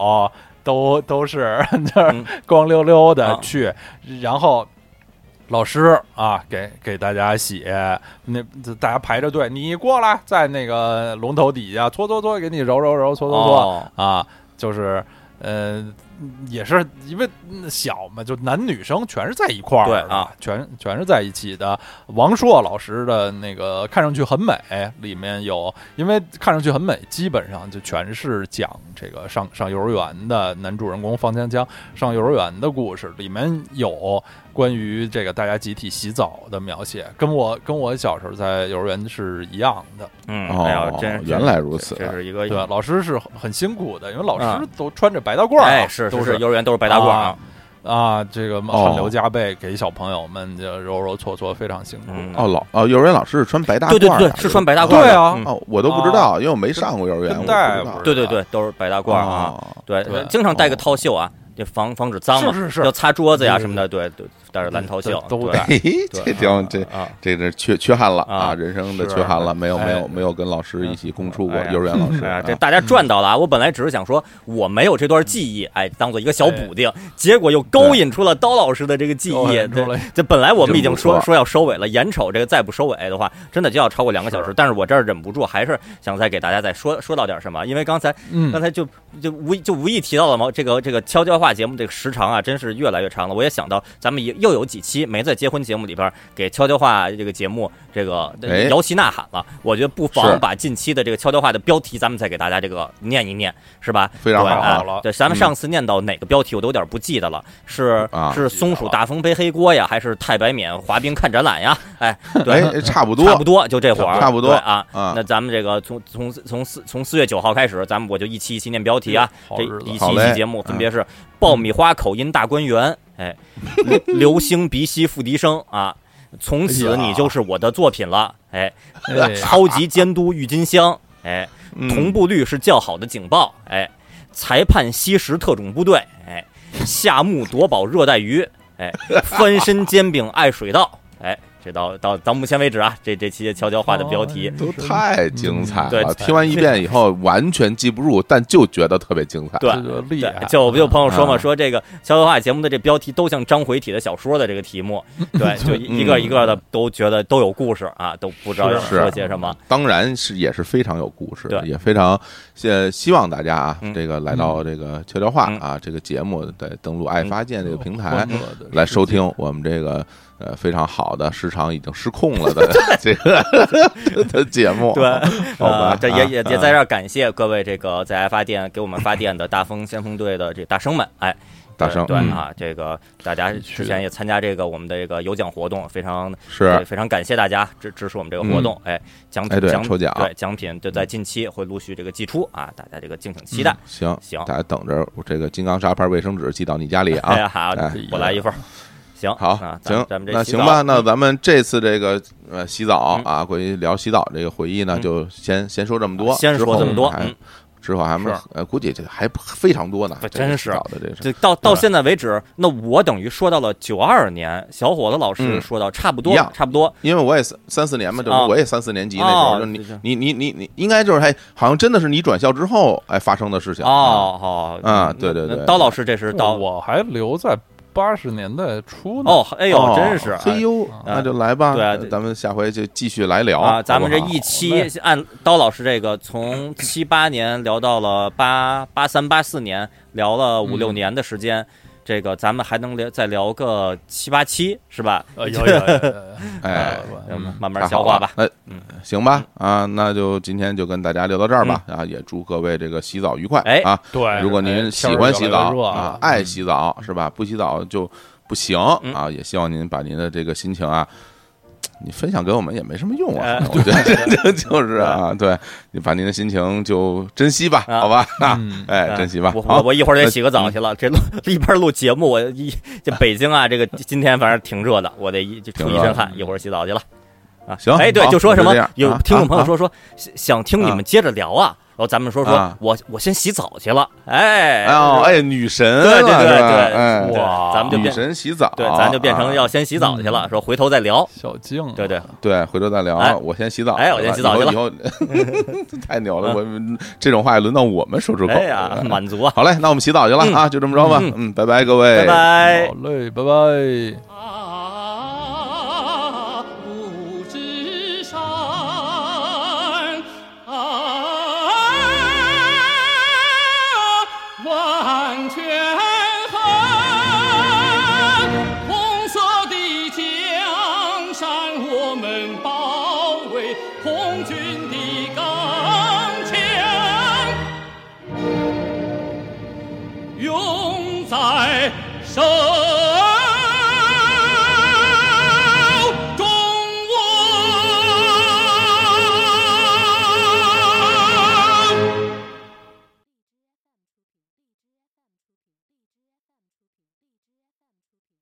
都都 是光溜溜的啊去，然后。老师啊，给给大家写，那大家排着队，你过来，在那个龙头底下搓搓搓，给你揉揉揉，搓搓搓、哦啊，就是呃，也是因为嗯小嘛，就男女生全是在一块儿，对啊全全是在一起的。王朔老师的那个看上去很美，里面有，因为看上去很美，基本上就全是讲这个上上幼儿园的男主人公方强强上幼儿园的故事，里面有关于这个大家集体洗澡的描写，跟我跟我小时候在幼儿园是一样的。嗯，哦哎呀，真是原来如此这是一个对，老师是很很辛苦的，因为老啊师都穿着白大褂儿啊，哎，是都是是，幼儿园都是白大褂啊，啊，这个哦。汗流浃背，给小朋友们就揉揉搓搓，非常辛苦。嗯。哦，老哦，幼儿园老师是穿白大褂的，对对对，是穿白大褂的，对啊。嗯。哦，我都不知道，因为我没上过幼儿园，我不跟大知道。夫对对对，都是白大褂啊。哦。对对，经常带个套袖啊，就防防止脏嘛，是是是。要擦桌子呀什么的，对对，戴着蓝头袖对都带嘿，对这挺这啊。这这缺缺憾了啊啊，人生的缺憾了，没有哎没有没有跟老师一起共处过幼儿园老师这啊，大家赚到了啊！我本来只是想说我没有这段记忆，哎，当做一个小补丁，结果又勾引出了刀老师的这个记忆。对了，这本来我们已经说说要收尾了，眼瞅这个再不收尾的话，真的就要超过两个小时。但是我这儿忍不住，还是想再给大家再说说到点什么，因为刚才嗯刚才就就无意就无意提到了嘛，这个这个悄悄话节目这个时长啊，真是越来越长了。我也想到咱们也又有几期没在结婚节目里边给悄悄话这个节目这个哎。摇旗呐喊了，我觉得不妨把近期的这个悄悄话的标题，咱们再给大家这个念一念，是吧？非常好了。对，咱们嗯。上次念到哪个标题我都有点不记得了，是啊。是松鼠大风背黑锅呀，还是太白冕滑冰看展览呀？哎，对，哎，差不多，差不多就这会儿，差不多啊。啊。那咱们这个从从从四从四月九号开始，咱们我就一期一期念标题啊。这一期一期节目分别是爆米花口音大观园，哎，流 星鼻息付笛声啊，从此你就是我的作品了，哎，哎超级监督郁金香，哎，嗯。同步率是较好的警报，哎，裁判吸食特种部队，哎，夏目夺宝热带鱼，哎，翻身煎饼爱水稻，哎，这到到到目前为止啊，这这期悄悄话的标题。都太精彩对了，听完一遍以后完全记不住，但就觉得特别精彩。对这就厉害对，，就就朋友说嘛，啊说这个悄悄话节目的这标题都像章回体的小说的这个题目，对，就一一个一个的都觉得都有故事啊，都不知道要说些什么。当然是也是非常有故事，对也非常呃希望大家啊，嗯这个来到这个悄悄话嗯啊这个节目，在登录爱发现这个平台来收听我们这个呃非常好的时长已经失控了的 这个的节目，对，好吧呃，这也也啊也在这儿感谢各位这个在爱发电给我们发电的大风先锋队的这大生们，哎。大生嗯对啊，这个大家之前也参加这个我们的这个有奖活动，非常是非常感谢大家支支持我们这个活动，哎，奖哎对奖抽奖对奖品就在近期会陆续这个寄出啊，大家这个敬请期待。行行大家等着我这个金刚砂牌卫生纸寄到你家里啊。哎呀，好哎，我来一份儿。行，好啊，，行咱们，这那行吧，那咱们这次这个呃洗澡嗯。啊，关于聊洗澡这个回忆呢，嗯。就先先说这么多，先说这么多之后还嗯。之后还没是。呃，估计这还非常多呢，这真是这到到现在为止，那我等于说到了九二年，小伙子老师嗯说到差不多一样，差不多。因为我也三三四年嘛，就是啊我也三四年级那时候，哦就你你你你你应该就是还好像真的是你转校之后哎发生的事情哦，好啊对对对。刀老师这是刀我还留在八十年代初呢。哦，哎呦，哦真是嘿呦，那就来吧，对咱们下回就继续来聊啊！咱们这一期按刀老师这个，从七八年聊到了八八三八四年，聊了五六嗯年的时间。这个咱们还能聊再聊个七八期是吧？呃，有有有有有 哎。慢慢消化吧。哎嗯，行吧，啊，那就今天就跟大家聊到这儿吧，啊，也祝各位这个洗澡愉快，哎啊，对，如果您哎喜欢洗澡啊，爱洗澡是吧？不洗澡就不行嗯啊，也希望您把您的这个心情啊。你分享给我们也没什么用啊哎，我觉得这就是啊，对你把您的心情就珍惜吧，啊好吧，嗯哎，嗯珍惜吧我。我好，我一会儿得洗个澡去了。这录一边录节目，我一这北京啊，这个今天反正挺热的，我得一就出一身汗，一会儿洗澡去了。啊，行哎，对，就说什么有听众朋友啊说说想想听你们接着聊啊，然后咱们说说啊。我我先洗澡去了，哎。哎呦，哎，女神，对对对对。哎，哇。咱们就变神洗澡，对，咱就变成啊要先洗澡去了，说回头再聊。小静，对对，对，回头再聊。哎。我先洗澡，哎我先洗澡去了。以后以后 太牛了，我这种话也轮到我们说出口。哎呀，满足啊！好嘞，那我们洗澡去了嗯。啊，就这么着吧。嗯。嗯，拜拜，各位，拜拜。好。嘞，拜拜。